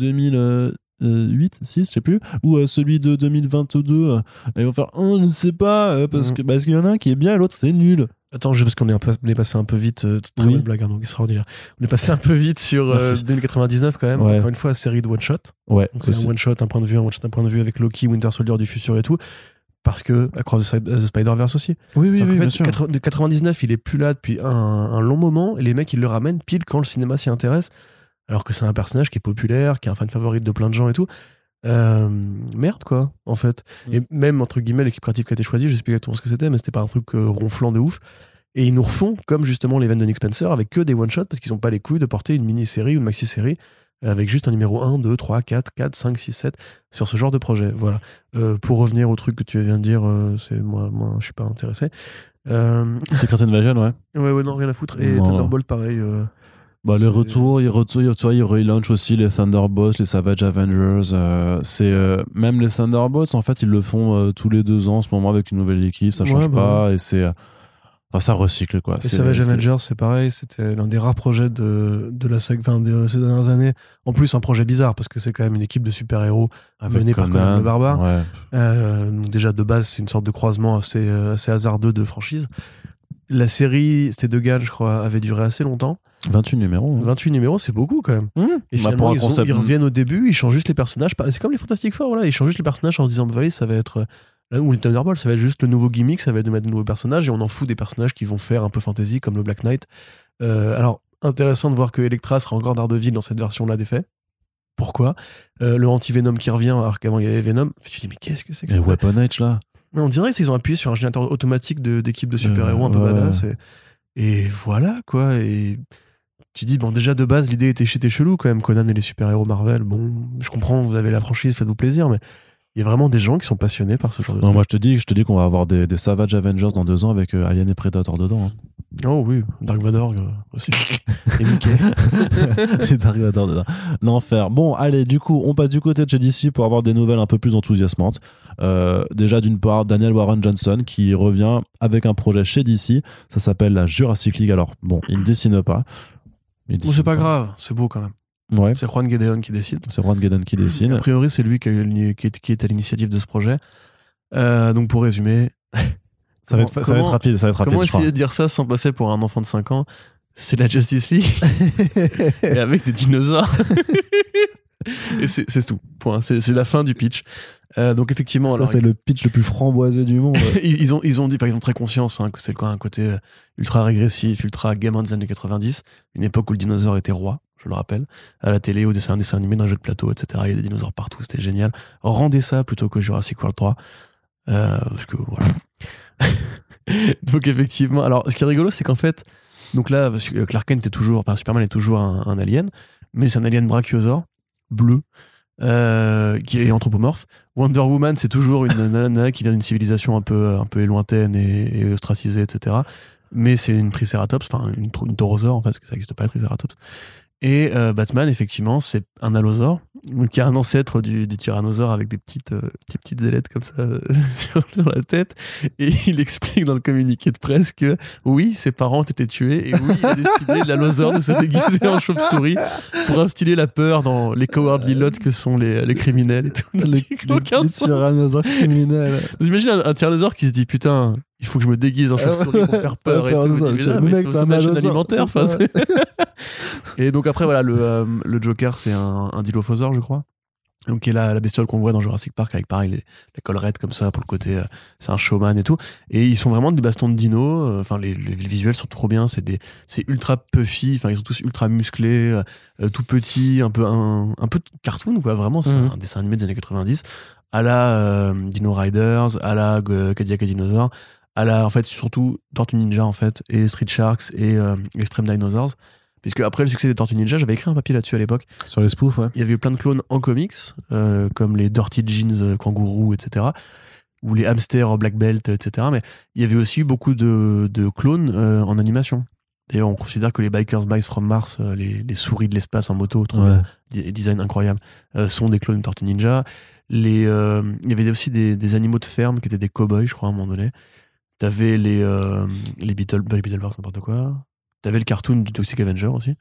2008, 6, je sais plus, ou euh, celui de 2022. euh, et ils vont faire Oh, je ne sais pas, euh, parce Mhm. que parce qu'il y en a un qui est bien, l'autre c'est nul. Attends, juste parce qu'on est, un peu- on est passé un peu vite. euh, très Oui. bonne blague, hein, donc extraordinaire. On est passé un peu vite sur euh, Merci. 2099 quand même. Ouais. Encore une fois, série de one shot. Ouais, c'est un one shot, un point de vue, un one shot, un point de vue avec Loki, Winter Soldier du futur et tout. Parce que Across the, the Spider-Verse aussi. Oui, oui, oui, bien fait, sûr. 80 de 99, il est plus là depuis un, un long moment et les mecs ils le ramènent pile quand le cinéma s'y intéresse. Alors que c'est un personnage qui est populaire, qui est un fan favorite de plein de gens et tout. Euh, merde quoi, en fait. Mm. Et même entre guillemets, l'équipe créative qui a été choisie, je sais plus exactement ce que c'était, mais c'était pas un truc euh, ronflant de ouf. Et ils nous refont comme justement les de Nick Spencer avec que des one-shots parce qu'ils ont pas les couilles de porter une mini-série ou une maxi-série avec juste un numéro 1, 2, 3, 4, 4, 5, 6, 7 sur ce genre de projet. Voilà. Euh, pour revenir au truc que tu viens de dire, euh, c'est moi, moi, je suis pas intéressé. Euh, Secret Invasion, ouais. ouais, ouais, non, rien à foutre. Et Non, Thunderbolt, pareil. Bah, retours, ils retournent, tu vois, ils relaunchent aussi les Thunderbolts, les Savage Avengers. euh, c'est euh, même les Thunderbolts, en fait, ils le font euh, tous les deux ans en ce moment avec une nouvelle équipe, ça change Ouais, bah pas et c'est, enfin, ça recycle quoi. Les Savage Avengers, c'est pareil, c'était l'un des rares projets de, de la enfin, de ces dernières années. En plus, un projet bizarre parce que c'est quand même une équipe de super-héros. avec mené par Conan le Barbare. Ouais. Donc déjà de base, c'est une sorte de croisement assez, assez hasardeux de franchise. La série, c'était de Gall, je crois, avait duré assez longtemps. 28 numéros. hein. 28 numéros, c'est beaucoup quand même. Mmh. Et Bah, finalement, ils, ont- concept- ils reviennent au début, ils changent juste les personnages. C'est comme les Fantastic Four, voilà, ils changent juste les personnages en se disant, bah, allez, ça va être. euh, Là où les Thunderbolts, ça va être juste le nouveau gimmick, ça va être de mettre de nouveaux personnages et on en fout des personnages qui vont faire un peu fantasy comme le Black Knight. Euh, alors, intéressant de voir que Electra sera encore Daredevil dans cette version-là des faits. Pourquoi? Euh, Le anti-Venom qui revient alors qu'avant il y avait Venom. Tu te dis, mais qu'est-ce que c'est que ça? Weapon Edge là. mais on dirait qu'ils ont appuyé sur un générateur automatique d'équipe de, super-héros un peu ouais, badass. Et, et voilà, quoi. Et tu dis, bon, déjà de base, l'idée était, était chelou quand même. Conan et les super-héros Marvel. Bon, je comprends, vous avez la franchise, faites-vous plaisir, mais il y a vraiment des gens qui sont passionnés par ce genre de Non, truc. moi je te dis, je te dis qu'on va avoir des, des Savage Avengers dans deux ans avec euh, Alien et Predator dedans. hein. Oh oui, Dark Vador euh, aussi. et Mickey. Et Dark Vador dedans. L'enfer. Bon, allez, du coup, on passe du côté de chez DC pour avoir des nouvelles un peu plus enthousiasmantes. Euh, déjà, d'une part, Daniel Warren Johnson qui revient avec un projet chez DC. Ça s'appelle la Jurassic League. Alors, bon, il ne dessine pas. Bon, c'est pas grave, c'est beau quand même. Ouais, C'est Juan Gedeon qui décide. c'est Ron Gaden qui dessine. A priori, c'est lui qui, est, à l'initiative de ce projet. Euh, donc, pour résumer. Ça va, être, ça va être comment- rapide, ça va être rapide. Comment crois. essayer de dire ça sans passer pour un enfant de 5 ans? C'est la Justice League et avec des dinosaures. et c'est tout. Point. C'est la fin du pitch. Euh, donc effectivement, Ça, c'est ils, le pitch le plus framboisé du monde. ils- ont ils ont dit par exemple très conscience hein, que c'est un côté euh, ultra régressif, ultra gamin des années 90, une époque où le dinosaure était roi. Je le rappelle, à la télé, au dessin, un dessin animé, d'un jeu de plateau, etc. Il y a des dinosaures partout, c'était génial. Rendez ça plutôt que Jurassic World 3. Euh, parce que voilà. donc effectivement, alors ce qui est rigolo, c'est qu'en fait, donc là, Clark Kent est toujours, enfin Superman est toujours un, un alien, mais c'est un alien brachiosaure, bleu, euh, qui est anthropomorphe. Wonder Woman, c'est toujours une nana qui vient d'une civilisation un peu, un peu lointaine et, et ostracisée, etc. Mais c'est une triceratops, enfin une, une taurosaure en fait, parce que ça n'existe pas les triceratops. Et euh, Batman, effectivement, c'est un allosaure, qui a un ancêtre du, du tyrannosaure avec des petites, euh, des petites ailettes comme ça euh, sur, sur la tête. Et il explique dans le communiqué de presse que oui, ses parents ont été tués et oui, il a décidé, l'allosaure, de se déguiser en chauve-souris pour instiller la peur dans les cowardly lots que sont les, les criminels et tout. Les, les sens. tyrannosaures criminels. Vous imaginez un, un tyrannosaure qui se dit putain, il faut que je me déguise en chauve-souris pour faire peur Ouais, et tout. ça. Le mais mec, un alimentaire. ça. c'est- et donc après voilà, le, euh, le Joker c'est un, un dilophosaure je crois. Donc qui est la, la bestiole qu'on voit dans Jurassic Park avec pareil les, la collerette comme ça pour le côté, euh, c'est un showman et tout. Et ils sont vraiment des bastons de dino. euh, Enfin les, les visuels sont trop bien. C'est des, c'est ultra puffy. Enfin ils sont tous ultra musclés, euh, tout petits, un peu un, un peu cartoon quoi. Vraiment c'est Mhm. un dessin animé des années 90 à la Dino Riders, à la Cadillac et Dinosaur, à la en fait surtout Tortue Ninja en fait et Street Sharks et euh, Extreme Dinosaurs. Puisque après le succès des Tortues Ninja, j'avais écrit un papier là-dessus à l'époque. Sur les spoofs, ouais. Il y avait eu plein de clones en comics, euh, comme les Dirty Jeans euh, Kangourou, etc. Ou les hamsters Black Belt, etc. Mais il y avait aussi eu beaucoup de, de clones euh, en animation. D'ailleurs, on considère que les Bikers Mice from Mars, les, les souris de l'espace en moto, trop Ouais. design incroyable, euh, sont des clones de Tortue Ninja. Les, il y avait aussi des, des animaux de ferme qui étaient des cow-boys, je crois, à un moment donné. T'avais les, euh, les Beetle, pas les Beetleborgs, n'importe quoi. T'avais le cartoon du Toxic Avenger aussi.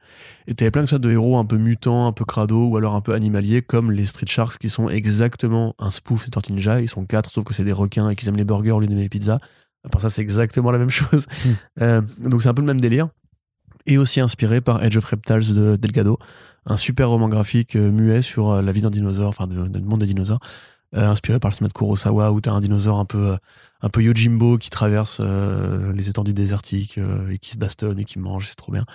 Et t'avais plein de ça de héros un peu mutants, un peu crado, ou alors un peu animaliers, comme les Street Sharks, qui sont exactement un spoof des Tortues Ninja. Ils sont quatre, sauf que c'est des requins et qu'ils aiment les burgers au lieu d'aimer les pizzas. Après ça, c'est exactement la même chose. Hmm. Euh, donc c'est un peu le même délire. Et aussi inspiré par Edge of Reptiles de Delgado, un super roman graphique euh, muet sur la vie d'un dinosaure, enfin du monde des dinosaures, inspiré par le cinéma de Kurosawa, où t'as un dinosaure un peu, euh, un peu Yojimbo qui traverse euh, les étendues désertiques euh, et qui se bastonne et qui mange, c'est trop bien.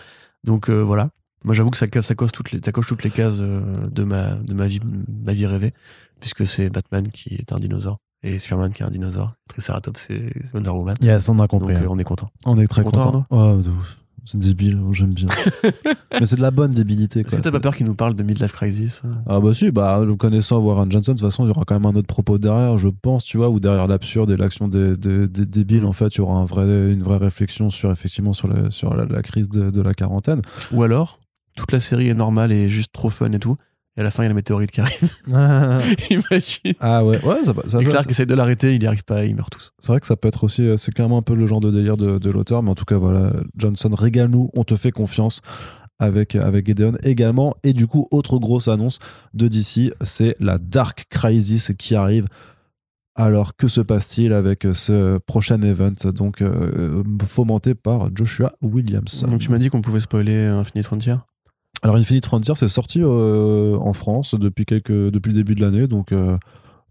Donc euh, voilà. Moi j'avoue que ça, ça, coche toutes les, ça coche toutes les cases euh, de, ma, de ma, vie, ma vie rêvée, puisque c'est Batman qui est un dinosaure et Superman qui est un dinosaure. Triceratops c'est Wonder Woman. Yes, on a Donc compris. euh, hein. on est content. on est très content, content. Ouf. C'est débile, j'aime bien. Mais c'est de la bonne débilité. Est-ce que t'as pas peur qu'il nous parle de Midlife Crisis Ah bah si, bah, le connaissant Warren Johnson, de toute façon, il y aura quand même un autre propos derrière, je pense, tu vois, ou derrière l'absurde et l'action des, des, des débiles, en fait, il y aura un vrai, une vraie réflexion sur, effectivement, sur, la, sur la, la crise de, de la quarantaine. Ou alors, toute la série est normale et juste trop fun et tout. Et à la fin, il y a la météorite qui arrive. ah Imagine. ouais, ouais, ça, ça Et Clark essaie de l'arrêter, il n'y arrive pas, ils meurent tous. c'est vrai que ça peut être aussi, euh, c'est clairement un peu le genre de délire de, de l'auteur, mais en tout cas, voilà, Johnson, régale-nous, on te fait confiance avec, avec Gideon également. Et du coup, autre grosse annonce de DC, c'est la Dark Crisis qui arrive. Alors, que se passe-t-il avec ce prochain event, donc euh, fomenté par Joshua Williams? Donc tu m'as dit qu'on pouvait spoiler Infinite Frontier? Alors, Infinite Frontier, c'est sorti euh, en France depuis, quelques, depuis le début de l'année, donc euh,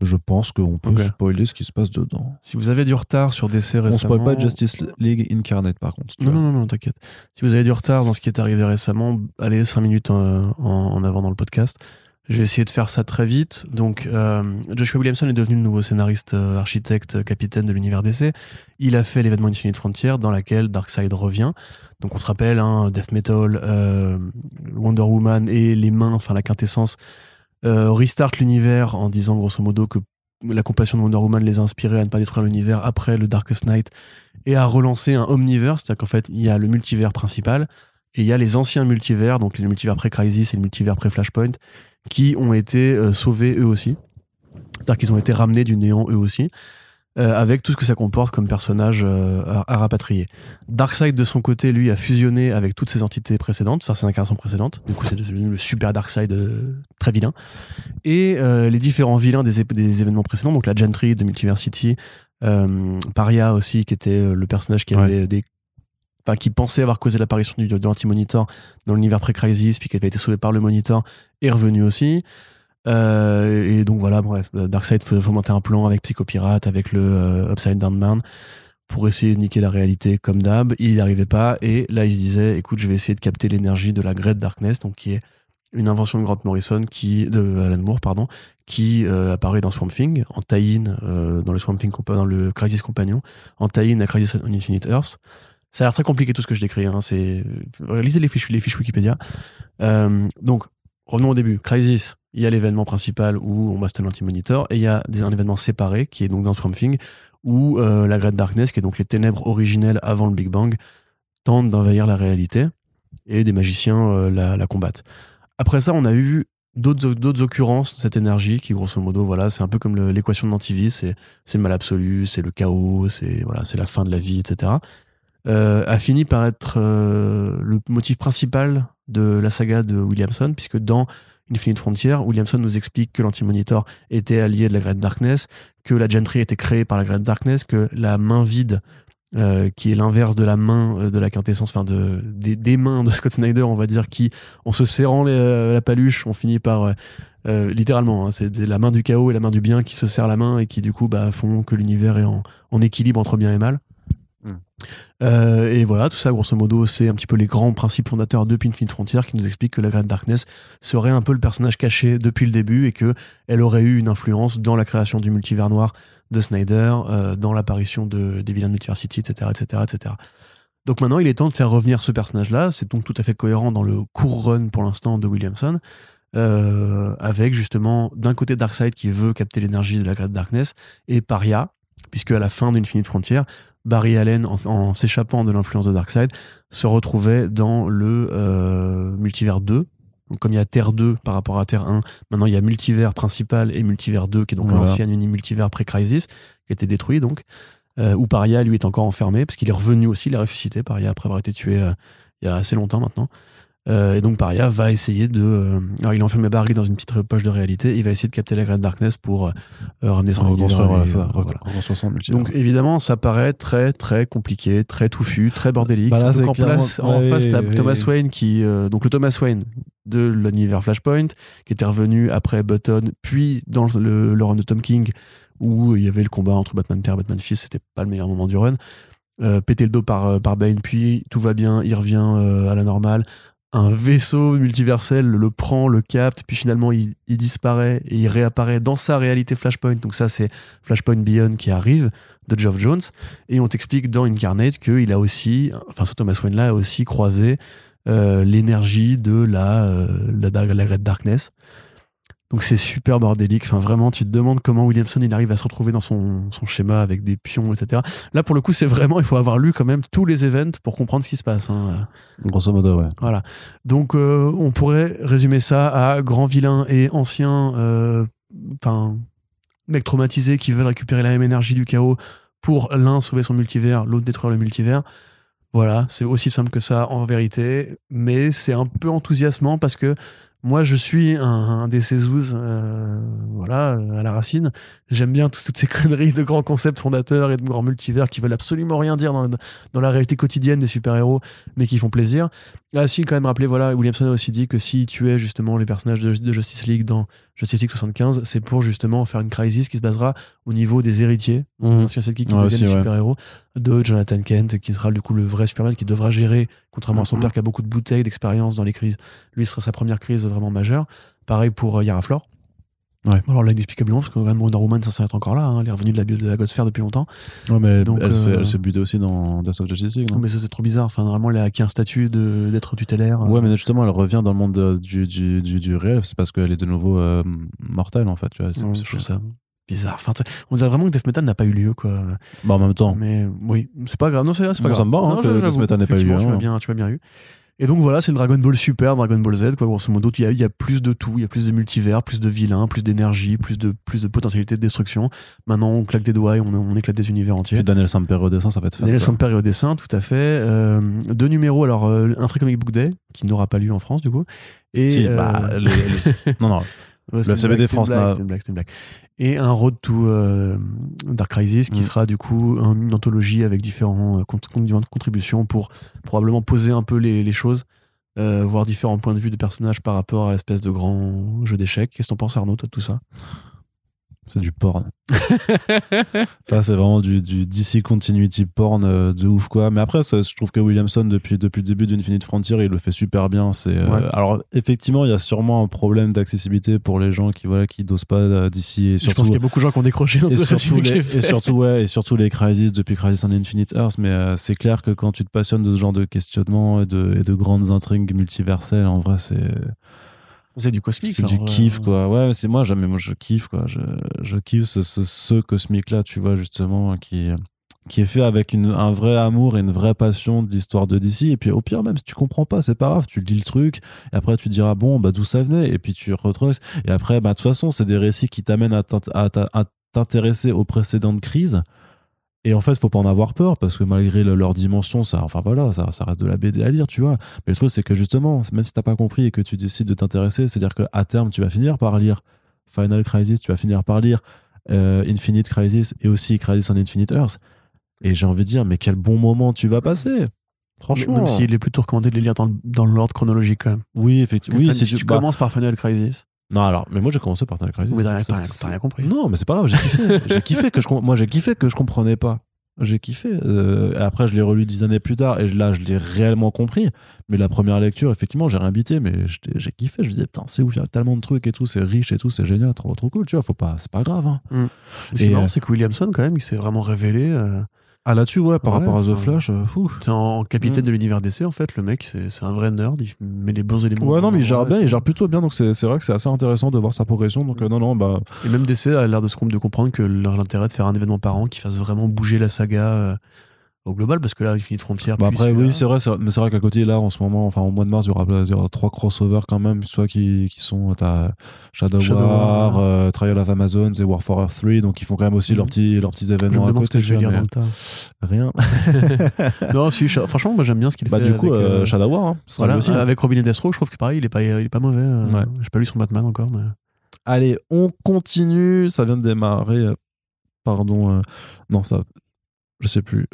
je pense qu'on peut Ok. spoiler ce qui se passe dedans. Si vous avez du retard sur DC récemment... On spoil pas Justice League Incarnate, par contre. Non, non, non, non, t'inquiète. Si vous avez du retard dans ce qui est arrivé récemment, allez 5 minutes euh, en, en avant dans le podcast. Je vais essayer de faire ça très vite. Donc, euh, Joshua Williamson est devenu le nouveau scénariste, euh, architecte, euh, capitaine de l'univers DC. Il a fait l'événement Infinite Frontier dans laquelle Darkseid revient. Donc, on se rappelle, hein, Death Metal, Wonder Woman et les mains, enfin la quintessence, restart l'univers en disant grosso modo que la compassion de Wonder Woman les a inspirés à ne pas détruire l'univers après le Darkest Night et à relancer un omniverse, c'est-à-dire qu'en fait, il y a le multivers principal et il y a les anciens multivers, donc les multivers pré-Crisis et le multivers pré-Flashpoint, qui ont été euh, sauvés eux aussi. C'est-à-dire qu'ils ont été ramenés du néant eux aussi, euh, avec tout ce que ça comporte comme personnage euh, à, à rapatrier. Darkseid, de son côté, lui, a fusionné avec toutes ses entités précédentes, enfin ses incarnations précédentes. Du coup, c'est devenu le super Darkseid euh, très vilain. Et les différents vilains des, événements précédents, donc la Gentry de Multiversity, Paria aussi, qui était le personnage qui Ouais. avait des. Enfin, qui pensait avoir causé l'apparition du- de l'anti-monitor dans l'univers pré-crisis, puis qui avait été sauvé par le monitor, est revenu aussi. Euh, et donc voilà, bref, euh, Darkseid fomentait un plan avec Psychopirate, avec le euh, Upside Down Man, pour essayer de niquer la réalité comme d'hab. Il n'y arrivait pas, et là il se disait, écoute, je vais essayer de capter l'énergie de la Great Darkness, donc qui est une invention de Grant Morrison, qui, de Alan Moore, pardon, qui apparaît dans Swamp Thing, en tie-in, dans le Swamp Thing, dans le Crisis Companion, en tie-in à Crisis on Infinite Earth. Ça a l'air très compliqué tout ce que je décris. Hein. C'est euh, lisez les fiches, les fiches Wikipédia. Euh, donc revenons au début. Crisis, il y a l'événement principal où on bastonne l'anti-monitor et il y a un événement séparé qui est donc dans Swamp Thing où euh, la Great Darkness, qui est donc les ténèbres originelles avant le Big Bang, tente d'envahir la réalité et des magiciens euh, la, combattent. Après ça, on a eu d'autres occurrences de cette énergie qui grosso modo voilà c'est un peu comme l'équation de l'antivie c'est c'est le mal absolu c'est le chaos c'est voilà c'est la fin de la vie etc euh, a fini par être euh, le motif principal de la saga de Williamson puisque dans Infinite Frontier Williamson nous explique que l'anti-monitor était allié de la Great Darkness que la Gentry était créée par la Great Darkness que la main vide euh, qui est l'inverse de la main de la quintessence, enfin de, des, mains de Scott Snyder, on va dire, qui, en se serrant la paluche, on finit par, littéralement, hein, c'est la main du chaos et la main du bien qui se serrent la main et qui, du coup, bah, font que l'univers est en équilibre entre bien et mal. Mm. Euh, et voilà, tout ça, grosso modo, c'est un petit peu les grands principes fondateurs de Infinite Frontier qui nous expliquent que la Great Darkness serait un peu le personnage caché depuis le début et que elle aurait eu une influence dans la création du multivers noir de Snyder, euh, dans l'apparition de, des vilains de Multiversity, etc., etc., etc. Donc maintenant, il est temps de faire revenir ce personnage-là. C'est donc tout à fait cohérent dans le court run pour l'instant de Williamson, euh, avec justement d'un côté Darkseid qui veut capter l'énergie de la Great Darkness et Paria, puisque à la fin d'Infinite Frontier, Barry Allen, en, en s'échappant de l'influence de Darkseid, se retrouvait dans le euh, multivers 2. Donc, comme il y a Terre 2 par rapport à Terre 1, maintenant il y a multivers principal et multivers 2, qui est donc Voilà. l'ancien multivers pré-Crisis, qui a été détruit donc, euh, où Paria lui est encore enfermé, parce qu'il est revenu aussi, il a ressuscité, Paria, après avoir été tué euh, il y a assez longtemps maintenant. Euh, et donc Paria va essayer de... euh, alors il a enfermé Barry dans une petite poche de réalité, il va essayer de capter la Great Darkness pour euh, ramener son Reconstruire, voilà, ça. voilà. Son. Donc évidemment, ça paraît très très compliqué, très touffu, très bordélique. Bah là, place, en ouais, face, t'as ouais. Thomas Wayne qui, donc le Thomas Wayne de l'univers Flashpoint, qui était revenu après Button, puis dans le, le run de Tom King où il y avait le combat entre Batman père et Batman fils, c'était pas le meilleur moment du run. Euh, péter le dos par, par Bane, puis tout va bien, il revient euh, à la normale. Un vaisseau multiversel le prend, le capte, puis finalement il, disparaît et il réapparaît dans sa réalité Flashpoint. Donc ça c'est Flashpoint Beyond qui arrive de Geoff Jones. Et on t'explique dans Incarnate qu'il a aussi, enfin ce Thomas Wayne là a aussi croisé euh, l'énergie de la, euh, Darkness. Donc c'est super bordélique. Enfin vraiment, tu te demandes comment Williamson il arrive à se retrouver dans son, son schéma avec des pions, etc. Là pour le coup, c'est vraiment, il faut avoir lu quand même tous les events pour comprendre ce qui se passe. hein. Grosso modo, ouais. Voilà. Donc, euh, on pourrait résumer ça à grand vilain et ancien, euh, enfin, mec traumatisé qui veulent récupérer la même énergie du chaos pour l'un sauver son multivers, l'autre détruire le multivers. Voilà, c'est aussi simple que ça en vérité, mais c'est un peu enthousiasmant parce que moi je suis un, des Cézouz, euh, voilà, euh, à la racine. J'aime bien tous- toutes ces conneries de grands concepts fondateurs et de grands multivers qui veulent absolument rien dire dans la réalité quotidienne des super-héros, mais qui font plaisir. Ah si, quand même rappeler, voilà, Williamson a aussi dit que s'il tuait justement les personnages de, de Justice League dans Justice League 75, c'est pour justement faire une crisis qui se basera au niveau des héritiers, Mhm. l'ancien sidekick qui Ouais, deviennent ouais. super-héros, de Jonathan Kent, qui sera du coup le vrai Superman, qui devra gérer, contrairement à son père qui a beaucoup de bouteilles, d'expérience dans les crises. Lui, ce sera sa première crise vraiment majeure. Pareil pour euh, Yara Flor. Ouais. Alors là, inexplicablement, parce que quand même Wonder Woman, ça s'arrête encore là. hein. Elle est revenue de la, de la Godsphere depuis longtemps. Ouais, mais Donc, elle, euh, elle se butait aussi dans Death of Justice League, non? Mais ça, c'est trop bizarre. Enfin, normalement, elle a acquis un statut d'être tutélaire. Ouais, mais justement, elle revient dans le monde de- du, du, du, du réel, c'est parce qu'elle est de nouveau euh, mortelle, en fait. Tu vois, c'est- Ouais, je trouve ça bizarre. Enfin, on dirait vraiment que Death Metal n'a pas eu lieu, quoi. Bah, en même temps, Mais oui, c'est pas grave. Non, c'est pas grave. ça me va, hein, que Death Metal n'ait pas eu lieu, Tu hein. m'as bien, tu m'as bien eu. Et donc voilà, c'est le Dragon Ball Super, Dragon Ball Z, quoi. Grosso modo, il y a, il y a plus de tout. Il y a plus de multivers, plus de vilains, plus d'énergie, plus de, plus de potentialité de destruction. Maintenant, on claque des doigts et on, on éclate des univers entiers. puis Daniel Samper redescend, ça va être fait. Daniel. Samper au dessin, tout à fait. Euh, deux numéros, alors euh, un Free Comic Book Day, qui n'aura pas lieu en France, du coup. Et, Si, euh, bah, les- les- non, non, Ouais, Le FCBD France c'est une blague, c'est blague. Et un Road to euh, Dark Crisis qui Mm. sera du coup un- une anthologie avec différents euh, contributions pour probablement poser un peu les, les choses, euh, voir différents points de vue de personnages par rapport à l'espèce de grand jeu d'échecs. Qu'est-ce que t'en penses Arnaud, toi, de tout ça? C'est du porn. ça, c'est vraiment du, du DC Continuity porn euh, de ouf, quoi. Mais après, ça, je trouve que Williamson, depuis, depuis le début d'Infinite Frontier, il le fait super bien. C'est, euh. Alors, effectivement, il y a sûrement un problème d'accessibilité pour les gens qui, voilà, qui dosent pas euh, DC et Je surtout. pense qu'il y a beaucoup de gens qui ont décroché dans et surtout, les, et surtout ouais et surtout les crises depuis Crisis on Infinite Earth mais euh, c'est clair que quand tu te passionnes de ce genre de questionnement et de, et de grandes intrigues multiverselles en vrai c'est C'est du cosmique. c'est du kiff quoi ouais c'est moi jamais moi je kiffe quoi je, je kiffe ce, ce, ce cosmique là tu vois justement qui qui est fait avec une, un vrai amour et une vraie passion de l'histoire de DC. Et puis au pire, même si tu comprends pas, c'est pas grave, tu lis le truc, et après tu diras, bon, bah d'où ça venait, et puis tu retrouves. Et après, bah de toute façon, c'est des récits qui t'amènent à t'intéresser aux précédentes crises. Et en fait, faut pas en avoir peur parce que malgré le- leur dimension, ça, enfin voilà, ça, ça reste de la BD à lire, tu vois. Mais le truc, c'est que justement, même si t'as pas compris et que tu décides de t'intéresser, c'est-à-dire qu'à terme, tu vas finir par lire Final Crisis, tu vas finir par lire euh, Infinite Crisis et aussi Crisis on Infinite Earth. Et j'ai envie de dire, mais quel bon moment tu vas passer. Franchement. Même s'il est plutôt recommandé de les lire dans, l'ordre chronologique quand même. Oui, effectivement. Oui, si, si tu bah, commences par Final Crisis, Non, alors, mais moi j'ai commencé par Final Crisis. oui, t'as rien, c'est- compris. Non, mais c'est pas grave, j'ai kiffé. j'ai kiffé que je, moi j'ai kiffé que je comprenais pas. J'ai kiffé. Euh, et après, je l'ai relu dix années plus tard et là, je l'ai réellement compris. Mais la première lecture, effectivement, j'ai rien bité, mais j'ai kiffé. Je me disais, putain, c'est ouf, il y a tellement de trucs et tout, c'est riche et tout, c'est génial, trop, trop cool, tu vois, faut pas, c'est pas grave. Hein. Ce qui est Et, marrant, euh, c'est que Williamson, quand même, il s'est vraiment révélé. euh, Ah, là-dessus, ouais, par Ouais, rapport à The Flash, euh, fou. c'est en capitaine Mm. de l'univers DC, en fait. Le mec, c'est c'est un vrai nerd. Il met les bons éléments. Ouais, non, mais il gère bien, il gère plutôt bien, donc c'est c'est vrai que c'est assez intéressant de voir sa progression. Donc, euh, non, non, bah, Et même DC a l'air de, de comprendre que leur l'intérêt de faire un événement par an qui fasse vraiment bouger la saga euh, au global, parce que là, Infinite Frontier. Bah après, oui, c'est vrai, mais c'est vrai qu'à côté, là, en ce moment, enfin, au mois de mars, il y aura, il y aura trois crossovers quand même, soit qui, qui sont, t'as Shadow, Shadow War, War, euh, Trial of Amazon et War for Earth 3, donc ils font quand même aussi Mhm. leurs, petits, leurs petits Je me événements à côté. que je vais tu lire vois, dans le tas. mais Rien. non, si, franchement, moi j'aime bien ce qu'il bah, fait. du coup, avec, euh, euh, Shadow War, hein, voilà, aussi. hein. avec Robin et Deathstroke, je trouve que pareil, il est pas, il est pas mauvais. euh, Ouais. J'ai pas lu son Batman encore, mais. Allez, on continue. Ça vient de démarrer. euh, Pardon. euh, Non, ça. Je sais plus.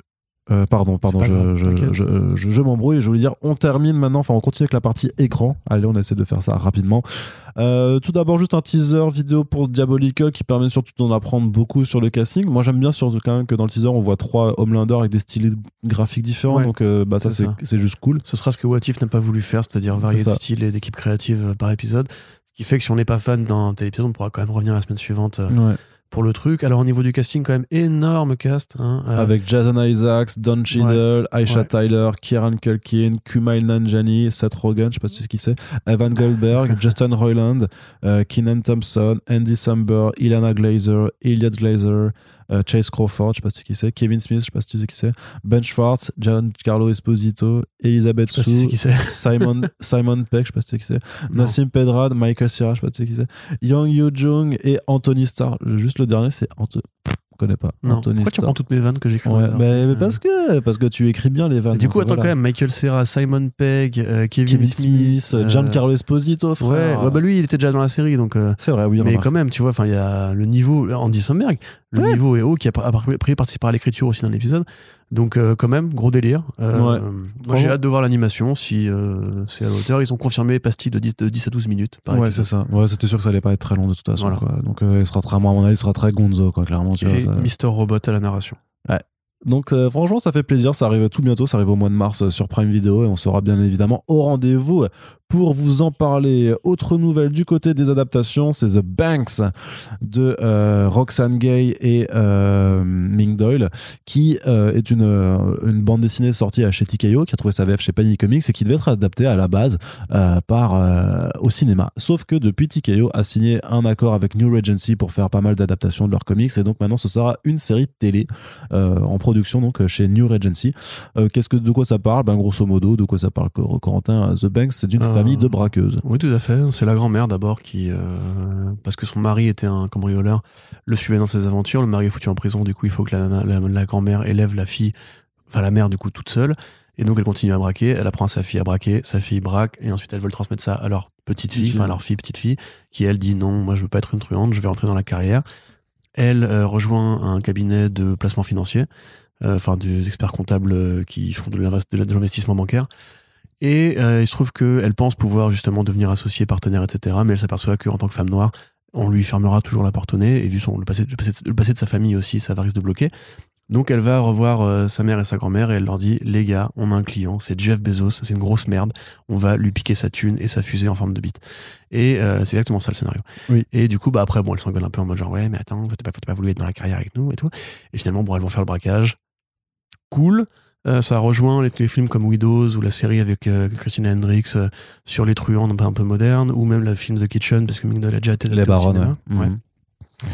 Euh, pardon, pardon, pas je, grave, je, t'inquiète. je, je- je m'embrouille. Je voulais dire, on termine maintenant. Enfin, on continue avec la partie écran. Allez, on essaie de faire ça rapidement. Euh, tout d'abord, juste un teaser vidéo pour Diabolical qui permet surtout d'en apprendre beaucoup sur le casting. Moi, j'aime bien surtout quand même que dans le teaser, on voit trois Homelander avec des styles graphiques différents. Ouais, donc, euh, bah, ça, c'est juste cool. Ce sera ce que What If n'a pas voulu faire, c'est-à-dire varier de ça. style et d'équipe créative euh, par épisode. Ce qui fait que si on n'est pas fan d'un tel épisode, on pourra quand même revenir la semaine suivante euh, Ouais. Pour le truc. Alors, au niveau du casting, quand même, énorme cast. hein, euh, Avec Jason Isaacs, Don Cheadle, Aisha Ouais. Tyler, Kieran Culkin, Kumail Nanjiani, Seth Rogen, je sais pas si tu sais qui c'est, Evan Goldberg, Justin Roiland, euh, Keenan Thompson, Andy Samberg, Ilana Glazer, Elliot Glazer, euh, Chase Crawford, je sais pas si tu sais qui c'est, Kevin Smith, je sais pas si tu sais qui c'est, Ben Schwartz, Giancarlo Esposito, Elizabeth je sais pas si c'est Sue, qui c'est. Simon, Simon Peck, je sais pas si tu sais qui c'est. Nassim Pedrad, Michael Cera, je sais pas si tu sais qui c'est, Yang Yoo Jung et Anthony Starr. Juste le dernier, c'est Anthony. Je connais pas. Non. Anthony Pourquoi tu prends toutes mes vannes que j'écris Ouais, mais, euh parce que parce que tu écris bien les vannes. Et du coup, attends voilà. quand même, Michael Cera, Simon Pegg, euh, Kevin, Kevin Smith, Smith, euh, Giancarlo Esposito, Ouais, frère. ouais, bah lui, il était déjà dans la série, donc. euh, c'est vrai, oui. mais remarque. quand même, tu vois, enfin, il y a le niveau, Andy Samberg, le Ouais. niveau est haut, qui a a pris participé à l'écriture aussi dans l'épisode. Donc, euh, quand même, gros délire. Euh, Ouais. Moi, j'ai hâte de voir l'animation si euh, c'est à la hauteur. Ils ont confirmé pastille de 10, de 10 à 12 minutes. Par Ouais, c'est ça. Ouais, c'était sûr que ça allait pas être très long de toute façon. Voilà. Quoi. Donc, euh, il sera très, à mon avis, il sera très gonzo, quoi, clairement. Tu vois, Et ça- Mister Robot à la narration. Donc, euh, franchement, ça fait plaisir. Ça arrive tout bientôt. Ça arrive au mois de mars euh, sur Prime Video et on sera bien évidemment au rendez-vous pour vous en parler. Autre nouvelle du côté des adaptations, c'est The Banks de euh, Roxane Gay et euh, Ming Doyle, qui euh, est une, euh, une bande dessinée sortie chez TKO, qui a trouvé sa VF chez Panini Comics et qui devait être adaptée à la base par au cinéma. Sauf que depuis TKO a signé un accord avec New Regency pour faire pas mal d'adaptations de leurs comics et donc maintenant ce sera une série de télé en production donc chez New Regency. Qu'est-ce que de quoi ça parle? Ben grosso modo, de quoi ça parle Cor- Corentin? The Banks, c'est d'une famille de braqueuses. Oui, tout à fait. C'est la grand-mère d'abord qui, euh, parce que son mari était un cambrioleur, le suivait dans ses aventures. Le mari est foutu en prison, du coup, il faut que la, la- la grand-mère élève la fille, enfin la mère du coup toute seule. Et donc elle continue à braquer. Elle apprend à sa fille à braquer, sa fille braque, et ensuite elle veut le transmettre ça à leur petite fille, enfin à leur fille petite fille, qui elle dit non, moi je veux pas être une truande, je vais rentrer dans la carrière. Elle euh, rejoint un cabinet de placement financier, euh, enfin des experts comptables qui font de l'investissement bancaire. Et euh, il se trouve qu'elle pense pouvoir justement devenir associée, partenaire, etc. Mais elle s'aperçoit qu'en tant que femme noire, on lui fermera toujours la porte au nez. Et vu son, le, passé, le, passé, le passé de sa famille aussi, ça va risque de bloquer. Donc elle va revoir euh, sa mère et sa grand-mère et elle leur dit Les gars, on a un client, c'est Jeff Bezos, c'est une grosse merde. On va lui piquer sa thune et sa fusée en forme de bite. Et euh, c'est exactement ça le scénario. Oui. Et du coup, bah après, bon, elle s'engueule un peu en mode genre Ouais, mais attends, t'as pas, pas voulu être dans la carrière avec nous et tout. Et finalement, bon, elles vont faire le braquage. Cool. Euh, ça rejoint les, les films comme Widows ou la série avec euh, Christina Hendricks euh, sur les truands un peu, un peu modernes ou même le film The Kitchen parce que Ming Doyle a déjà été Les baronnes. cinéma. ouais. Ouais. Mhm.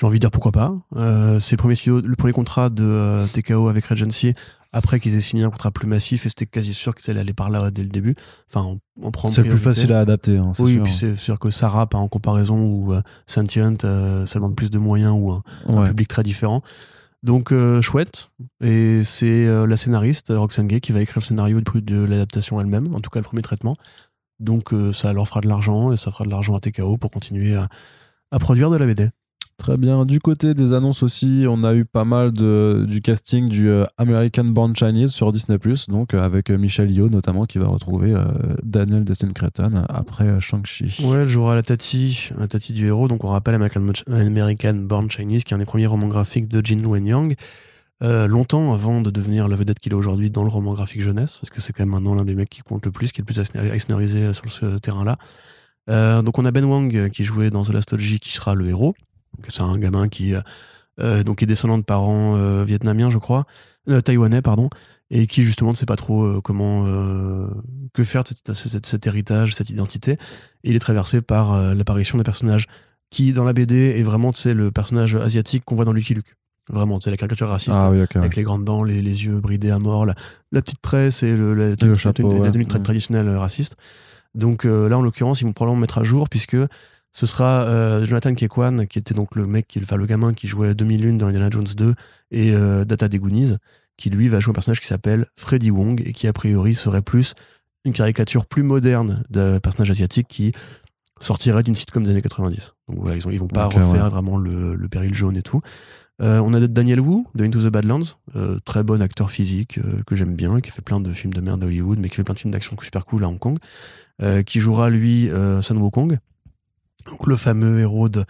J'ai envie de dire pourquoi pas. Euh, c'est le premier, studio, le premier contrat de TKO avec Regency après qu'ils aient signé un contrat plus massif et c'était quasi sûr qu'ils allaient aller par là dès le début. Enfin, on, prend C'est plus facile à adapter. Hein, oui, sûr. puis c'est sûr que Sarah, pas en comparaison, ou Sentient, ça demande plus de moyens ou un, public très différent. Donc, euh, chouette. Et c'est euh, la scénariste, Roxane Gay, qui va écrire le scénario de, l'adaptation elle-même, en tout cas le premier traitement. Donc, euh, ça leur fera de l'argent et ça fera de l'argent à TKO pour continuer à, à produire de la BD. Très bien. Du côté des annonces aussi, on a eu pas mal de, du casting du euh, American Born Chinese sur Disney+, donc euh, avec euh, Michelle Yeoh notamment qui va retrouver Daniel Destin Cretton après Shang-Chi. Ouais, elle jouera la Tati, la Tati du héros. Donc, on rappelle American, Born Chinese, qui est un des premiers romans graphiques de Jin Wen Yang. Longtemps avant de devenir la vedette qu'il est aujourd'hui dans le roman graphique jeunesse, parce que c'est quand même maintenant l'un des mecs qui compte le plus, qui est le plus exnérisé sur ce terrain-là. Donc on a Ben Wang qui jouait dans The Last OG, qui sera le héros. C'est un gamin qui euh, euh, donc est descendant de parents euh, vietnamiens, je crois, euh, taïwanais, pardon, et qui justement ne sait pas trop comment que faire de cet, héritage, cette identité. Et il est traversé par l'apparition d'un personnage qui, dans la BD, est vraiment sais, le personnage asiatique qu'on voit dans Lucky Luke. Vraiment, c'est la caricature raciste Ah oui, ok. ouais. avec les grandes dents, les, les yeux bridés à mort, la, la petite tresse et le, la, le chapeau, la ouais. tenue très Mm. traditionnelle raciste. Donc là, en l'occurrence, ils vont probablement mettre à jour puisque ce sera euh, Jonathan Kekwan, qui était donc le mec, qui, enfin le gamin qui jouait 2001 dans Indiana Jones 2 et euh, Data des Goonies, qui lui va jouer un personnage qui s'appelle Freddy Wong et qui a priori serait plus une caricature plus moderne d'un personnage asiatique qui sortirait d'une sitcom des années 90. Donc voilà, ils, ont, ils vont pas refaire ouais. vraiment le, le péril jaune et tout. Euh, on a Daniel Wu de Into the Badlands, euh, très bon acteur physique euh, que j'aime bien, qui fait plein de films de merde à Hollywood, mais qui fait plein de films d'action super cool à Hong Kong, qui jouera lui Sun Wukong, donc le fameux héros de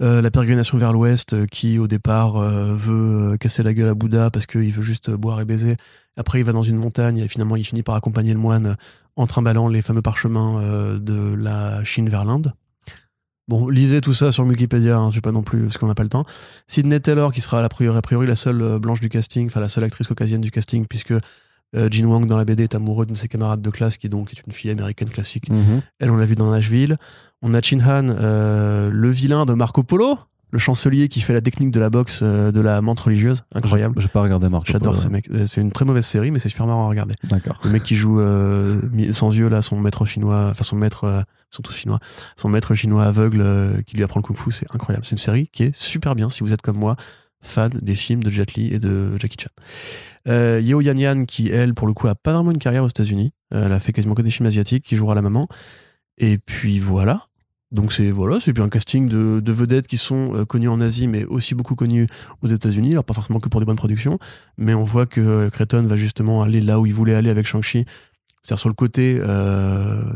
euh, la pérégrination vers l'ouest, euh, qui au départ euh, veut casser la gueule à Bouddha parce qu'il veut juste boire et baiser. Après, il va dans une montagne et finalement, il finit par accompagner le moine en trimballant les fameux parchemins de la Chine vers l'Inde. Bon, lisez tout ça sur Wikipédia, hein, je sais pas non plus, parce qu'on n'a pas le temps. Sydney Taylor, qui sera a priori, la seule blanche du casting, enfin la seule actrice caucasienne du casting, puisque euh, Jin Wang dans la BD est amoureux de ses camarades de classe, qui donc est une fille américaine classique. Mhm. Elle, on l'a vu dans Nashville. On a Chin Han, euh, le vilain de Marco Polo, le chancelier qui fait la technique de la boxe euh, de la menthe religieuse. Incroyable. J'ai j'ai pas regardé Marco J'adore Polo, ce mec. C'est une très mauvaise série, mais c'est super marrant à regarder. D'accord. Le mec qui joue sans yeux, là, son maître chinois, enfin son maître, ils sont tous chinois, son maître chinois aveugle qui lui apprend le kung fu, c'est incroyable. C'est une série qui est super bien si vous êtes comme moi, fan des films de Jet Li et de Jackie Chan. Euh, Yeo Yan Yan, qui elle, pour le coup, a pas vraiment une carrière aux États-Unis. Elle a fait quasiment que des films asiatiques, qui jouera la maman. Et puis voilà. Donc c'est voilà, c'est un casting de, de vedettes qui sont euh, connues en Asie, mais aussi beaucoup connues aux États-Unis. Alors pas forcément que pour des bonnes productions, mais on voit que euh, Creighton va justement aller là où il voulait aller avec Shang-Chi, c'est-à-dire sur le côté,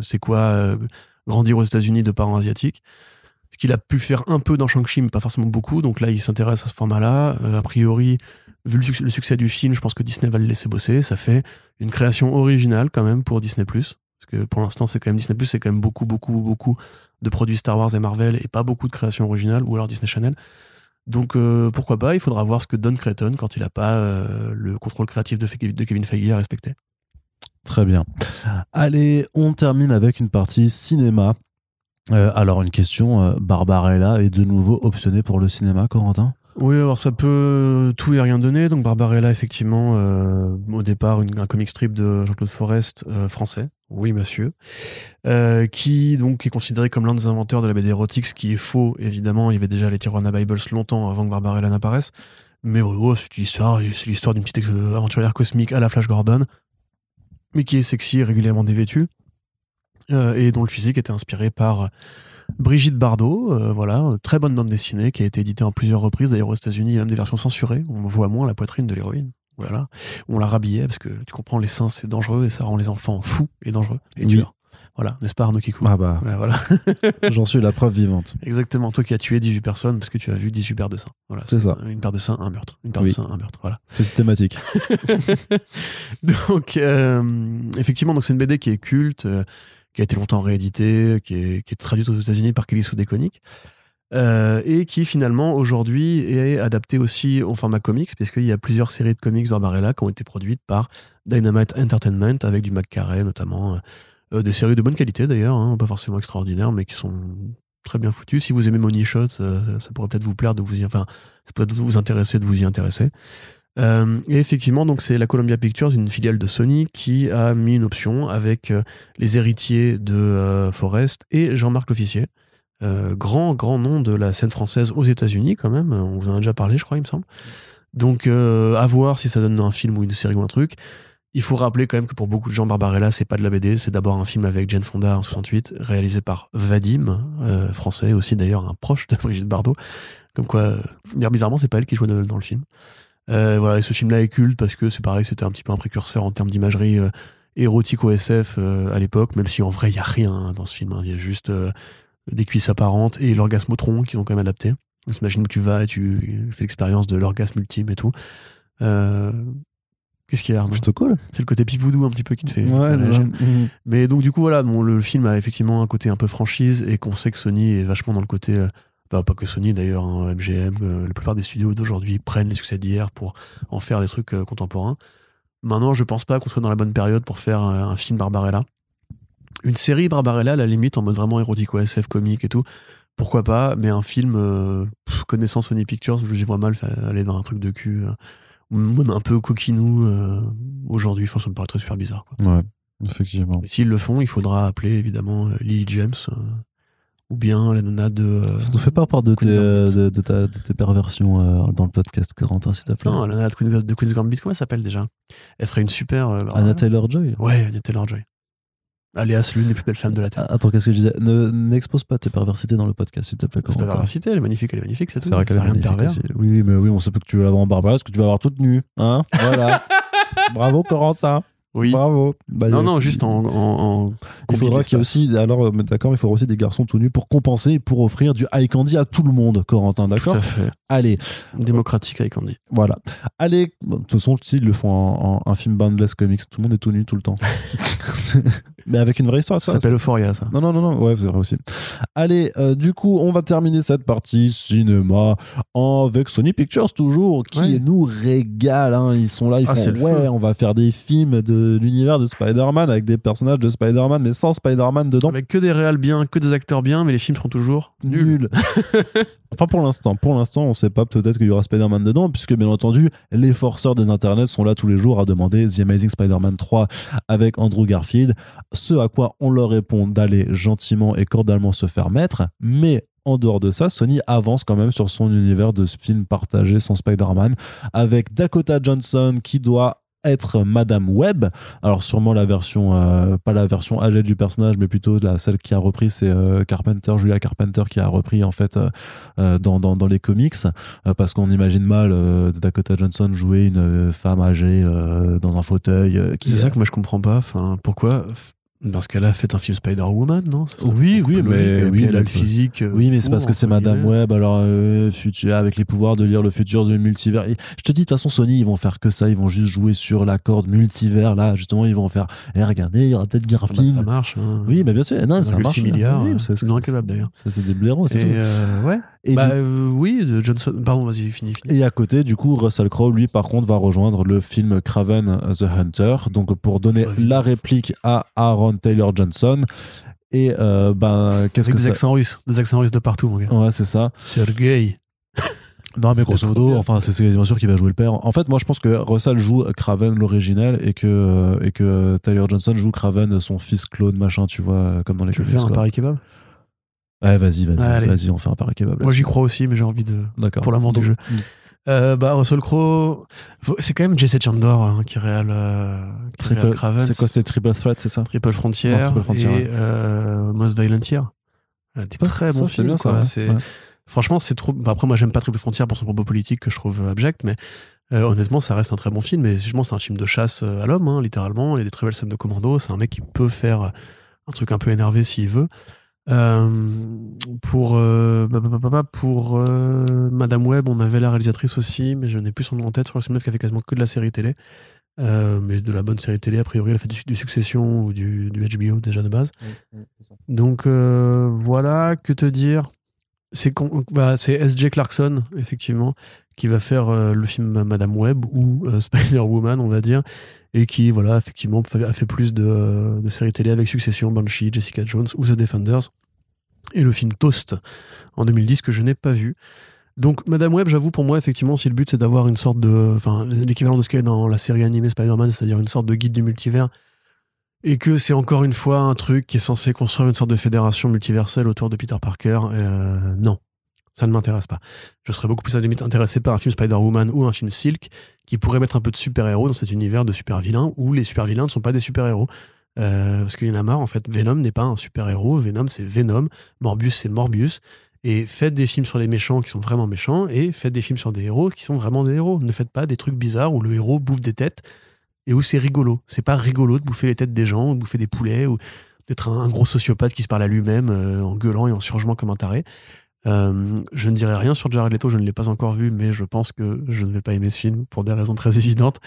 c'est quoi grandir aux États-Unis de parents asiatiques. Ce qu'il a pu faire un peu dans Shang-Chi, mais pas forcément beaucoup. Donc là, il s'intéresse à ce format-là. Euh, a priori, vu le, suc- le succès du film, je pense que Disney va le laisser bosser. Ça fait une création originale quand même pour Disney+. Parce que pour l'instant, c'est quand même Disney+, c'est quand même beaucoup, beaucoup, beaucoup de produits Star Wars et Marvel et pas beaucoup de créations originales, ou alors Disney Channel. Donc euh, pourquoi pas, il faudra voir ce que donne Creighton quand il n'a pas euh, le contrôle créatif de, de Kevin Feige à respecter. Très bien. Allez, on termine avec une partie cinéma. Euh, alors, une question, euh, Barbarella est de nouveau optionnée pour le cinéma, Corentin? Oui, alors ça peut tout et rien donner. Donc Barbarella, effectivement, euh, au départ, une- un comic strip de Jean-Claude Forest français. Oui, monsieur. Qui donc est considéré comme l'un des inventeurs de la BD érotique, ce qui est faux, évidemment. Il y avait déjà les Tijuana Bibles longtemps avant que Barbarella n'apparaisse. Mais oh, oh, c'est l'histoire, d'une petite aventurière cosmique à la Flash Gordon, mais qui est sexy régulièrement dévêtue, et dont le physique était inspiré par Brigitte Bardot, euh, voilà, euh, très bonne bande dessinée qui a été éditée en plusieurs reprises, d'ailleurs aux États-Unis, il y a même des versions censurées, on voit moins la poitrine de l'héroïne. Voilà. On la rhabillait parce que tu comprends, les seins c'est dangereux et ça rend les enfants fous et dangereux et Oui. tueurs. Voilà, n'est-ce pas Arnaud Kikou? Ah bah, Ouais, voilà. j'en suis la preuve vivante. Exactement, toi qui as tué 18 personnes parce que tu as vu 18 paires de seins. Voilà, C'est ça. Une paire de seins, un meurtre. Une paire Oui. de seins, un meurtre. Voilà. C'est systématique. donc, euh, effectivement, donc c'est une BD qui est culte, euh, qui a été longtemps rééditée, qui est, qui traduite aux États-Unis par Kelly Sue DeConnick, euh, et qui finalement aujourd'hui est adaptée aussi au format comics, puisqu'il y a plusieurs séries de comics Barbarella qui ont été produites par Dynamite Entertainment avec du McCarrey notamment. euh, euh, des séries de bonne qualité d'ailleurs, hein, pas forcément extraordinaires, mais qui sont très bien foutu. Si vous aimez Money Shot, ça, ça pourrait peut-être vous plaire de vous y, enfin, ça pourrait vous intéresser de vous y intéresser. Euh, et effectivement, donc c'est la Columbia Pictures, une filiale de Sony, qui a mis une option avec euh, les héritiers de euh, Forrest et Jean-Marc L'Officier. Euh, grand, grand nom de la scène française aux États-Unis, quand même. On vous en a déjà parlé, je crois, il me semble. Donc, à voir si ça donne un film ou une série ou un truc. Il faut rappeler quand même que pour beaucoup de gens, Barbarella, c'est pas de la BD, c'est d'abord un film avec Jane Fonda en 68, réalisé par Vadim, français aussi d'ailleurs, un proche de Brigitte Bardot. Comme quoi, bizarrement, c'est pas elle qui dans dans le film. Euh, voilà, et ce film-là est culte parce que c'est pareil, c'était un petit peu un précurseur en termes d'imagerie euh, érotique au SF euh, à l'époque, même si en vrai, il y a rien hein, dans ce film. hein. Il y a juste euh, des cuisses apparentes et l'orgasme au tronc qu'ils ont quand même adapté. Donc, Imagine où tu vas et tu fais l'expérience de l'orgasme ultime et tout. Qu'est-ce qu'il y a Plutôt cool. C'est le côté pipoudou un petit peu qui te fait, te. Mhm. Mais donc du coup voilà, bon, le film a effectivement un côté un peu franchise et qu'on sait que Sony est vachement dans le côté, bah, pas que Sony d'ailleurs, hein, MGM, euh, la plupart des studios d'aujourd'hui prennent les succès d'hier pour en faire des trucs euh, contemporains. Maintenant, je pense pas qu'on soit dans la bonne période pour faire euh, un film Barbarella. Une série Barbarella, à la limite, en mode vraiment érotico SF, comique et tout, pourquoi pas, mais un film, pff, connaissant Sony Pictures, j'y vois mal aller dans un truc de cul, ou même un peu coquinou aujourd'hui, enfin, ça me paraîtrait super bizarre. Quoi. Ouais, effectivement. S'ils le font, il faudra appeler évidemment Lily James ou bien la nana de. euh, Ne fais pas part de tes, euh, Gambit. de, de ta- de tes perversions euh, dans le podcast, Corentin, s'il te plaît. non, la nana de Queen's, de Queen's Gambit, comment elle s'appelle déjà? Elle ferait une super. euh. Anna Taylor-Joy Ouais, Anna Taylor-Joy. Alias l'une des plus belles femmes de la Terre. Ah, Attends, qu'est-ce que je disais? Ne- N'expose pas tes perversités dans le podcast, s'il te plaît, c'est pas perversité, elle est magnifique, elle est magnifique, c'est tout. C'est vrai qu'elle est Ça rien de magnifique pervers. aussi. Oui, mais oui, on sait pas que tu veux l'avoir en Barbara, parce que tu vas avoir toute nue. Hein? Voilà. Bravo, Corentin. Oui. Bravo. Bah, Non, non, juste en. en, en Il faudra qu'il y ait aussi, alors, euh, mais d'accord, il faudra aussi des garçons tout nus pour compenser et pour offrir du high candy à tout le monde, Corentin, Tout d'accord à fait. Allez, Démocratique avec Andy. voilà. Allez, de toute façon, si, ils le font en, un film Boundless Comics, tout le monde est tout nu tout le temps. mais avec une vraie histoire, Ça ça. s'appelle Euphoria, ça. Non, non, non, non, ouais, c'est vrai aussi. Allez, euh, du coup, on va terminer cette partie cinéma avec Sony Pictures, toujours, qui Ouais. nous régale. hein. Ils sont là, ils Ah, font, ouais, on va faire des films de l'univers de Spider-Man avec des personnages de Spider-Man, mais sans Spider-Man dedans. Avec que des réals bien, que des acteurs bien, mais les films seront toujours nuls. Nul. enfin, pour l'instant, pour l'instant, on sait pas peut-être qu'il y aura Spider-Man dedans, puisque bien entendu, les forceurs des internets sont là tous les jours à demander The Amazing Spider-Man 3 avec Andrew Garfield. Ce à quoi on leur répond d'aller gentiment et cordialement se faire mettre, mais en dehors de ça, Sony avance quand même sur son univers de film partagé sans Spider-Man, avec Dakota Johnson qui doit être Madame Webb. Alors sûrement la version, euh, pas la version âgée du personnage, mais plutôt la, celle qui a repris, c'est euh, Carpenter, Julia Carpenter qui a repris en fait euh, dans, dans, dans les comics, parce qu'on imagine mal Dakota Johnson jouer une femme âgée dans un fauteuil. C'est ça que moi je comprends pas. Pourquoi Parce qu'elle a fait un film Spider-Woman, non Ça Oui, oui, mais-. Et oui, puis elle a le physique. euh, Oui, mais c'est parce que c'est Madame. Webb, alors euh, futur, avec les pouvoirs de lire le futur du multivers. Et je te dis, de toute façon, Sony, ils vont faire que ça, ils vont juste jouer sur la corde multivers, là, justement, ils vont faire, eh, regardez, il y aura peut-être Ah bah, Garfield. ça marche. hein. oui, mais bien sûr, non, ça 1,6 marche. milliards. Oui, c'est- non incapable d'ailleurs. ça, c'est des blaireaux, c'est tout. euh, ouais. Et, bah du- euh, oui, Johnson. Pardon, vas-y, fini, fini. et à côté, du coup, Russell Crowe, lui, par contre, va rejoindre le film Craven the Hunter, donc pour donner la réplique à Aaron Taylor Johnson. Et ben, ben, qu'est-ce que des ça accents russes, des accents russes de partout, mon gars. Ouais, c'est ça. Sergei. Non, mais grosso modo, enfin, c'est bien sûr qu'il va jouer le père. En fait, moi, je pense que Russell joue Craven l'original et que, euh, et que Tyler Johnson joue Craven son fils Claude, machin, tu vois, euh, comme dans les Tu veux faire un quoi. pari kebab? Ouais, vas-y, vas-y, Allez. vas-y, on fait un pari kebab. Moi, j'y crois aussi, mais j'ai envie de. D'accord. pour l'amour du jeu. Euh, bah, Russell Crowe, faut- c'est quand même Jesse Chandor hein, qui réal, euh, qui réal Triple- Craven. C'est quoi, c'est Triple Threat, c'est ça? Triple Frontier Non, Triple Frontier, et ouais. euh, Most Violent Year. Euh, Des très bons films. bien, ça, quoi. C'est- Ouais. Franchement, c'est trop. bah, après, moi, j'aime pas Triple Frontier pour son propos politique que je trouve abject, mais euh, honnêtement, ça reste un très bon film. Et justement, c'est un film de chasse euh, à l'homme, hein, littéralement. Il y a des très belles scènes de commando. C'est un mec qui peut faire un truc un peu énervé s'il veut. Euh, pour euh, bah, bah, bah, pour euh, Madame Webb, on avait la réalisatrice aussi, mais je n'ai plus son nom en tête. Je crois que c'est une meuf qui a fait quasiment que de la série télé. Euh, mais de la bonne série télé, a priori, elle a fait du, du Succession ou du, du HBO déjà de base. Donc euh, voilà, que te dire? C'est bah, S.J. Clarkson, effectivement, qui va faire euh, le film Madame Webb ou Spider-Woman, on va dire, et qui, voilà, effectivement, a fait plus de, séries télé avec Succession, Banshee, Jessica Jones ou The Defenders. et le film Toast en 2010 que je n'ai pas vu. Donc, Madame Web, j'avoue, pour moi, effectivement, si le but c'est d'avoir une sorte de. Enfin, l'équivalent de ce qu'elle est dans la série animée Spider-Man, c'est-à-dire une sorte de guide du multivers, et que c'est encore une fois un truc qui est censé construire une sorte de fédération multiverselle autour de Peter Parker, euh, non, ça ne m'intéresse pas. Je serais beaucoup plus intéressé par un film Spider-Woman ou un film Silk qui pourrait mettre un peu de super-héros dans cet univers de super-vilains où les super-vilains ne sont pas des super-héros. Euh, parce qu'il y en a marre, en fait. Venom n'est pas un super-héros. Venom, c'est Venom. Morbius, c'est Morbius. Et faites des films sur les méchants qui sont vraiment méchants et faites des films sur des héros qui sont vraiment des héros. Ne faites pas des trucs bizarres où le héros bouffe des têtes et où c'est rigolo. C'est pas rigolo de bouffer les têtes des gens, ou de bouffer des poulets, ou d'être un, gros sociopathe qui se parle à lui-même euh, en gueulant et en surgement comme un taré. Euh, je ne dirai rien sur Jared Leto, je ne l'ai pas encore vu, mais je pense que je ne vais pas aimer ce film pour des raisons très évidentes.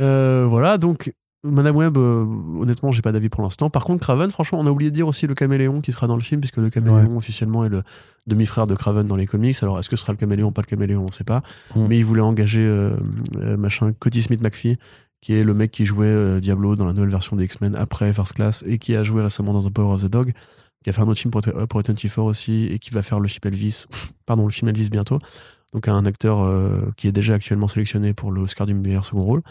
Euh, voilà, donc Madame Web, euh, honnêtement, j'ai pas d'avis pour l'instant. Par contre, Craven, franchement, on a oublié de dire aussi le caméléon qui sera dans le film, puisque le caméléon officiellement est le demi-frère de Craven dans les comics. Alors, est-ce que ce sera le caméléon ou pas le caméléon, on sait pas. Hmm. Mais il voulait engager machin Cody Smith McPhee, qui est le mec qui jouait Diablo dans la nouvelle version des X-Men après First Class et qui a joué récemment dans The Power of the Dog qui a fait un autre film pour, pour 24 aussi et qui va faire le film Elvis, pardon, le film Elvis bientôt. Donc un acteur euh, qui est déjà actuellement sélectionné pour l'Oscar du meilleur second rôle.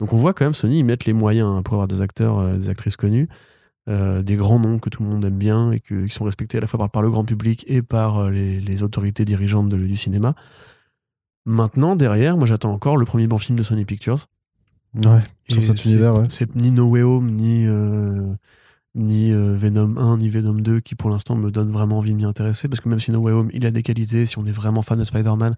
Donc on voit quand même Sony, ils mettent les moyens hein, pour avoir des acteurs, euh, des actrices connues, euh, des grands noms que tout le monde aime bien et qui sont respectés à la fois par, par le grand public et par les, les, autorités dirigeantes de, du cinéma. Maintenant, derrière, moi j'attends encore le premier bon film de Sony Pictures. Ouais, sur cet univers, ouais. C'est ni No Way Home, ni ni euh, Venom 1 ni Venom 2 qui pour l'instant me donnent vraiment envie de m'y intéresser parce que même si No Way Home il a des qualités si on est vraiment fan de Spider-Man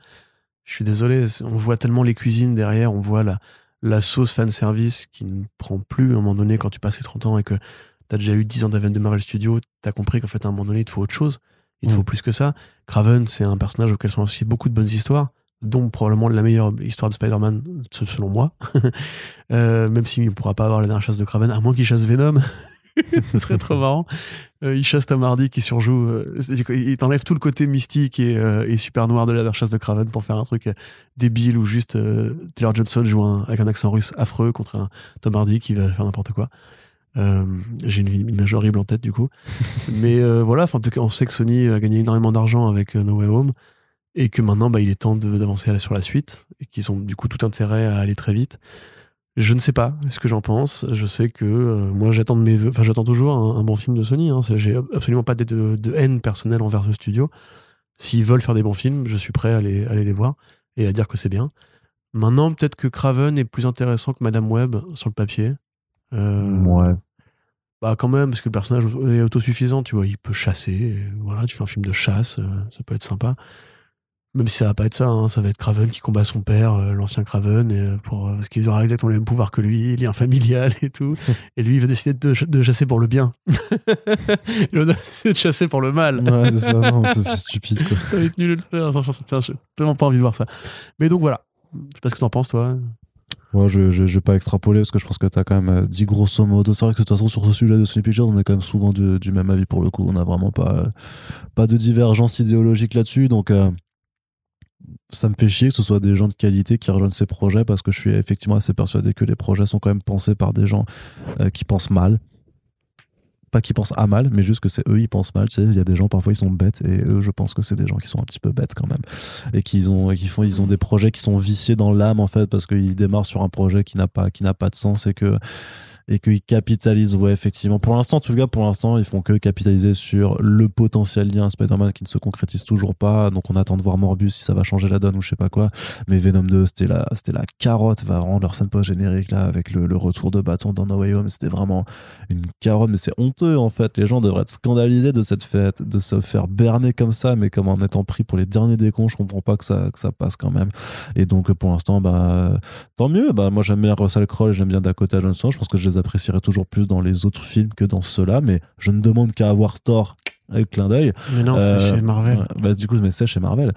je suis désolé on voit tellement les cuisines derrière on voit la, la sauce fan service qui ne prend plus à un moment donné quand tu passes les 30 ans et que tu as déjà eu 10 ans d'Aven de Marvel Studios as compris qu'en fait à un moment donné il te faut autre chose. Il te faut plus que ça. Craven c'est un personnage auquel sont associées beaucoup de bonnes histoires dont probablement la meilleure histoire de Spider-Man selon moi. Euh, même s'il ne pourra pas avoir la dernière chasse de Craven à moins qu'il chasse Venom ce serait trop marrant. Euh, il chasse Tom Hardy qui surjoue. Euh, il t'enlève tout le côté mystique euh, et, super noir de la chasse de Craven pour faire un truc débile ou juste Taylor Johnson joue avec un accent russe affreux contre un Tom Hardy qui va faire n'importe quoi. J'ai une, image horrible en tête du coup. Mais voilà, en tout cas, on sait que Sony a gagné énormément d'argent avec No Way Home et que maintenant bah, il est temps d'avancer sur la suite et qu'ils ont du coup tout intérêt à aller très vite. Je ne sais pas ce que j'en pense. Je sais que euh, moi j'attends de mes enfin j'attends toujours un, bon film de Sony. Hein. J'ai absolument pas de, haine personnelle envers ce studio. S'ils veulent faire des bons films, je suis prêt à aller, aller les voir et à dire que c'est bien. Maintenant, peut-être que Craven est plus intéressant que Madame Web sur le papier. Euh, ouais. Bah quand même, parce que le personnage est autosuffisant, tu vois, il peut chasser. voilà, tu fais un film de chasse, euh, ça peut être sympa. Même si ça va pas être ça, hein, ça va être Craven qui combat son père, euh, l'ancien Craven, et euh, pour, euh, parce qu'il aura exactement le même pouvoir que lui, lien familial et tout. et lui, il va décider de, de chasser pour le bien. il va décider de chasser pour le mal. Ouais, c'est ça, c'est stupide quoi. ça va être nul le faire, j'ai tellement pas envie de voir ça. Mais donc voilà. Je sais pas ce que t'en penses, toi. Moi, je, je, je, vais pas extrapoler parce que je pense que tu as quand même dit grosso modo. C'est vrai que de toute façon, sur ce sujet de Sony Pictures, on est quand même souvent du, du même avis pour le coup. On n'a vraiment pas, pas de divergence idéologique là-dessus. Donc, ça me fait chier que ce soit des gens de qualité qui rejoignent ces projets parce que je suis effectivement assez persuadé que les projets sont quand même pensés par des gens euh, qui pensent mal. Pas qui pensent à mal, mais juste que c'est eux, ils pensent mal. Il y a des gens, parfois, ils sont bêtes et eux, je pense que c'est des gens qui sont un petit peu bêtes quand même. Et qui ont, qui font, ils ont des projets qui sont viciés dans l'âme en fait parce qu'ils démarrent sur un projet qui n'a pas, qui n'a pas de sens et que et qu'ils capitalisent, ouais, effectivement. Pour l'instant, en tout cas, pour l'instant, ils font que capitaliser sur le potentiel lien Spider-Man qui ne se concrétise toujours pas. Donc, on attend de voir Morbius si ça va changer la donne ou je sais pas quoi. Mais Venom 2, c'était la, c'était la carotte, va rendre leur scène post-générique là, avec le, retour de bâton dans No Way Home. C'était vraiment une carotte, mais c'est honteux en fait. Les gens devraient être scandalisés de cette fête, de se faire berner comme ça, mais comme en étant pris pour les derniers décons. Je comprends pas que ça, que ça passe quand même. Et donc, pour l'instant, bah, tant mieux. Bah, moi, j'aime bien Russell Crowe, j'aime bien Dakota Johnson. Je pense que je les apprécierais toujours plus dans les autres films que dans ceux-là, mais je ne demande qu'à avoir tort avec clin d'œil. Mais non, c'est euh, chez Marvel. Bah, du coup, mais c'est chez Marvel.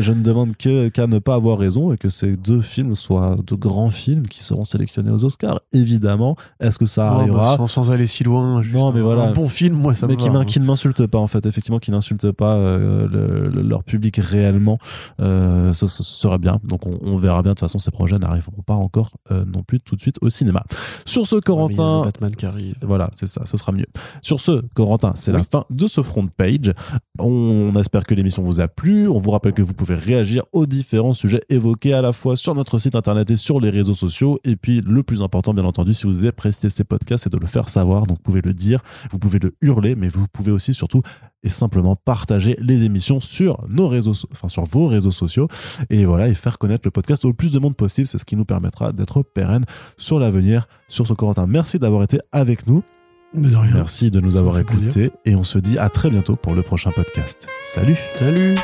je ne demande qu'à ne pas avoir raison et que ces deux films soient de grands films qui seront sélectionnés aux Oscars. Évidemment, est-ce que ça arrivera bah, sans, aller si loin, juste non, mais un, voilà. un bon film, moi ça mais me qui, va, hein. qui ne m'insulte pas en fait, effectivement, qui n'insulte pas euh, leur public réellement, euh, ce, sera bien. Donc on, on, verra bien. De toute façon, ces projets n'arriveront pas encore euh, non plus tout de suite au cinéma. Sur ce, Corentin, Batman qui arrive. Voilà, c'est ça, ce sera mieux. Sur ce, Corentin, c'est la fin de ce front page. On espère que l'émission vous a plu. On vous rappelle que vous pouvez réagir aux différents sujets évoqués à la fois sur notre site internet et sur les réseaux sociaux. Et puis, le plus important, bien entendu, si vous appréciez ces podcasts, c'est de le faire savoir. Donc, vous pouvez le dire, vous pouvez le hurler, mais vous pouvez aussi surtout et simplement partager les émissions sur nos réseaux, enfin sur vos réseaux sociaux et voilà et faire connaître le podcast au plus de monde possible. C'est ce qui nous permettra d'être pérenne sur l'avenir. Sur ce Corentin, merci d'avoir été avec nous. Merci de nous avoir écoutés et on se dit à très bientôt pour le prochain podcast. Salut. Salut